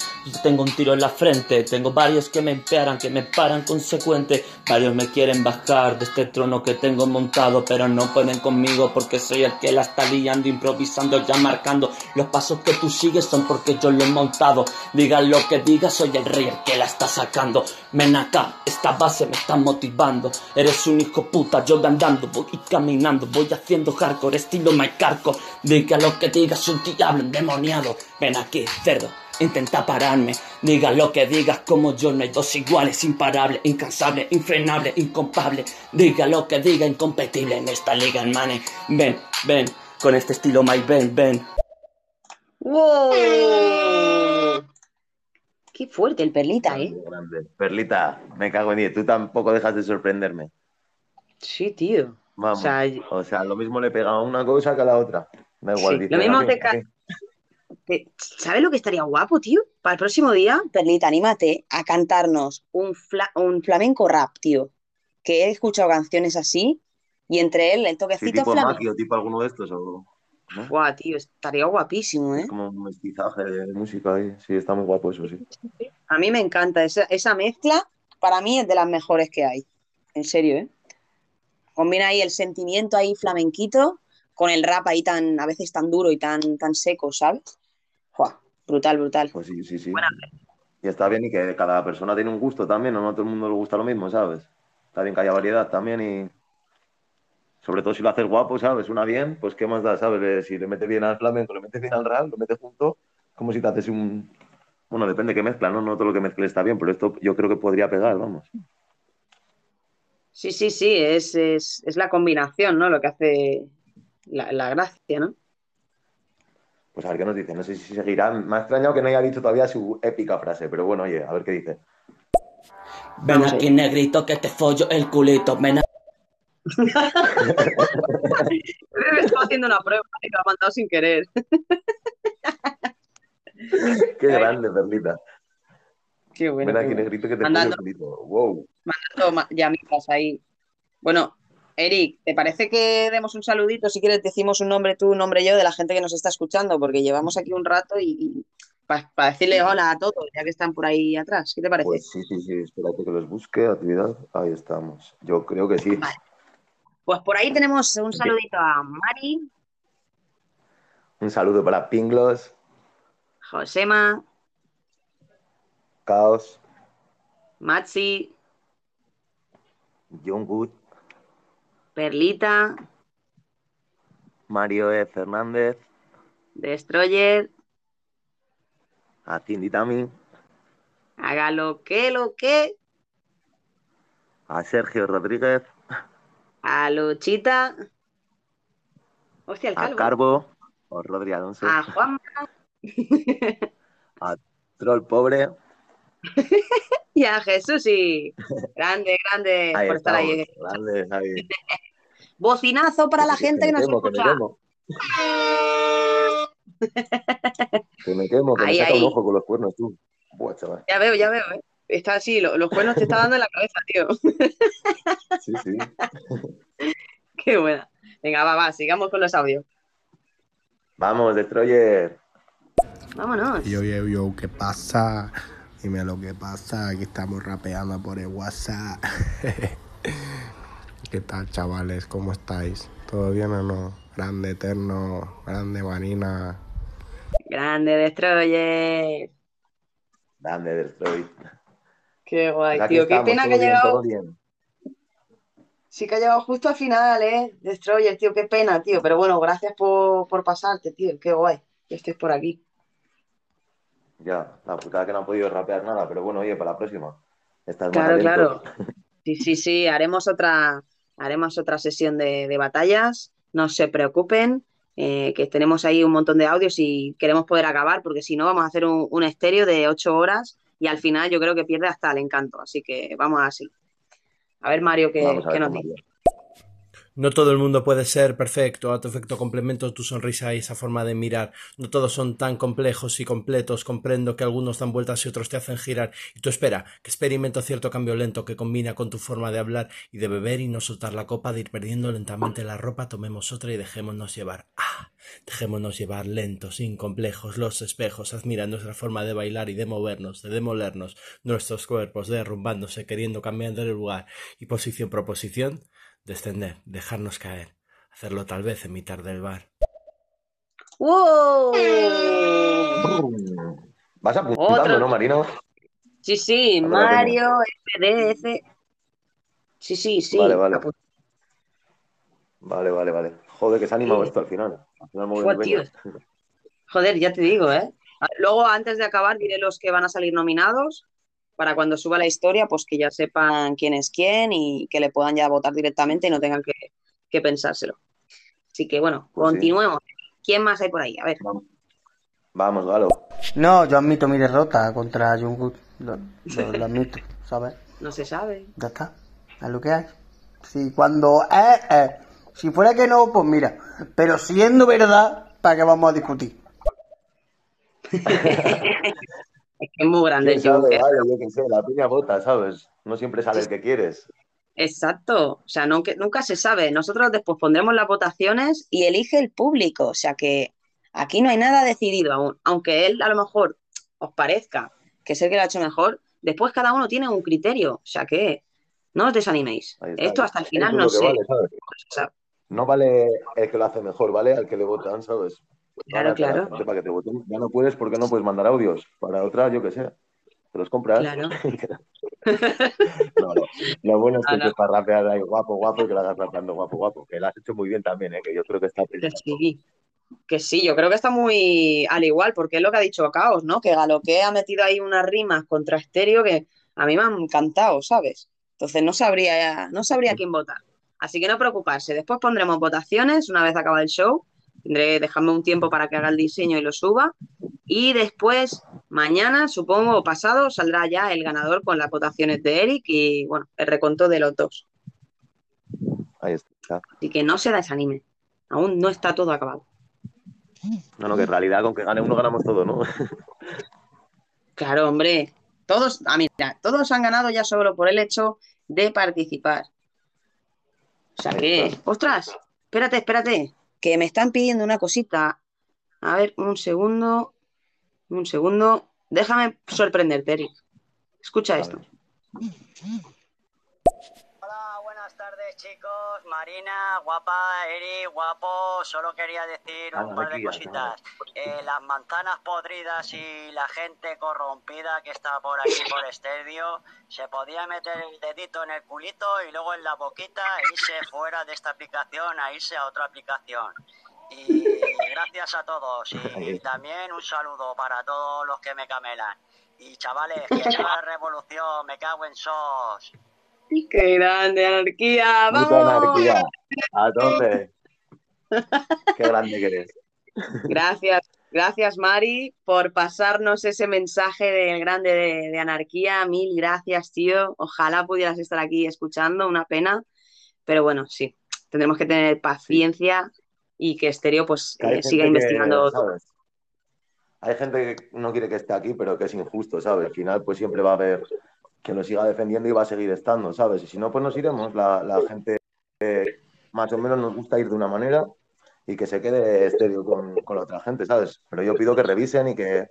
Tengo un tiro en la frente, tengo varios que me empearan, que me paran consecuente. Varios me quieren bajar de este trono que tengo montado, pero no pueden conmigo porque soy el que la está liando, improvisando, ya marcando. Los pasos que tú sigues son porque yo lo he montado. Diga lo que diga, soy el rey el que la está sacando. Ven acá, esta base me está motivando. Eres un hijo puta, yo voy andando, voy caminando, voy haciendo hardcore, estilo Carco. Diga lo que diga, soy un diablo endemoniado. Ven aquí, cerdo. Intenta pararme, diga lo que digas como yo, no hay dos iguales, imparable, incansable, infrenable, incomparable, diga lo que diga, incompetible en esta liga, hermane. Ven, ven, con este estilo my ven, ven. ¡Wow! Qué fuerte el perlita, ¿eh? Grande. Perlita, me cago en 10. Tú tampoco dejas de sorprenderme. Sí, tío. Vamos. O sea, O sea, lo mismo le pega a una cosa que a la otra. Da igual. Sí, dice, lo mismo "A mí, te a ca- mí". te- ¿Sabes lo que estaría guapo, tío? Para el próximo día, Perlita, anímate a cantarnos un, fla- un flamenco rap, tío. Que he escuchado canciones así y entre él el Sí, toquecito tipo flamenco. Tipo alguno de estos. O, ¿no? Guau, tío, estaría guapísimo, ¿eh? Como un mestizaje de música ahí. Sí, está muy guapo eso, sí. A mí me encanta esa, esa mezcla, para mí es de las mejores que hay. En serio, ¿eh? Combina ahí el sentimiento ahí flamenquito con el rap ahí tan, a veces tan duro y tan, tan seco, ¿sabes? Brutal, brutal. Pues sí, sí, sí. Y está bien y que cada persona tiene un gusto también, ¿no? No a todo el mundo le gusta lo mismo, ¿sabes? Está bien que haya variedad también y sobre todo si lo haces guapo, ¿sabes? Una bien, pues qué más da, ¿sabes? Eh, Si le metes bien al flamenco, le metes bien al rap, lo metes junto, como si te haces un... Bueno, depende qué mezcla, ¿no? No todo lo que mezcle está bien, pero esto yo creo que podría pegar, vamos. Sí, sí, sí, es, es, es la combinación, ¿no? Lo que hace la, la gracia, ¿no? Pues a ver qué nos dice. No sé si seguirá. Me ha extrañado que no haya dicho todavía su épica frase, pero bueno, oye, a ver qué dice. Ven aquí, negrito, que te follo el culito. Ven a- Me estaba haciendo una prueba y lo ha mandado sin querer. Qué grande, Perlita. Qué bueno. Ven aquí, bueno. negrito, que te pongo el culito. Wow. mandando ma- llamitas ahí. Bueno, Eric, ¿te parece que demos un saludito? Si quieres, decimos un nombre tú, un nombre yo de la gente que nos está escuchando, porque llevamos aquí un rato y, para decirle hola a todos, ya que están por ahí atrás. ¿Qué te parece? Pues sí, sí, sí. Espérate que los busque. Actividad. Ahí estamos. Yo creo que sí. Pues por ahí tenemos un saludito a Mari, Un saludo para Pinglos, Josema, Caos, Maxi, John Good, Perlita, Mario E. Fernández, Destroyer, a Cindy Tami, haga lo que, lo que, a Sergio Rodríguez, a Luchita, hostia, el a calvo, Carbo, o Rodri Alonso, a Juan <laughs> a Troll Pobre. <laughs> y a Jesús y grande, grande Ahí por estar ahí. Grande. Bocinazo para la gente que nos quemo, que me escucha. quemo. Que me quemo, que Ahí, me saca ahí. un ojo con los cuernos, tú. Buah, chaval. Ya veo, ya veo, ¿eh? Está así, lo- los cuernos te está dando en la cabeza, tío. <laughs> Sí, sí. <laughs> Qué buena. Venga, va, va, sigamos con los audios. Vamos, Destroyer. Vámonos. Yo, yo, yo, ¿qué pasa? Dime lo que pasa. Aquí estamos rapeando por el WhatsApp. <laughs> ¿Qué tal, chavales? ¿Cómo estáis? ¿Todo bien o no? Grande Eterno, grande Marina. Grande Destroyer. Grande, Destroy. Qué guay, tío. Qué estamos, pena que ha llegado. Sí que ha llegado justo al final, ¿eh? Destroyer, tío, qué pena, tío. Pero bueno, gracias por, por pasarte, tío. Qué guay que estés por aquí. Ya, la putada que no han podido rapear nada, pero bueno, oye, para la próxima. Estás Claro, claro. <laughs> Sí, sí, sí. Haremos otra, haremos otra sesión de, de batallas. No se preocupen, eh, que tenemos ahí un montón de audios y queremos poder acabar, porque si no, vamos a hacer un, un estéreo de ocho horas y al final yo creo que pierde hasta el encanto. Así que vamos así. A ver, Mario, ¿qué, nos dice? No todo el mundo puede ser perfecto, a tu efecto complemento tu sonrisa y esa forma de mirar. No todos son tan complejos y completos, comprendo que algunos dan vueltas y otros te hacen girar. Y tú espera, que experimento cierto cambio lento que combina con tu forma de hablar y de beber y no soltar la copa, de ir perdiendo lentamente la ropa, tomemos otra y dejémonos llevar. Ah, dejémonos llevar lentos, sin complejos, los espejos, admira nuestra forma de bailar y de movernos, de demolernos, nuestros cuerpos derrumbándose, queriendo cambiar de lugar y posición proposición descender, dejarnos caer, hacerlo tal vez en mitad del bar. ¡Wow! Vas apuntando, Otro. ¿no, Marino? Sí, sí, Ahora Mario, FDF. Sí, sí, sí. Vale, vale. Vale, vale, vale. Joder, que se ha animado Sí. esto al final. Al final. Joder, ya te digo, ¿eh? Luego, antes de acabar, diré los que van a salir nominados para cuando suba la historia, pues que ya sepan quién es quién y que le puedan ya votar directamente y no tengan que, que pensárselo. Así que bueno, Pues sí. continuemos. ¿Quién más hay por ahí? A ver. Vamos, Galo. No, yo admito mi derrota contra Jungkook. Lo, lo- lo <laughs> admito, ¿sabes? No se sabe. Ya está. Es lo que hay. Si cuando es, es. Si fuera que no, pues mira. Pero siendo verdad, ¿para qué vamos a discutir? <laughs> Es que es muy grande ¿Quién el sabe? Joker. Vale, yo qué sé, la piña vota, ¿sabes? No siempre sale el que quieres. Exacto, o sea, que- nunca se sabe. Nosotros después pondremos las votaciones y elige el público, o sea que aquí no hay nada decidido aún, aunque él a lo mejor os parezca que es el que lo ha hecho mejor, después cada uno tiene un criterio, o sea que no os desaniméis. Esto hasta el final es no sé. vale, ¿sabes? No vale el que lo hace mejor, ¿vale? Al que le votan, ¿sabes? Claro, que la claro. gente para que te voten. Ya no puedes porque no puedes mandar audios. Para otra, yo qué sé. Te los compras. Claro. <laughs> No, no. Lo bueno es que te para rapear ahí guapo, guapo y que lo hagas rapeando guapo, guapo. Que lo has hecho muy bien también, ¿eh? Que yo creo que está que sí, que sí, yo creo que está muy al igual, porque es lo que ha dicho Caos, ¿no? Que Galoque ha metido ahí unas rimas contra Estéreo que a mí me han encantado, ¿sabes? Entonces no sabría, no sabría quién votar. Así que no preocuparse. Después pondremos votaciones una vez acaba el show. Tendré, dejadme un tiempo para que haga el diseño y lo suba. Y después, mañana, supongo, o pasado, saldrá ya el ganador con las votaciones de Eric y, bueno, el reconto de los dos. Ahí está. Así que no se desanime. Aún no está todo acabado. No, no, que en realidad con que gane uno ganamos todo, ¿no? Claro, hombre. Todos, ah, mira, todos han ganado ya solo por el hecho de participar. O sea que, ostras, espérate, espérate, que me están pidiendo una cosita. A ver, un segundo, un segundo. Déjame sorprenderte, Eric. Escucha esto. Tardes chicos, Marina, guapa, Eri, guapo, solo quería decir un par de cositas. Eh, las manzanas podridas y la gente corrompida que está por aquí por <laughs> Estadio, se podía meter el dedito en el culito y luego en la boquita e irse fuera de esta aplicación a irse a otra aplicación. Y gracias a todos y también un saludo para todos los que me camelan. Y chavales, que viva la revolución, me cago en sos. ¡Qué grande, anarquía! ¡Vamos! anarquía. A tope. Qué grande que eres. Gracias, gracias Mari por pasarnos ese mensaje del grande de, de anarquía. Mil gracias, tío. Ojalá pudieras estar aquí escuchando, una pena. Pero bueno, sí, tendremos que tener paciencia y que Estéreo pues Que eh, siga que, investigando. ¿sabes? Hay gente que no quiere que esté aquí, pero que es injusto, ¿sabes? Al final, pues siempre va a haber quien lo siga defendiendo y va a seguir estando, ¿sabes? Y si no, pues nos iremos. La, la gente eh, más o menos nos gusta ir de una manera y que se quede estéreo con, con la otra gente, ¿sabes? Pero yo pido que revisen y que,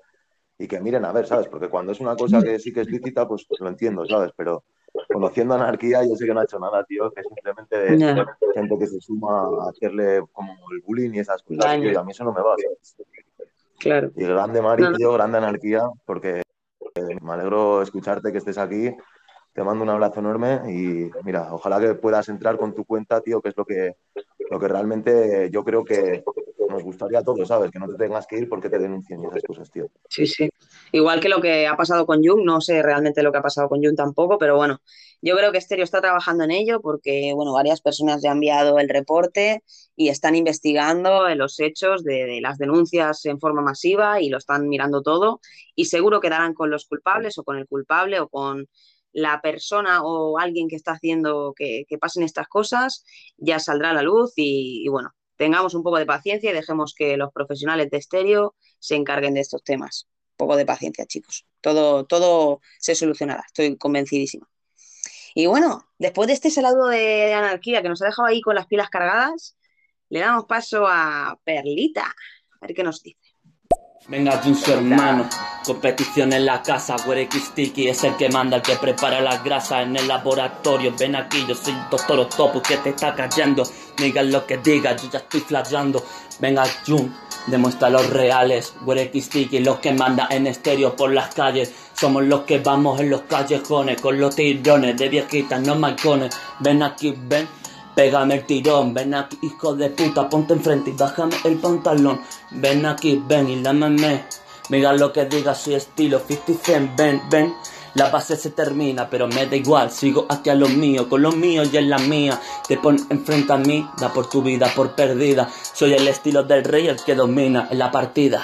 y que miren a ver, ¿sabes? Porque cuando es una cosa que sí que es lícita, pues, pues lo entiendo, ¿sabes? Pero conociendo anarquía, yo sé que no ha hecho nada, tío, que simplemente de Ya. gente que se suma a hacerle como el bullying y esas cosas, tío, y a mí eso no me va, ¿sabes? Claro. Y grande Mari, No, no. tío, grande anarquía, porque me alegro escucharte que estés aquí. Te mando un abrazo enorme y mira, ojalá que puedas entrar con tu cuenta, tío, que es lo que, lo que realmente yo creo que nos gustaría a todos, ¿sabes? Que no te tengas que ir porque te denuncien y esas cosas, tío. Sí, sí. Igual que lo que ha pasado con Jung, no sé realmente lo que ha pasado con Jung tampoco, pero bueno, yo creo que Stereo está trabajando en ello porque, bueno, varias personas ya han enviado el reporte y están investigando los hechos de, las denuncias en forma masiva y lo están mirando todo y seguro que darán con los culpables o con el culpable o con la persona o alguien que está haciendo que, que pasen estas cosas, ya saldrá a la luz y, y bueno, tengamos un poco de paciencia y dejemos que los profesionales de estéreo se encarguen de estos temas. Un poco de paciencia, chicos. Todo, todo se solucionará, estoy convencidísima. Y bueno, después de este saludo de anarquía que nos ha dejado ahí con las pilas cargadas, le damos paso a Perlita. A ver qué nos dice. Venga, Jun, su hermano. Competición en la casa, Tiki es el que manda, el que prepara las grasas en el laboratorio. Ven aquí, yo soy doctor Octopus que te está callando. Diga lo que diga, yo ya estoy flayando. Venga, Jun, demuestra los reales. Tiki, los que manda en estéreo por las calles. Somos los que vamos en los callejones con los tirones de viejitas, no malcones. Ven aquí, ven. Pégame el tirón, ven aquí, hijo de puta, ponte enfrente y bájame el pantalón. Ven aquí, ven y lámame. Mira lo que diga, soy estilo 50 Cent, ven, ven. La base se termina, pero me da igual, sigo aquí a lo mío, con lo mío y en la mía. Te pones enfrente a mí, da por tu vida por perdida. Soy el estilo del rey, el que domina en la partida.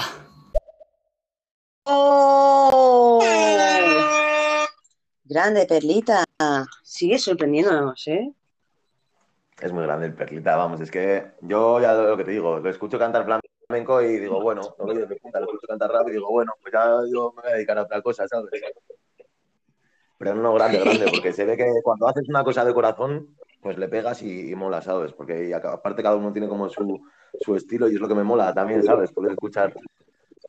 ¡Oh! Grande, Perlita. Sigue sorprendiéndonos, ¿eh? Es muy grande el Perlita, vamos, es que yo ya lo que te digo, lo escucho cantar flamenco y digo, bueno, lo veo de punta, lo escucho cantar rap y digo, bueno, pues ya yo me voy a dedicar a otra cosa, ¿sabes? Pero no, grande, <laughs> grande, porque se ve que cuando haces una cosa de corazón, pues le pegas y, y mola, ¿sabes? Porque aparte cada uno tiene como su, su estilo y es lo que me mola también, ¿sabes? Poder escuchar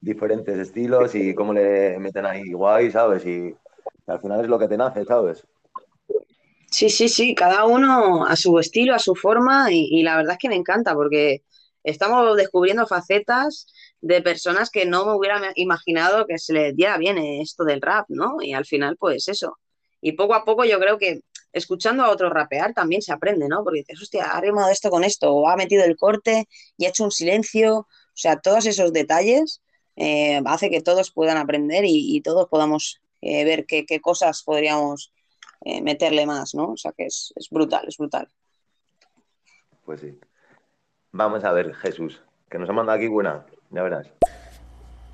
diferentes estilos y cómo le meten ahí guay, ¿sabes? Y al final es lo que te nace, ¿sabes? Sí, sí, sí, cada uno a su estilo, a su forma y, y la verdad es que me encanta porque estamos descubriendo facetas de personas que no me hubiera imaginado que se les diera bien esto del rap, ¿no? Y al final, pues eso. Y poco a poco yo creo que escuchando a otros rapear también se aprende, ¿no? Porque dices, hostia, ha rimado esto con esto, o ha metido el corte y ha hecho un silencio. O sea, todos esos detalles eh, hace que todos puedan aprender y, y todos podamos eh, ver qué, qué cosas podríamos eh, meterle más, ¿no? O sea, que es, es brutal, es brutal. Pues sí. Vamos a ver, Jesús, que nos ha mandado aquí buena, ya verás.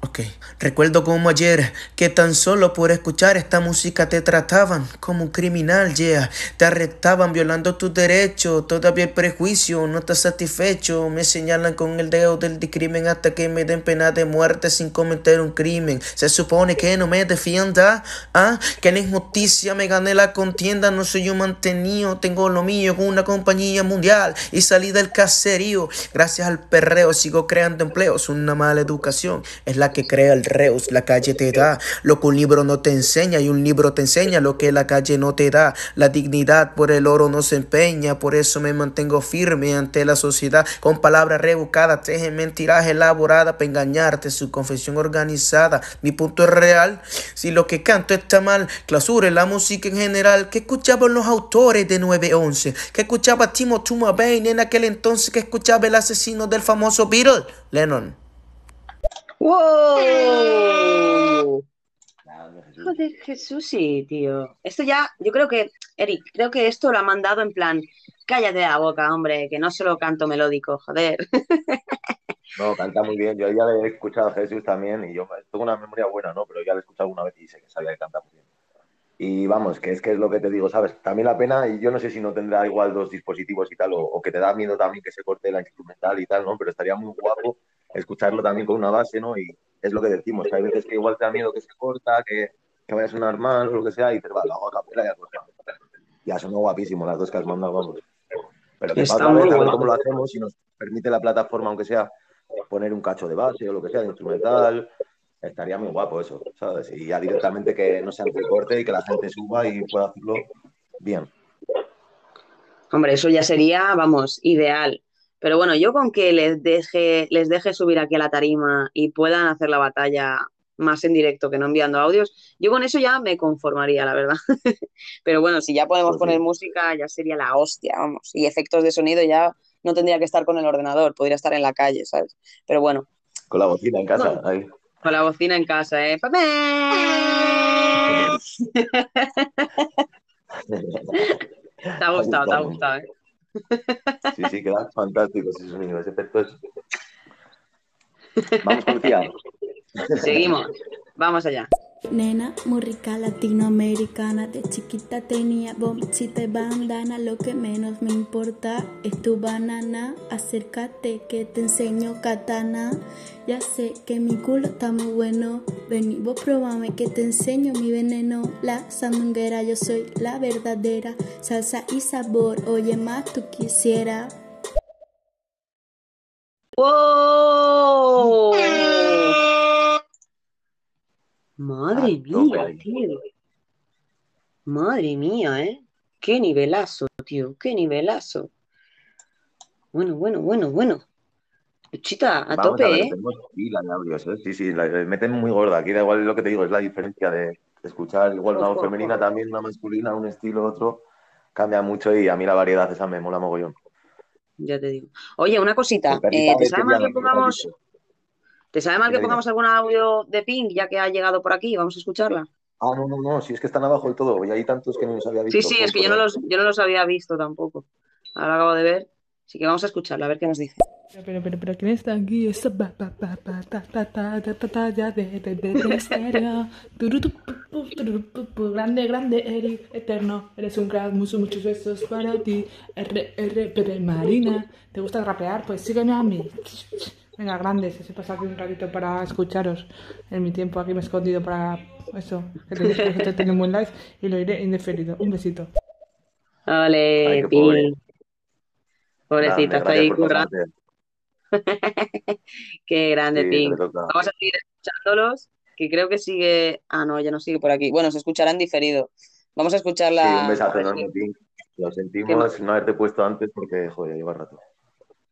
Ok, recuerdo como ayer que tan solo por escuchar esta música te trataban como un criminal, yeah. Te arrestaban violando tus derechos, todavía el prejuicio no está satisfecho. Me señalan con el dedo del discrimen hasta que me den pena de muerte sin cometer un crimen. Se supone que no me defienda, ah, que en injusticia me gané la contienda. No soy un mantenido, tengo lo mío con una compañía mundial y salí del caserío. Gracias al perreo sigo creando empleos, una mala educación es la que crea el Reus, la calle te da lo que un libro no te enseña y un libro te enseña lo que la calle no te da. La dignidad por el oro no se empeña, por eso me mantengo firme ante la sociedad con palabras rebuscadas, tejen mentiras elaboradas para engañarte, su confesión organizada. Mi punto es real, si lo que canto está mal, clausure la música en general. que escuchaban los autores de 911? que escuchaba Timo Tuma Bain en aquel entonces? que escuchaba el asesino del famoso Beatle? Lennon. ¡Wow! Joder, Jesús, sí, tío. Esto ya, yo creo que, Eric, creo que esto lo ha mandado en plan, cállate la boca, hombre, que no solo canto melódico, joder. <laughs> No, canta muy bien. Yo ya le he escuchado a Jesús también y yo tengo una memoria buena, ¿no? Pero ya le he escuchado alguna vez y sé que sabía que canta muy bien. Y vamos, que es que es lo que te digo, ¿sabes? También la pena, y yo no sé si no tendrá igual dos dispositivos y tal, o, o que te da miedo también que se corte la instrumental y tal, ¿no? Pero estaría muy guapo escucharlo también con una base, ¿no? Y es lo que decimos, que hay veces que igual te da miedo que se corta, que, que vaya a sonar mal o lo que sea, y dices, va, lo hago a capela y ya pues, Ya sonó guapísimo las dos que has mandado, vamos. Pero que vez a ver guapo. cómo lo hacemos, si nos permite la plataforma, aunque sea poner un cacho de base o lo que sea, de instrumental, estaría muy guapo eso, ¿sabes? Y ya directamente que no sea corte y que la gente suba y pueda hacerlo bien. Hombre, eso ya sería, vamos, ideal. Pero bueno, yo con que les deje, les deje subir aquí a la tarima y puedan hacer la batalla más en directo que no enviando audios, yo con eso ya me conformaría, la verdad. <laughs> Pero bueno, si ya podemos Pues poner música, ya sería la hostia, vamos. Y efectos de sonido ya no tendría que estar con el ordenador, podría estar en la calle, ¿sabes? Pero bueno, Con la bocina en casa, ahí. con la bocina en casa, ¿eh? ¡Papá! <laughs> <laughs> Te ha gustado, te ha gustado, ¿eh? Sí, sí, queda fantástico ese sonido, ese efecto es... Vamos Tía. Seguimos. Vamos allá. Nena, muy rica latinoamericana. De chiquita tenía bombchita y bandana. Lo que menos me importa es tu banana. Acércate que te enseño katana. Ya sé que mi culo está muy bueno. Ven y vos probame que te enseño mi veneno. La sandunguera, yo soy la verdadera. Salsa y sabor, oye más tú quisiera. ¡Wow! Madre mía, tío. Madre mía, ¿eh? Qué nivelazo, tío. Qué nivelazo. Bueno, bueno, bueno, bueno. Chita, a Vamos tope, a ver, ¿eh? tenemos pila de audios, ¿eh? Sí, sí, la, la meten muy gorda. Aquí da igual lo que te digo, es la diferencia de escuchar igual una voz femenina también, una masculina, un estilo, otro. Cambia mucho y a mí la variedad esa me mola mogollón. Ya te digo. Oye, una cosita. Eh, ¿Te de sabe mal Triana, que ¿qué te ha pongamos? ¿Te sabe mal que pongamos algún audio de Pink ya que ha llegado por aquí? Vamos a escucharla. Ah, no, no, no, si es que están abajo del todo, y hay tantos que no los había visto. Sí, sí, es que yo no los, yo no los había visto tampoco. Ahora acabo de ver. Así que vamos a escucharla, a ver qué nos dice. Pero, pero, pero, ¿quién está aquí? Esta pa, pa, pa, pa, ta, ta, ta, ta, ta, ya de, de, de, de estéreo. Grande, grande, Eric, eterno. Eres un crack, muchos, muchos besos para ti. R, R, Marina. ¿Te gusta rapear? Pues sígueme a mí. Venga, grandes, se pasa aquí un ratito para escucharos. En mi tiempo aquí me he escondido para eso, que te dije que te un buen live y lo iré indeferido. Un besito. Ole, Ay, pobre. Ahí gracias por currando. <laughs> Qué grande, Sí. Vamos a seguir escuchándolos, que creo que sigue. Ah, no, ya no sigue por aquí. Bueno, se escuchará en diferido. Vamos a Sí, un besazo enorme, Pink. Lo sentimos no haberte puesto antes porque, joder, lleva rato.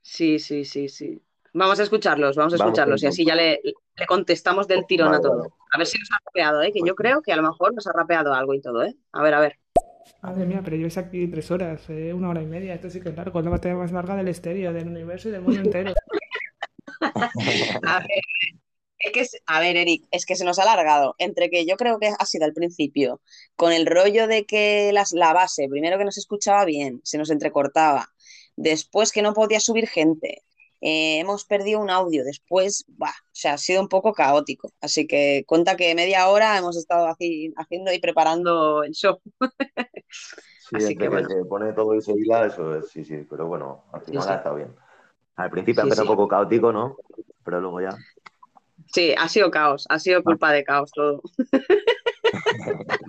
Sí, sí, sí, sí. Vamos a escucharlos, vamos a Vamos escucharlos y así ya le, le contestamos del tirón Vale, a todo. vale. A ver si nos ha rapeado, ¿eh? Que yo creo que a lo mejor nos ha rapeado algo y todo, ¿eh? A ver, a ver. Madre mía, pero lleváis aquí tres horas, eh, una hora y media. Esto sí que es largo, es la batalla más larga del estéreo, del universo y del mundo entero. <laughs> <laughs> A ver, es que, es- a ver, Eric, es que se nos ha alargado. Entre que yo creo que ha sido al principio, con el rollo de que las, la base, primero que no se escuchaba bien, se nos entrecortaba, después que no podía subir gente, eh, hemos perdido un audio, después, bah, o sea, ha sido un poco caótico. Así que cuenta que media hora hemos estado haci- haciendo y preparando el show. Sí, Así que bueno. se pone todo y se hila, eso es, sí, sí, pero bueno, al final sí. ha estado bien. Al principio empezó sí. un poco caótico, ¿no? Pero luego ya. Sí, ha sido caos, ha sido culpa de caos todo. <laughs>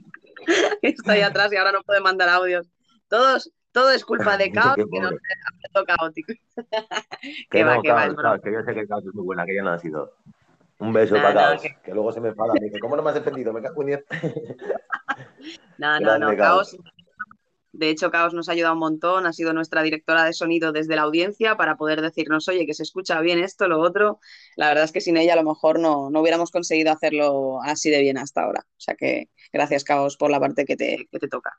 <laughs> Ahí atrás y ahora no puede mandar audios. Todos, todo es culpa de <laughs> caos que no ha caótico. <laughs> Que va, que va, es que yo sé que Caos es muy buena, que ya no ha sido. Un beso para Caos, que- luego se me enfada. Me dice, ¿cómo no me has defendido? Me cago en diez. <laughs> No, no, no, Caos. Caos. De hecho, Caos nos ha ayudado un montón, ha sido nuestra directora de sonido desde la audiencia para poder decirnos, oye, que se escucha bien esto, lo otro. La verdad es que sin ella a lo mejor no, no hubiéramos conseguido hacerlo así de bien hasta ahora. O sea que gracias, Caos, por la parte que te, que te toca.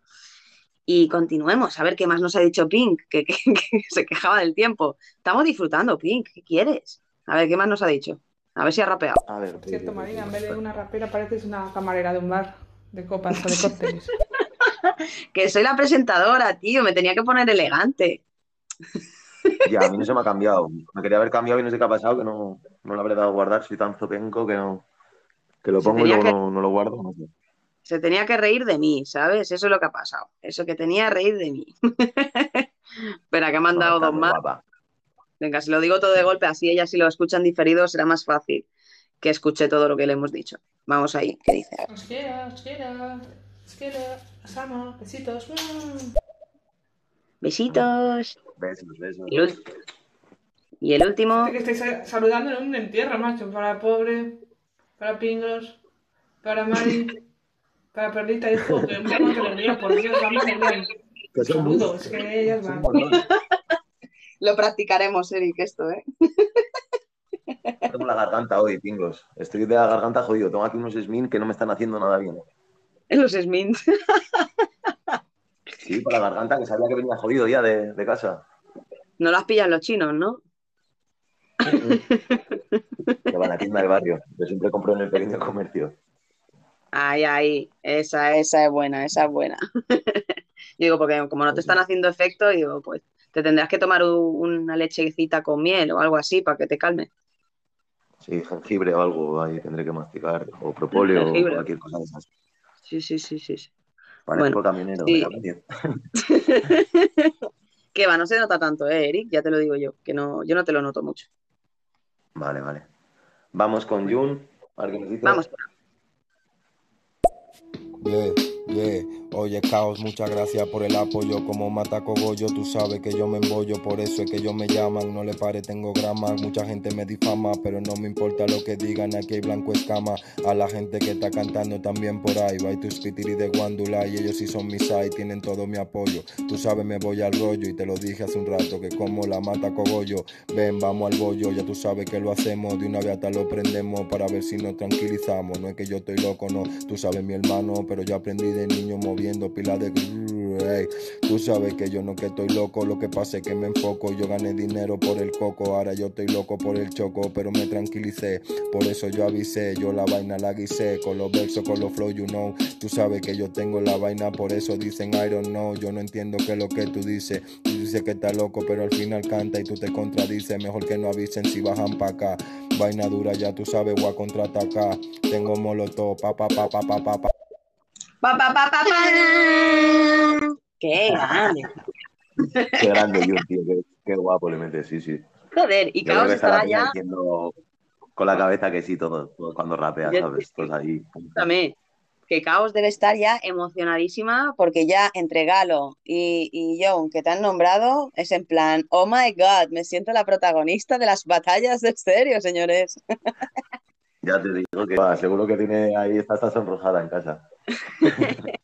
Y continuemos, a ver qué más nos ha dicho Pink, que, que- <laughs> que se quejaba del tiempo. Estamos disfrutando, Pink, ¿qué quieres? A ver, ¿qué más nos ha dicho? A ver si ha rapeado. A ver, Por cierto, Marina, en vez de una rapera pareces una camarera de un bar de copas o de cócteles. <laughs> Que soy la presentadora, tío, me tenía que poner elegante. Ya, a mí no se me ha cambiado. Me quería haber cambiado y no sé qué ha pasado, que no, no lo habré dado a guardar. Soy tan zopenco que no. Que lo pongo y luego que- no, no lo guardo. No sé. Se tenía que reír de mí, ¿sabes? Eso es lo que ha pasado. Eso que tenía que reír de mí. <laughs> Espera, que me han No, dado dos más. guapa. Venga, si lo digo todo de golpe, así ella si lo escuchan diferido será más fácil que escuche todo lo que le hemos dicho. Vamos ahí, ¿qué dice? Os quiero, os quiero, os quiero, os amo, besitos. Besitos. Besos, besos. Y el, ul- y el último, que estáis sa- saludando en un entierro, macho. Para pobre, para Pinglos, para Mari, para Perlita. Hijo, que poco de alegría, por Dios, dame alegría. Que son Saludo, muchos. es que ellas van. lo practicaremos, Eric, esto, ¿eh? Tengo la garganta hoy, pingos. Estoy de la garganta jodido. Tengo aquí unos Smin que no me están haciendo nada bien. En los Smins. Sí, para la garganta, que sabía que venía jodido ya de, de casa. No las pillan los chinos, ¿no? Que va a tienda del barrio. Yo siempre compro en el pequeño comercio. Ay, ay, esa, esa es buena, esa es buena. <laughs> Digo, porque como no te están haciendo efecto, digo, pues te tendrás que tomar una lechecita con miel o algo así para que te calme. Sí, jengibre o algo ahí tendré que masticar. O propóleo o cualquier cosa de esas. Sí, sí, sí, sí. Parezco Bueno, camionero. sí. <laughs> Que va, no se nota tanto, ¿eh, Eric? Ya te lo digo yo, que no, yo no te lo noto mucho. Vale, vale. Vamos con Jun. Nos dice. Vamos. Yeah, yeah. Oye, Caos, muchas gracias por el apoyo. Como mata cogollo, tú sabes que yo me embollo. Por eso es que ellos me llaman. No le pare, tengo gramas. Mucha gente me difama, pero no me importa lo que digan. Aquí hay blanco escama. A la gente que está cantando también por ahí. Va tu spitiri de guándula. Y ellos sí son mis ay, tienen todo mi apoyo. Tú sabes, me voy al rollo. Y te lo dije hace un rato que como la mata cogollo. Ven, vamos al bollo. Ya tú sabes que lo hacemos. De una vez hasta lo prendemos para ver si nos tranquilizamos. No es que yo estoy loco, no. Tú sabes, mi hermano, pero yo aprendí de niño moviendo pila de grrr, ey. Tú sabes que yo no que estoy loco, lo que pasa es que me enfoco. Yo gané dinero por el coco, ahora yo estoy loco por el choco, pero me tranquilicé. Por eso yo avisé, yo la vaina la guisé. Con los versos, con los flow, you know. Tú sabes que yo tengo la vaina, por eso dicen I don't know. Yo no entiendo qué es lo que tú dices. Tú dices que está loco, pero al final canta y tú te contradices. Mejor que no avisen si bajan pa' acá. Vaina dura, ya tú sabes, voy a contraatacar. Tengo molotov, pa pa pa pa pa pa pa. Pa, pa, pa, pa, pa. ¡Qué grande! Qué grande Jun, tío. Qué, qué guapo le metes, sí, sí. Joder, y Caos peña ya, diciendo con la cabeza que sí, todo, todo cuando rapea, Yo- ¿sabes? Pues ahí. escúchame, que Caos debe estar ya emocionadísima porque ya entre Galo y, y John, que te han nombrado, es en plan, oh my god, me siento la protagonista de las batallas de estéreo, señores. <laughs> Ya te digo que va, seguro que tiene ahí, está, está sonrojada en casa. <laughs>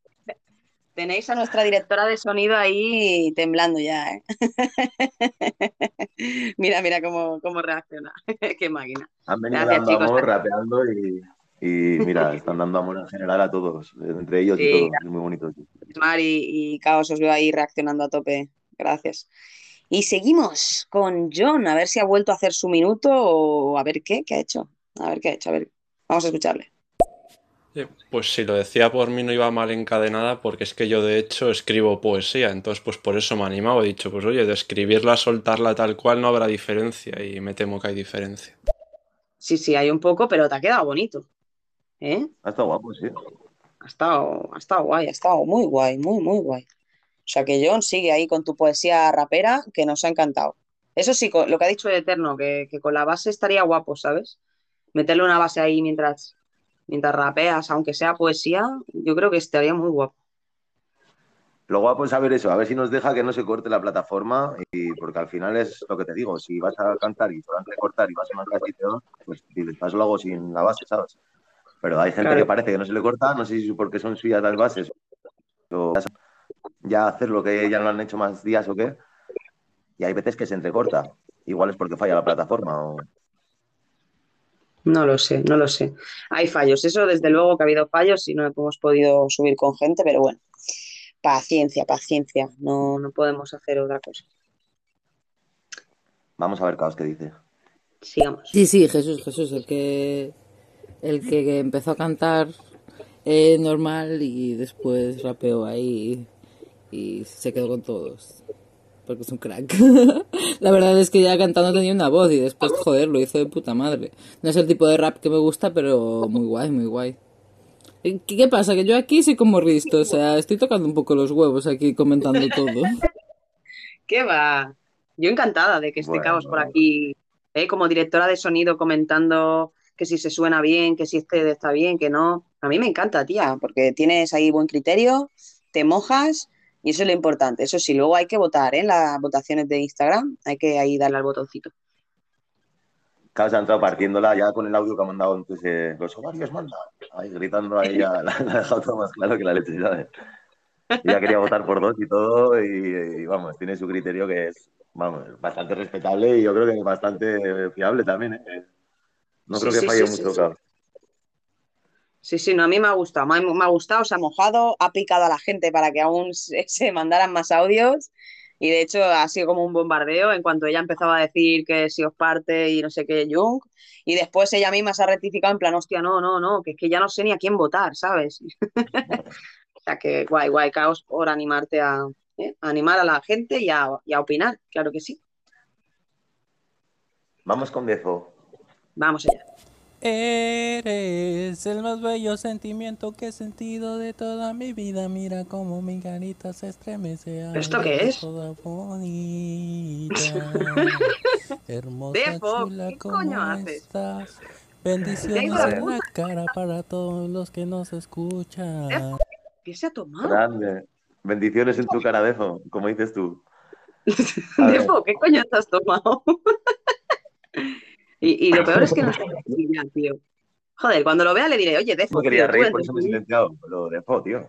Tenéis a nuestra directora de sonido ahí temblando ya, ¿eh? <laughs> Mira, mira cómo, cómo reacciona. <laughs> Qué máquina. Han venido Gracias, dando chicos. amor, rapeando y, y mira, están dando amor en general a todos, entre ellos Sí, y todos. Es muy bonito. sí. Mar y, y Caos os veo ahí reaccionando a tope. Gracias. Y seguimos con John, a ver si ha vuelto a hacer su minuto o a ver qué, qué ha hecho. A ver qué ha hecho, a ver. Vamos a escucharle. Eh, Pues si lo decía por mí no iba mal encadenada porque es que yo de hecho escribo poesía, entonces pues por eso me he animado, he dicho pues oye, de escribirla a soltarla tal cual no habrá diferencia y me temo que hay diferencia. Sí, sí, hay un poco, pero te ha quedado bonito. ¿Eh? Ha estado guapo, sí. Ha estado, ha estado guay, ha estado muy guay, muy, muy guay. O sea que John sigue ahí con tu poesía rapera que nos ha encantado. Eso sí, lo que ha dicho de Eterno, que, que con la base estaría guapo, ¿sabes? Meterle una base ahí mientras, mientras rapeas, aunque sea poesía, yo creo que estaría muy guapo. Lo guapo es saber eso, a ver si nos deja que no se corte la plataforma, y porque al final es lo que te digo, si vas a cantar y te van a cortar y vas a y todo, pues dices, lo hago sin la base, ¿sabes? Pero hay gente Claro. que parece que no se le corta, no sé si es porque son suyas las bases o ya hacer lo que ya no han hecho más días o qué, y hay veces que se entrecorta. Igual es porque falla la plataforma o... No lo sé, no lo sé. Hay fallos, eso desde luego que ha habido fallos y no hemos podido subir con gente, pero bueno, paciencia, paciencia, no, no podemos hacer otra cosa. Vamos a ver, Caos, qué dice. Sigamos. Sí, sí, Jesús, Jesús, el que el que empezó a cantar eh, normal y después rapeó ahí y se quedó con todos. Porque es un crack. <laughs> La verdad es que ya cantando tenía una voz y después, joder, lo hizo de puta madre. No es el tipo de rap que me gusta, pero muy guay, muy guay. ¿Qué, qué pasa? Que yo aquí soy como Risto, o sea, estoy tocando un poco los huevos aquí comentando todo. <laughs> ¿Qué va? Yo encantada de que esté Bueno, Caos por aquí, ¿eh? como directora de sonido comentando que si se suena bien, que si este está bien, que no. A mí me encanta, tía, porque tienes ahí buen criterio, te mojas y eso es lo importante. Eso sí, luego hay que votar, ¿eh? En las votaciones de Instagram, hay que ahí darle al botoncito. Caos ha entrado partiéndola ya con el audio que ha mandado entonces, eh, los ovarios manda. Ahí gritando a ella, <laughs> la, la ha dejado todo más claro que la. Y ya quería votar por dos y todo, y, y, vamos, tiene su criterio que es, vamos, bastante respetable y yo creo que bastante fiable también, ¿eh? No Sí, creo que sí, falle sí, mucho, sí, sí. Sí, no, a mí me ha gustado, me ha, me ha gustado, se ha mojado, ha picado a la gente para que aún <laughs> se, se mandaran más audios y de hecho ha sido como un bombardeo en cuanto ella empezaba a decir que si os parte y no sé qué, Jung, y después ella misma se ha rectificado en plan, hostia, no, no, no, que es que ya no sé ni a quién votar, ¿sabes? <laughs> O sea que guay, guay, caos por animarte a, ¿eh? a animar a la gente y a, y a opinar, claro que sí. Vamos con Defo. Vamos allá. Eres el más bello sentimiento que he sentido de toda mi vida. Mira cómo mi carita se estremece. ¿Pero esto qué es? Toda <laughs> bonita. Hermosa, Defo, chula, ¿qué ¿cómo coño haces? estás? Bendiciones en la cara para todos los que nos escuchan. ¿Qué se ha tomado? Grande. Bendiciones en tu cara, Defo, como dices tú. <laughs> A Defo, ¿qué coño te has tomado? <laughs> y, y lo peor es que no <laughs> sé ya, tío. Joder, cuando lo vea le diré, oye, Defo, no quería tío, reír, por eso me he silenciado. Pero Defo, tío.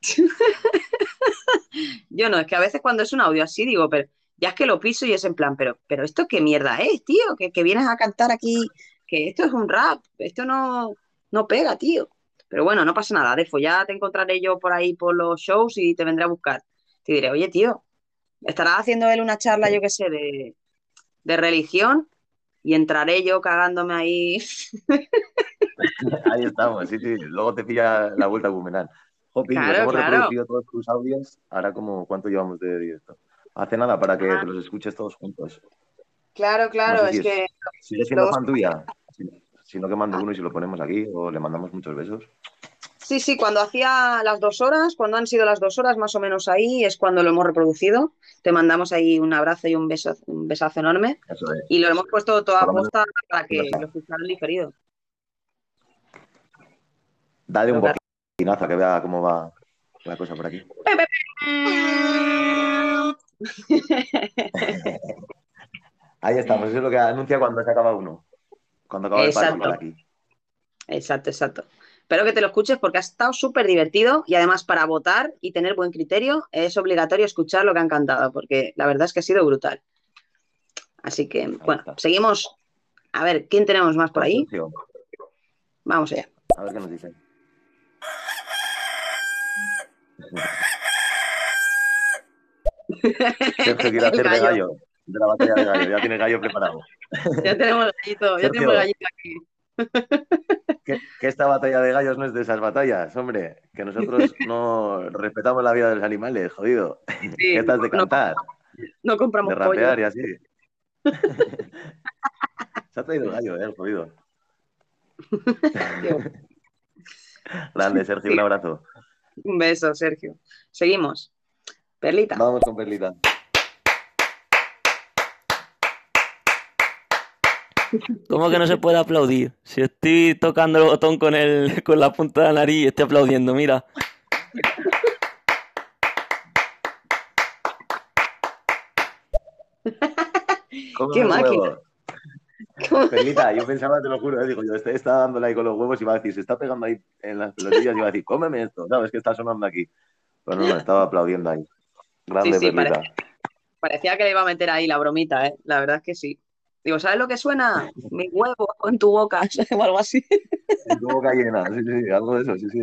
<laughs> Yo no, es que a veces cuando es un audio así digo, pero ya es que lo piso y es en plan, pero, pero esto qué mierda es, tío, que, que vienes a cantar aquí, que esto es un rap, esto no, no pega, tío. Pero bueno, no pasa nada, Defo, ya te encontraré yo por ahí por los shows y te vendré a buscar. Te diré, oye, tío, estará haciendo él una charla, yo qué sé, de, de religión y entraré yo cagándome ahí. <laughs> Ahí estamos, sí, sí. Luego te pilla la vuelta a Boomerang. Jopi, nos Claro, hemos claro. reproducido todos tus audios. Ahora, como, ¿cuánto llevamos de directo? Hace nada para que Ah. te los escuches todos juntos. Claro, claro, No sé si es que ¿Sigue siendo fan tuya? Si, si no, que mando uno y si lo ponemos aquí o le mandamos muchos besos. Sí, sí, cuando hacía las dos horas, cuando han sido las dos horas más o menos ahí, es cuando lo hemos reproducido. Te mandamos ahí un abrazo y un beso, un besazo enorme. Eso es. Y lo hemos puesto toda Por lo menos- posta para que lo escucharan diferido. Dale un Pero bocinazo que vea cómo va la cosa por aquí. <laughs> Ahí estamos, eso es lo que anuncia cuando se acaba uno. Cuando acaba el Exacto. por aquí. Exacto, exacto. Espero que te lo escuches porque ha estado súper divertido y además para votar y tener buen criterio es obligatorio escuchar lo que han cantado porque la verdad es que ha sido brutal. Así que, bueno, seguimos. A ver, ¿quién tenemos más por ahí? Vamos allá. A ver qué nos dice. <laughs> Sergio quiere hacer de gallo. de la batalla de gallo. Ya tiene gallo preparado. Ya tenemos el gallito, ya Sergio. tenemos el gallito aquí. <laughs> Que, que esta batalla de gallos no es de esas batallas, hombre. Que nosotros <laughs> no respetamos la vida de los animales, jodido. ¿Qué estás <laughs> de cantar? No compramos de rapear y así. Se ha traído el gallo, eh, el jodido. Grande, Sergio, un abrazo. Un beso, Sergio. Seguimos. Perlita. Vamos con Perlita. ¿Cómo que no se puede aplaudir? Si estoy tocando el botón con, el, <laughs> con la punta de la nariz, estoy aplaudiendo, mira. Qué los máquina. huevos. Perlita, yo pensaba, te lo juro, eh, digo, yo este está dándole ahí con los huevos y va a decir, se está pegando ahí en las pelotillas y va a decir, cómeme esto, ¿sabes? que está sonando aquí. Pero no, no, estaba aplaudiendo ahí. Grande, Sí, sí, Perlita. parece- Parecía que le iba a meter ahí la bromita, ¿eh? La verdad es que sí. Digo, ¿sabes lo que suena? <laughs> Mi huevo en tu boca, <laughs> o algo así. En tu boca llena, sí, sí, algo de eso, sí, sí.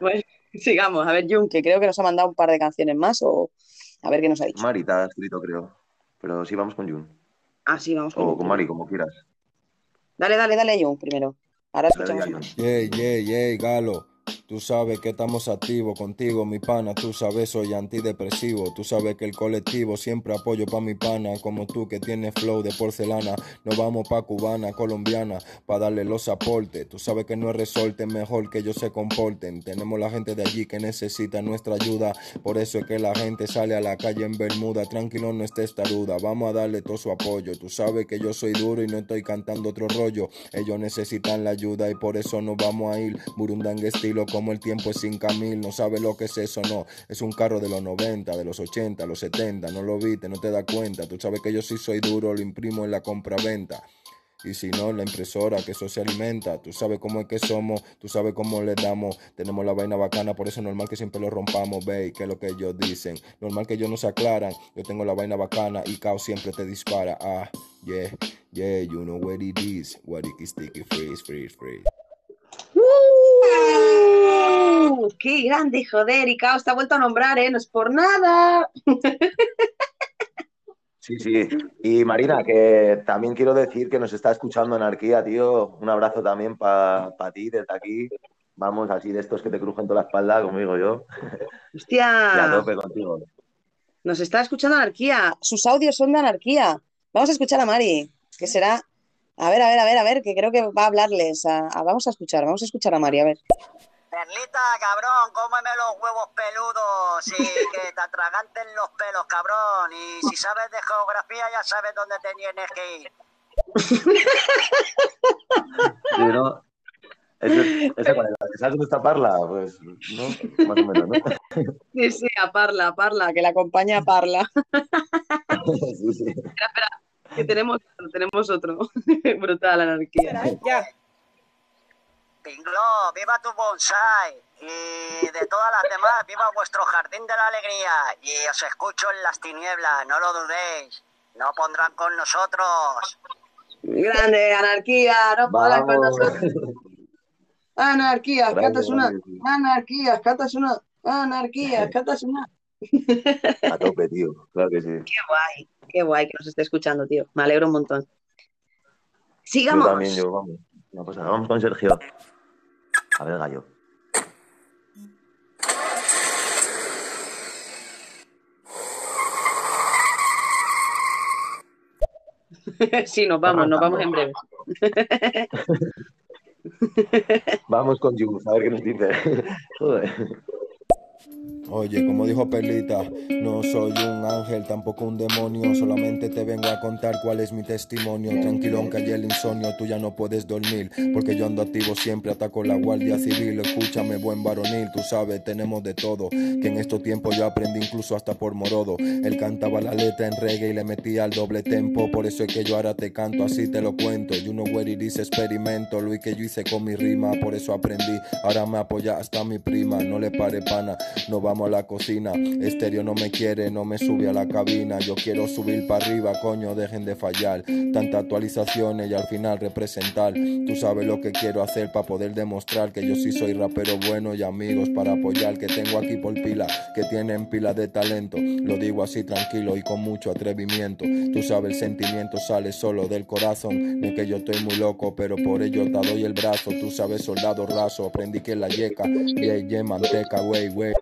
Bueno, <laughs> sigamos. A ver, Jun, que creo que nos ha mandado un par de canciones más o a ver qué nos ha dicho. Mari te ha escrito, creo. Pero sí, vamos con Jun. Ah, sí, vamos con O Jun. con Mari, como quieras. Dale, dale, dale, Jun, primero. Ahora escuchamos dale, yeah, Galo. Tú sabes que estamos activos contigo, mi pana. Tú sabes, soy antidepresivo. Tú sabes que el colectivo siempre apoyo pa' mi pana. Como tú que tienes flow de porcelana. Nos vamos pa' cubana, colombiana, pa' darle los aportes. Tú sabes que no es resorte, mejor que ellos se comporten. Tenemos la gente de allí que necesita nuestra ayuda. Por eso es que la gente sale a la calle en Bermuda. Tranquilo, no estés taruda. Vamos a darle todo su apoyo. Tú sabes que yo soy duro y no estoy cantando otro rollo. Ellos necesitan la ayuda y por eso nos vamos a ir. Burundanga estilo como el tiempo es sin camil. No sabe lo que es eso, no. Es un carro de los 90, de los 80, los 70. No lo viste, no te das cuenta. Tú sabes que yo sí soy duro, lo imprimo en la compra-venta. Y si no, la impresora, que eso se alimenta. Tú sabes cómo es que somos, tú sabes cómo le damos. Tenemos la vaina bacana, por eso es normal que siempre lo rompamos, ve, que es lo que ellos dicen. Normal que ellos no se aclaran. Yo tengo la vaina bacana y Caos siempre te dispara. Ah, yeah, yeah, you know what it is. What it is, sticky, freeze, freeze, freeze. ¡Uh! ¡Qué grande, joder! Y Caos te ha vuelto a nombrar, ¿eh? No es por nada. Sí, sí. Y Marina, que también quiero decir que nos está escuchando Anarquía, tío. Un abrazo también para ti desde aquí. Vamos, así de estos que te crujen toda la espalda, como digo yo. Y a ¡Hostia! tope contigo. Nos está escuchando Anarquía. Sus audios son de Anarquía. Vamos a escuchar a Mari. ¿Qué será? A ver, a ver, a ver, a ver, que creo que va a hablarles. a- a- vamos a escuchar, vamos a escuchar a Mari, a ver. Perlita, cabrón, cómeme los huevos peludos y <laughs> que te atraganten los pelos, cabrón. Y si sabes de geografía, ya sabes dónde te tienes que ir. <laughs> Sí, ¿no? Ese- esa cuál era, ¿Sabes dónde está Parla? Pues, ¿no? Más o menos, ¿no? <laughs> Sí, sí, a Parla, a Parla, que la acompaña a Parla. Sí, sí. Espera, espera, que tenemos otro, tenemos otro. Brutal, anarquía. Ya. Pingló, viva tu bonsai. Y de todas las demás, viva vuestro jardín de la alegría. Y os escucho en las tinieblas, no lo dudéis. No pondrán con nosotros. Grande, anarquía, no podrás con nosotros. Anarquía, Grande, catas una. grande, sí. Anarquía, catas una. Anarquía, <laughs> catas una. A tope, tío. Claro que sí. Qué guay, qué guay que nos esté escuchando, tío. Me alegro un montón. Yo Sigamos. también, yo, vamos. Una cosa, vamos con Sergio. A ver, gallo. <laughs> sí, nos vamos, nos vamos en breve. <laughs> Vamos con Jus, a ver qué nos dice. <laughs> Joder. Oye, como dijo Perlita, no soy un ángel, tampoco un demonio, solamente te vengo a contar cuál es mi testimonio. Tranquilón que ayer el insomnio, tú ya no puedes dormir, porque yo ando activo siempre, ataco la guardia civil. Escúchame, buen varonil, tú sabes, tenemos de todo, que en estos tiempos yo aprendí incluso hasta por morodo. Él cantaba la letra en reggae y le metía al doble tempo, por eso es que yo ahora te canto, así te lo cuento. You know where is, experimento, lo que yo hice con mi rima, por eso aprendí. Ahora me apoya hasta mi prima, no le pare pana, no vamos a la cocina. Estéreo no me quiere, no me sube a la cabina. Yo quiero subir para arriba, coño, dejen de fallar. Tantas actualizaciones y al final representar. Tú sabes lo que quiero hacer para poder demostrar que yo sí soy rapero bueno y amigos para apoyar. Que tengo aquí por pila, que tienen pila de talento. Lo digo así tranquilo y con mucho atrevimiento. Tú sabes, el sentimiento sale solo del corazón. No que yo estoy muy loco, pero por ello te doy el brazo. Tú sabes, soldado raso, aprendí que la yeca, yeah, yeah, manteca, wey, wey.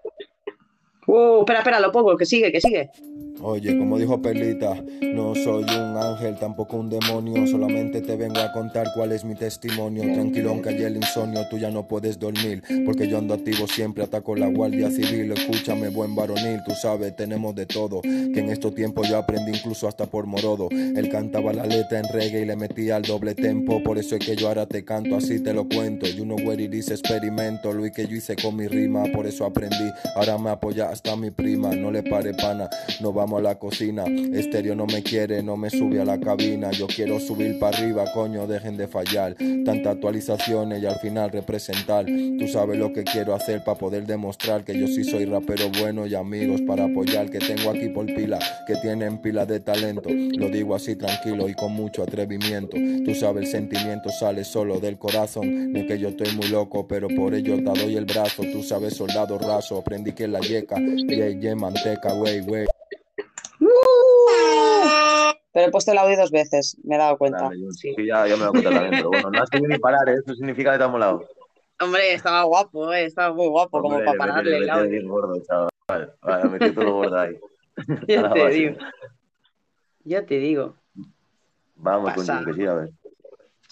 Uh, espera, espera, lo pongo, que sigue, que sigue. Oye, como dijo Perlita, no soy un ángel, tampoco un demonio, solamente te vengo a contar cuál es mi testimonio. Tranquilón que ayer el insomnio, tú ya no puedes dormir, porque yo ando activo siempre, ataco la guardia civil. Escúchame, buen varonil, tú sabes, tenemos de todo, que en estos tiempos yo aprendí incluso hasta por morodo. Él cantaba la letra en reggae y le metía al doble tempo, por eso es que yo ahora te canto, así te lo cuento. You know where it is, experimento, lo que yo hice con mi rima, por eso aprendí. Ahora me apoya hasta mi prima, no le pare pana, no vamos a la cocina. Estéreo no me quiere, no me sube a la cabina. Yo quiero subir para arriba, coño, dejen de fallar. Tantas actualizaciones y al final representar. Tú sabes lo que quiero hacer para poder demostrar que yo sí soy rapero bueno y amigos para apoyar. Que tengo aquí por pila, que tienen pila de talento. Lo digo así tranquilo y con mucho atrevimiento. Tú sabes, el sentimiento sale solo del corazón. No es que yo estoy muy loco, pero por ello te doy el brazo. Tú sabes, soldado raso, aprendí que la yeca, yeah, yeah, manteca, wey, wey. Pero he puesto el audio dos veces, me he dado cuenta. Dale, Jun. Sí, ya, ya me lo cuenta también, pero bueno, no has querido ni parar, ¿eh? Eso significa que te ha molado. Hombre, estaba guapo, eh, estaba muy guapo como para le pararle metí- el le metí audio. bien gordo, chaval. Vale, metí todo gordo ahí. <laughs> Ya te base. digo. Ya te digo. Vamos con que sí, a ver.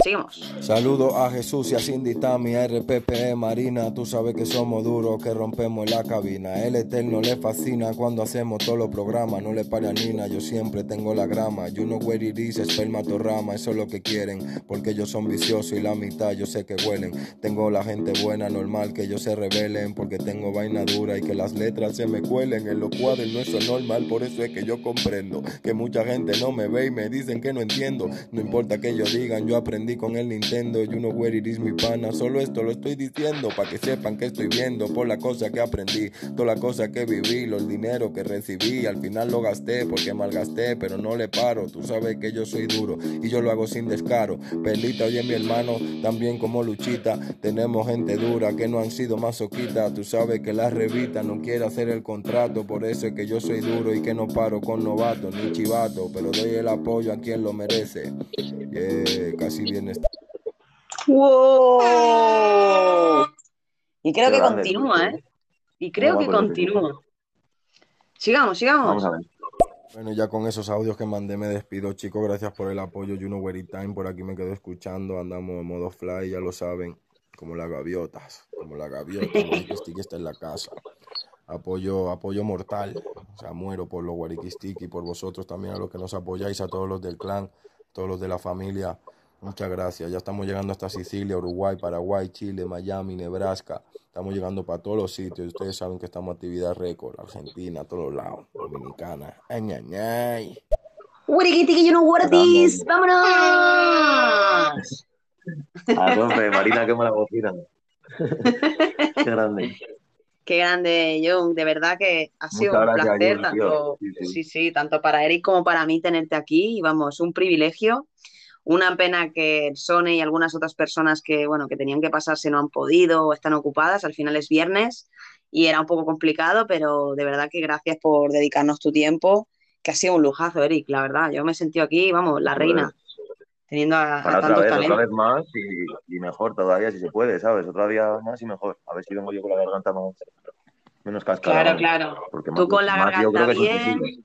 Seguimos. Saludo a Jesús y a Cindy Tami, a RPP Marina, tú sabes que somos duros, que rompemos la cabina. El eterno le fascina cuando hacemos todos los programas, no le pare a Nina, yo siempre tengo la grama. You know where it is, espermatorrama, eso es lo que quieren, porque ellos son viciosos y la mitad yo sé que huelen. Tengo la gente buena, normal que ellos se rebelen, porque tengo vaina dura y que las letras se me cuelen. En los cuadernos eso es normal, por eso es que yo comprendo que mucha gente no me ve y me dicen que no entiendo. No importa que ellos digan, yo aprendí con el Nintendo. You know where it is, mi pana. Solo esto lo estoy diciendo para que sepan que estoy viendo por la cosa que aprendí, toda la cosa que viví, los dinero que recibí. Al final lo gasté porque malgasté, pero no le paro. Tú sabes que yo soy duro y yo lo hago sin descaro. Perlita, oye, mi hermano, también como Luchita. Tenemos gente dura que no han sido masoquitas. Tú sabes que la revista no quiere hacer el contrato. Por eso es que yo soy duro y que no paro con novatos ni chivato. Pero doy el apoyo a quien lo merece. Casi bien está. ¡Wow! Y creo Qué que grande, continúa. ¿eh? Y creo que que continúa. Sigamos, sigamos. Vamos a ver. Bueno, ya con esos audios que mandé me despido, chicos. Gracias por el apoyo. Juno Wery Time por aquí me quedo escuchando. Andamos en modo fly, ya lo saben. Como las gaviotas. Como la gaviota. Stick está en la casa. Apoyo, apoyo mortal. O sea, muero por los y por vosotros también, a los que nos apoyáis, a todos los del clan, todos los de la familia. Muchas gracias. Ya estamos llegando hasta Sicilia, Uruguay, Paraguay, Chile, Miami, Nebraska. Estamos llegando para todos los sitios. Ustedes saben que estamos actividad récord. Argentina, todos lados. Dominicana. Ay, ay, ay. Wiriquitiqui, no guardis. ¡Vámonos! A tope, Marina, quema la bocina. Qué grande. Qué grande, John. De verdad que ha sido Muchas un gracias, placer, John, tanto, Sí, sí. sí, sí, tanto para Eric como para mí tenerte aquí. Y vamos, un privilegio. Una pena que Sone y algunas otras personas que, bueno, que tenían que pasarse no han podido o están ocupadas. Al final es viernes y era un poco complicado, pero de verdad que gracias por dedicarnos tu tiempo, que ha sido un lujazo, Eric, la verdad. Yo me he sentido aquí, vamos, la reina, teniendo a, a Para otra tantos vez, otra talentos. vez más y, y mejor todavía si se puede, ¿sabes? Otro día más y mejor. A ver si vengo yo con la garganta más, menos cascada. Claro, vamos. claro. Porque Tú más- con la garganta bien,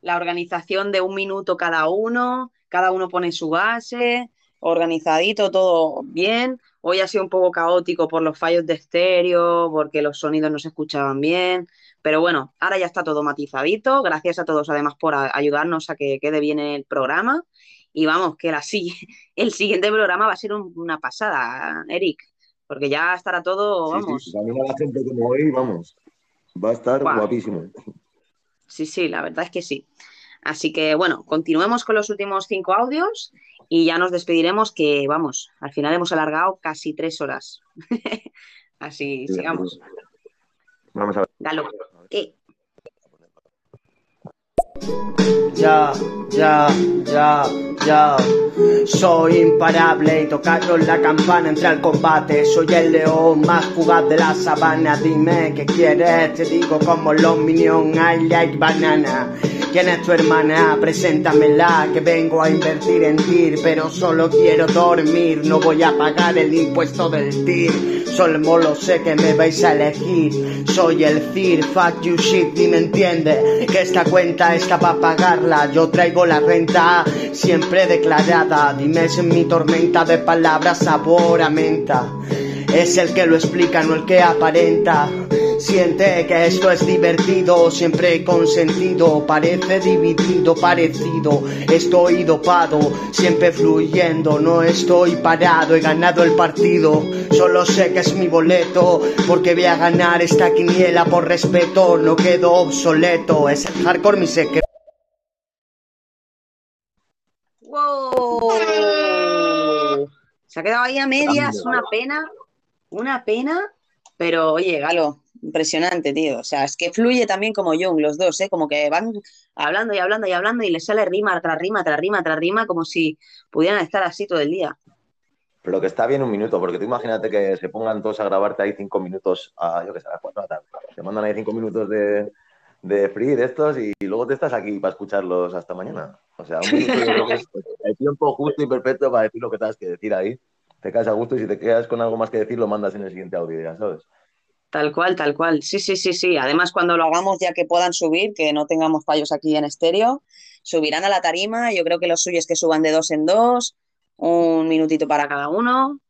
la organización de un minuto cada uno, cada uno pone su base, organizadito, todo bien. Hoy ha sido un poco caótico por los fallos de estéreo, porque los sonidos no se escuchaban bien, pero bueno, ahora ya está todo matizadito. Gracias a todos además por a- ayudarnos a que quede bien el programa. Y vamos, que la, si- <laughs> el siguiente programa va a ser un- una pasada, Eric, porque ya estará todo, Sí, sí, vamos. se anima la gente como hoy, vamos. Va a estar guapísimo. Sí, sí, la verdad es que sí. Así que bueno, continuemos con los últimos cinco audios y ya nos despediremos que, vamos, al final hemos alargado casi tres horas. <laughs> Así, Sí, sigamos. Vamos a ver. Galo. Ya, ya, ya, ya. Soy imparable y tocaron la campana entre al combate. Soy el león más fugaz de la sabana. Dime qué quieres, te digo como los minions. I like banana. ¿Quién es tu hermana? Preséntamela, que vengo a invertir en tir, pero solo quiero dormir. No voy a pagar el impuesto del tir. Solo lo sé que me vais a elegir. Soy el CIR, fuck you shit, ni me entiende. Que esta cuenta para pagarla. Yo traigo la renta siempre declarada. Dime si en mi tormenta de palabras sabor a menta. Es el que lo explica, no el que aparenta. Siente que esto es divertido, siempre con sentido, parece dividido, parecido. Estoy dopado, siempre fluyendo, no estoy parado, he ganado el partido. Solo sé que es mi boleto, porque voy a ganar esta quiniela por respeto, no quedo obsoleto. Es el hardcore mi secreto. ¡Wow! Se ha quedado ahí a medias, una pena, una pena, pero oye, Galo, impresionante, tío. O sea, es que fluye también como Jung, los dos, ¿eh? Como que van hablando y hablando y hablando y les sale rima tras rima, tras rima, tras rima, como si pudieran estar así todo el día. Pero que está bien un minuto, porque tú imagínate que se pongan todos a grabarte ahí cinco minutos a, yo qué sé, a las cuatro de la tarde. Te mandan ahí cinco minutos de, de free de estos y luego te estás aquí para escucharlos hasta mañana. O sea, un minuto yo creo que es <laughs> el tiempo justo y perfecto para decir lo que tengas que decir ahí. Te quedas a gusto y si te quedas con algo más que decir, lo mandas en el siguiente audio, ya sabes. Tal cual, tal cual. Sí, sí, sí, sí. Además, cuando lo hagamos, ya que puedan subir, que no tengamos fallos aquí en estéreo, subirán a la tarima. Yo creo que lo suyo es que suban de dos en dos, un minutito para cada uno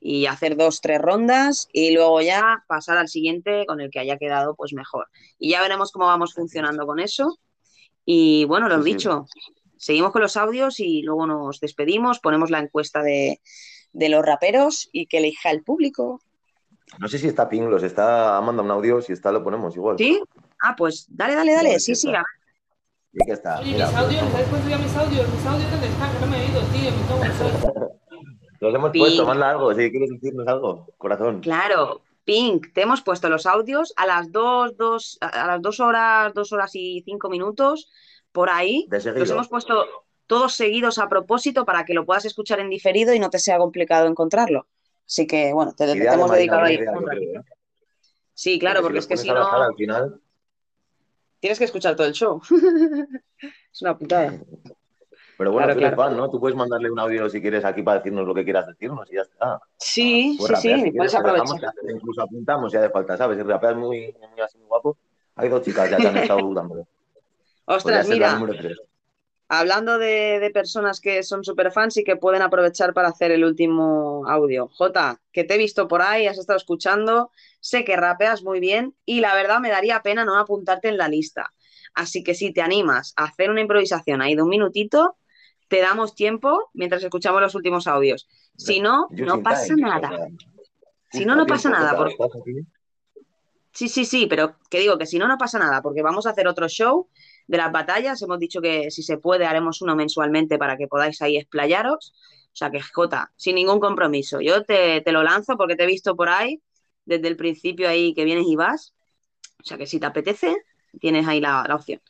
y hacer dos, tres rondas y luego ya pasar al siguiente con el que haya quedado pues mejor. Y ya veremos cómo vamos funcionando con eso. Y bueno, lo he Sí, sí. dicho, seguimos con los audios y luego nos despedimos, ponemos la encuesta de, de los raperos y que elija el público. No sé si está Pinglos, está, ha mandado un audio, si está lo ponemos igual. ¿Sí? Ah, pues dale, dale, dale. Sí, sí, a ver. Sí que está. Oye, Mira, mis audios, ¿sabes cuánto ya mis audios? Mis audios, ¿dónde están? Que no me he ido, tío. Me el sol. <laughs> los hemos Ping. puesto, manda algo, si quieres decirnos algo, corazón. Claro, Pink, te hemos puesto los audios a las dos, dos, a las dos horas, dos horas y cinco minutos, por ahí. De. Los hemos puesto todos seguidos a propósito para que lo puedas escuchar en diferido y no te sea complicado encontrarlo. Así que, bueno, te, de hemos dedicado ahí. Sí, claro, porque es que si no, al final, tienes que escuchar todo el show. <laughs> Es una putada. Pero bueno, Claro, tú eres claro. fan, ¿no? Tú puedes mandarle un audio si quieres aquí para decirnos lo que quieras decirnos y ya está. Sí, sí, rapear sí, si puedes dejamos aprovechar. incluso apuntamos si hace falta, ¿sabes? Si rapeas muy, muy así muy guapo, hay dos chicas ya que han <laughs> estado dudando. Ostras, mira, número 3. Hablando de, de personas que son super fans y que pueden aprovechar para hacer el último audio. Jota, que te he visto por ahí, has estado escuchando, sé que rapeas muy bien y la verdad me daría pena no apuntarte en la lista. Así que si te animas a hacer una improvisación ahí de un minutito, te damos tiempo mientras escuchamos los últimos audios. Si no, no pasa nada. Si no, no pasa nada. Porque-. Sí, sí, sí, pero que digo que si no, no pasa nada, porque vamos a hacer otro show de las batallas. Hemos dicho que si se puede haremos uno mensualmente para que podáis ahí explayaros. O sea que, Jota, sin ningún compromiso. Yo te, te lo lanzo porque te he visto por ahí desde el principio ahí que vienes y vas. O sea que si te apetece, tienes ahí la, la opción.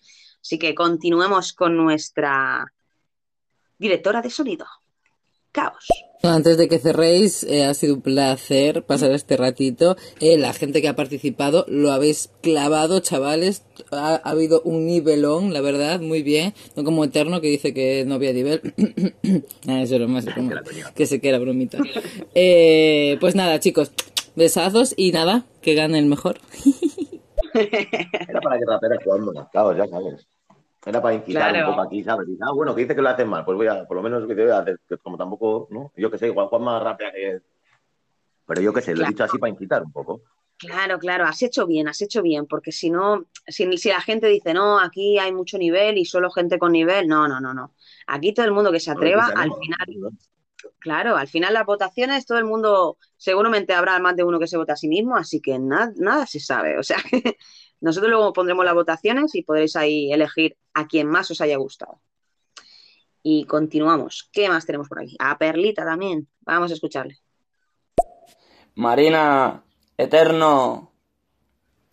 Así que continuemos con nuestra directora de sonido. Caos. Antes de que cerréis, eh, ha sido un placer pasar este ratito. Eh, la gente que ha participado lo habéis clavado, chavales. Ha, ha habido un nivelón, la verdad, muy bien. No como Eterno que dice que no había nivel. <coughs> ah, eso era más broma. Que se queda bromita. Eh, pues nada, chicos, besazos y nada, que gane el mejor. <laughs> Era para que raperas jugando, claro, ya sabes. Era para incitar Claro. un poco aquí, ¿sabes? Y, ah, bueno, que dice que lo hacen mal, pues voy a, por lo menos que te voy a hacer, que como tampoco, ¿no? Yo que sé, igual Juanma rapea que... Pero yo que sé, lo he dicho así para incitar un poco. Claro, claro, has hecho bien, has hecho bien, porque si no, si, si la gente dice, no, aquí hay mucho nivel y solo gente con nivel, no, no, no, no. Aquí todo el mundo que se atreva, al final, claro, al final las votaciones, todo el mundo, seguramente habrá más de uno que se vota a sí mismo, así que nada, nada se sabe. O sea, que <laughs> nosotros luego pondremos las votaciones y podréis ahí elegir a quien más os haya gustado. Y continuamos. ¿Qué más tenemos por aquí? A Perlita también. Vamos a escucharle. Marina, Eterno,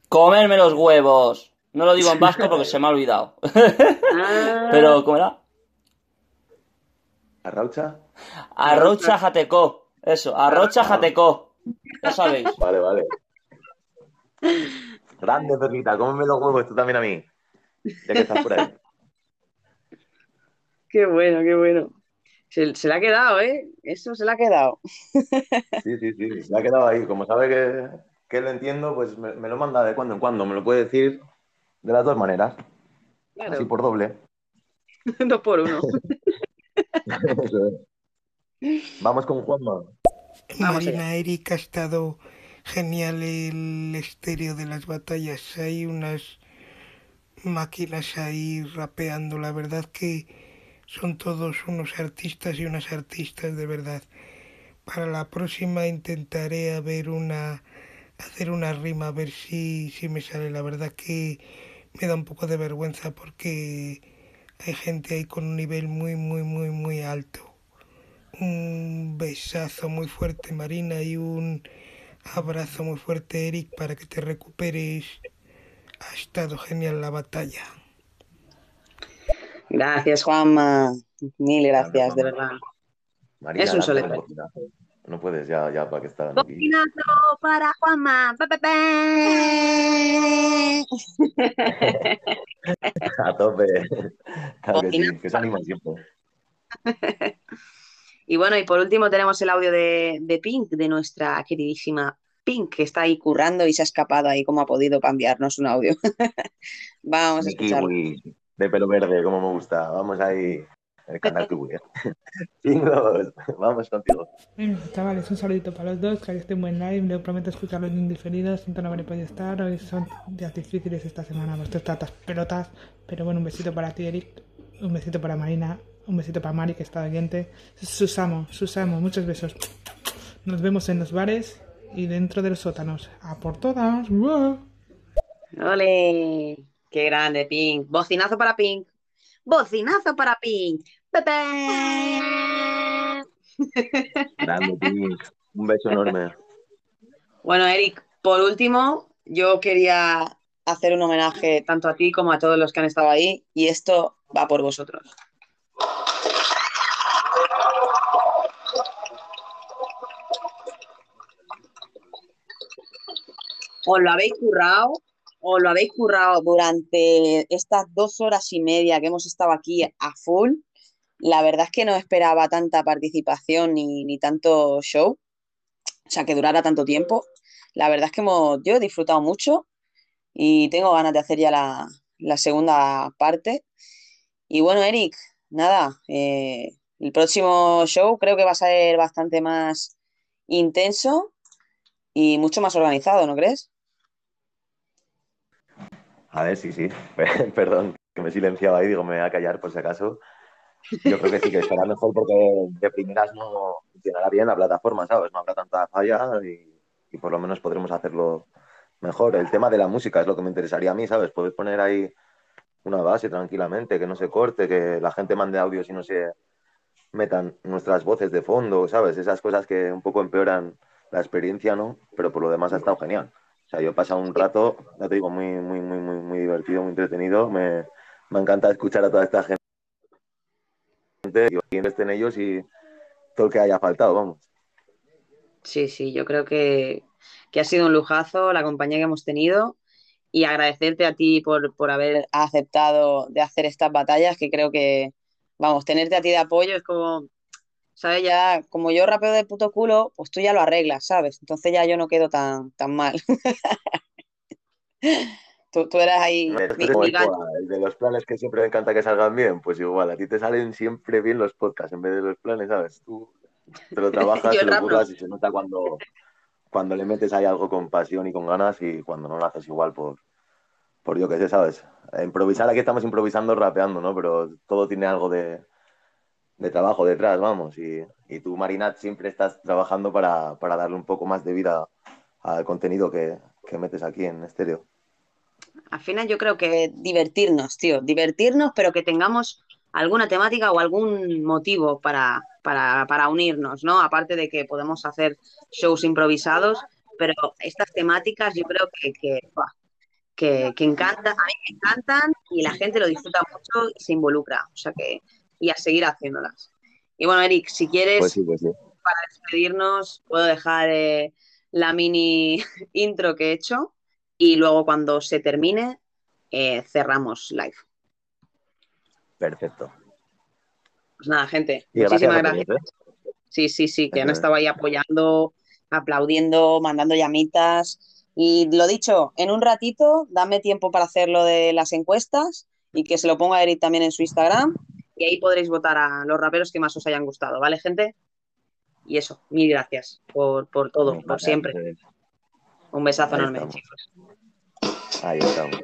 comerme los huevos. No lo digo en vasco porque se me ha olvidado. <laughs> Pero, ¿cómo era? ¿Arraucha? Arrocha Jateco. Eso, Arrocha Jateco. Ya sabéis. Vale, vale. Grande, Perlita, cómeme los huevos tú también a mí. Ya que estás por ahí. <laughs> Qué bueno, qué bueno. Se, se le ha quedado, ¿eh? Eso se le ha quedado. <laughs> Sí, sí, sí, se ha quedado ahí. Como sabe que, que lo entiendo, pues me, me lo manda de cuando en cuando. Me lo puede decir de las dos maneras. Claro. Así por doble. <laughs> Dos por uno. Eso es. Vamos con Juanma. Marina Eric ha estado genial el estéreo de las batallas. Hay unas máquinas ahí rapeando. La verdad que son todos unos artistas y unas artistas de verdad. Para la próxima intentaré una hacer una rima a ver si, si me sale. La verdad que me da un poco de vergüenza porque hay gente ahí con un nivel muy muy muy muy alto. Un besazo muy fuerte Marina y un abrazo muy fuerte Eric para que te recuperes. Ha estado genial la batalla. Gracias, Juanma. Mil gracias, de verdad. Marina, Es un bocinazo. No puedes, ya, ya, para que está dando aquí. Bocinazo para Juanma. Pa, pa, pa. A tope. Claro que sí, que se anima siempre. <laughs> Y bueno, y por último tenemos el audio de, de Pink, de nuestra queridísima Pink, que está ahí currando y se ha escapado ahí como ha podido para enviarnos un audio. <laughs> Vamos a escucharlo. kiwi, de pelo verde, como me gusta. Vamos ahí. El canal kiwi. Chingos, <laughs> vamos contigo. Bueno, chavales, un saludito para los dos, que estoy en buen live, les prometo escucharlo en indiferido, siento no haber podido estar, hoy son días difíciles esta semana, vuestras tatas pelotas, pero bueno, un besito para ti, Eric, un besito para Marina, un besito para Mari, que está oyente, Susamo, Susamo, muchos besos. Nos vemos en los bares y dentro de los sótanos. ¡A por todas! ¡Ole! ¡Qué grande, Pink! Bocinazo para Pink. Bocinazo para Pink. ¡Pepe! Grande, Pink. Un beso enorme. Bueno, Eric, por último, yo quería hacer un homenaje tanto a ti como a todos los que han estado ahí, y esto va por vosotros. Os lo habéis currado, os lo habéis currado durante estas dos horas y media que hemos estado aquí a full. La verdad es que no esperaba tanta participación ni, ni tanto show, o sea, que durara tanto tiempo. La verdad es que hemos, yo he disfrutado mucho y tengo ganas de hacer ya la, la segunda parte. Y bueno, Eric, nada, eh, el próximo show creo que va a ser bastante más intenso y mucho más organizado, ¿no crees? A ver, sí, sí. <laughs> Perdón, que me he silenciado ahí, digo, me voy a callar por si acaso. Yo creo que sí, que estará mejor porque de primeras no funcionará bien la plataforma, ¿sabes? No habrá tanta falla y, por lo menos podremos hacerlo mejor. El tema de la música es lo que me interesaría a mí, ¿sabes? Poder poner ahí una base tranquilamente, que no se corte, que la gente mande audios y no se metan nuestras voces de fondo, ¿sabes? Esas cosas que un poco empeoran la experiencia, ¿no? Pero por lo demás ha estado genial. O sea, yo he pasado un rato, ya te digo, muy, muy, muy, muy, muy divertido, muy entretenido. Me, me encanta escuchar a toda esta gente y que estén ellos y todo el que haya faltado, vamos. Sí, sí, yo creo que, que ha sido un lujazo la compañía que hemos tenido y agradecerte a ti por, por haber aceptado de hacer estas batallas, que creo que, vamos, tenerte a ti de apoyo es como, ¿sabes? Ya, como yo rapeo de puto culo, pues tú ya lo arreglas, ¿sabes? Entonces ya yo no quedo tan, tan mal. <laughs> tú, tú eras ahí mi, mi de los planes que siempre me encanta que salgan bien, pues igual, a ti te salen siempre bien los podcasts en vez de los planes, ¿sabes? Tú te lo <laughs> trabajas, te lo rapo. curras y se nota cuando, cuando le metes ahí algo con pasión y con ganas y cuando no lo haces igual por, por yo qué sé, ¿sabes? Improvisar, aquí estamos improvisando, rapeando, ¿no? Pero todo tiene algo de, de trabajo detrás, vamos. Y, y tú, Marinat, siempre estás trabajando para, para darle un poco más de vida al contenido que, que metes aquí en estéreo. Al final yo creo que divertirnos, tío, divertirnos, pero que tengamos alguna temática o algún motivo para, para, para unirnos, ¿no? Aparte de que podemos hacer shows improvisados, pero estas temáticas yo creo que, que, que, que encantan, a mí me encantan y la gente lo disfruta mucho y se involucra, o sea que, y a seguir haciéndolas. Y bueno, Eric, si quieres, Pues sí, pues sí. para despedirnos, puedo dejar eh, la mini <laughs> intro que he hecho y luego cuando se termine eh, cerramos live. Perfecto. Pues nada, gente, Y muchísimas gracias. ¿eh? Sí, sí, sí, que han estado ahí apoyando, aplaudiendo, mandando llamitas. Y lo dicho, en un ratito, dame tiempo para hacer lo de las encuestas y que se lo ponga Eric también en su Instagram. Y ahí podréis votar a los raperos que más os hayan gustado, ¿vale, gente? Y eso, mil gracias por, por todo, por siempre. Un besazo Ahí enorme, estamos. chicos. Ahí estamos.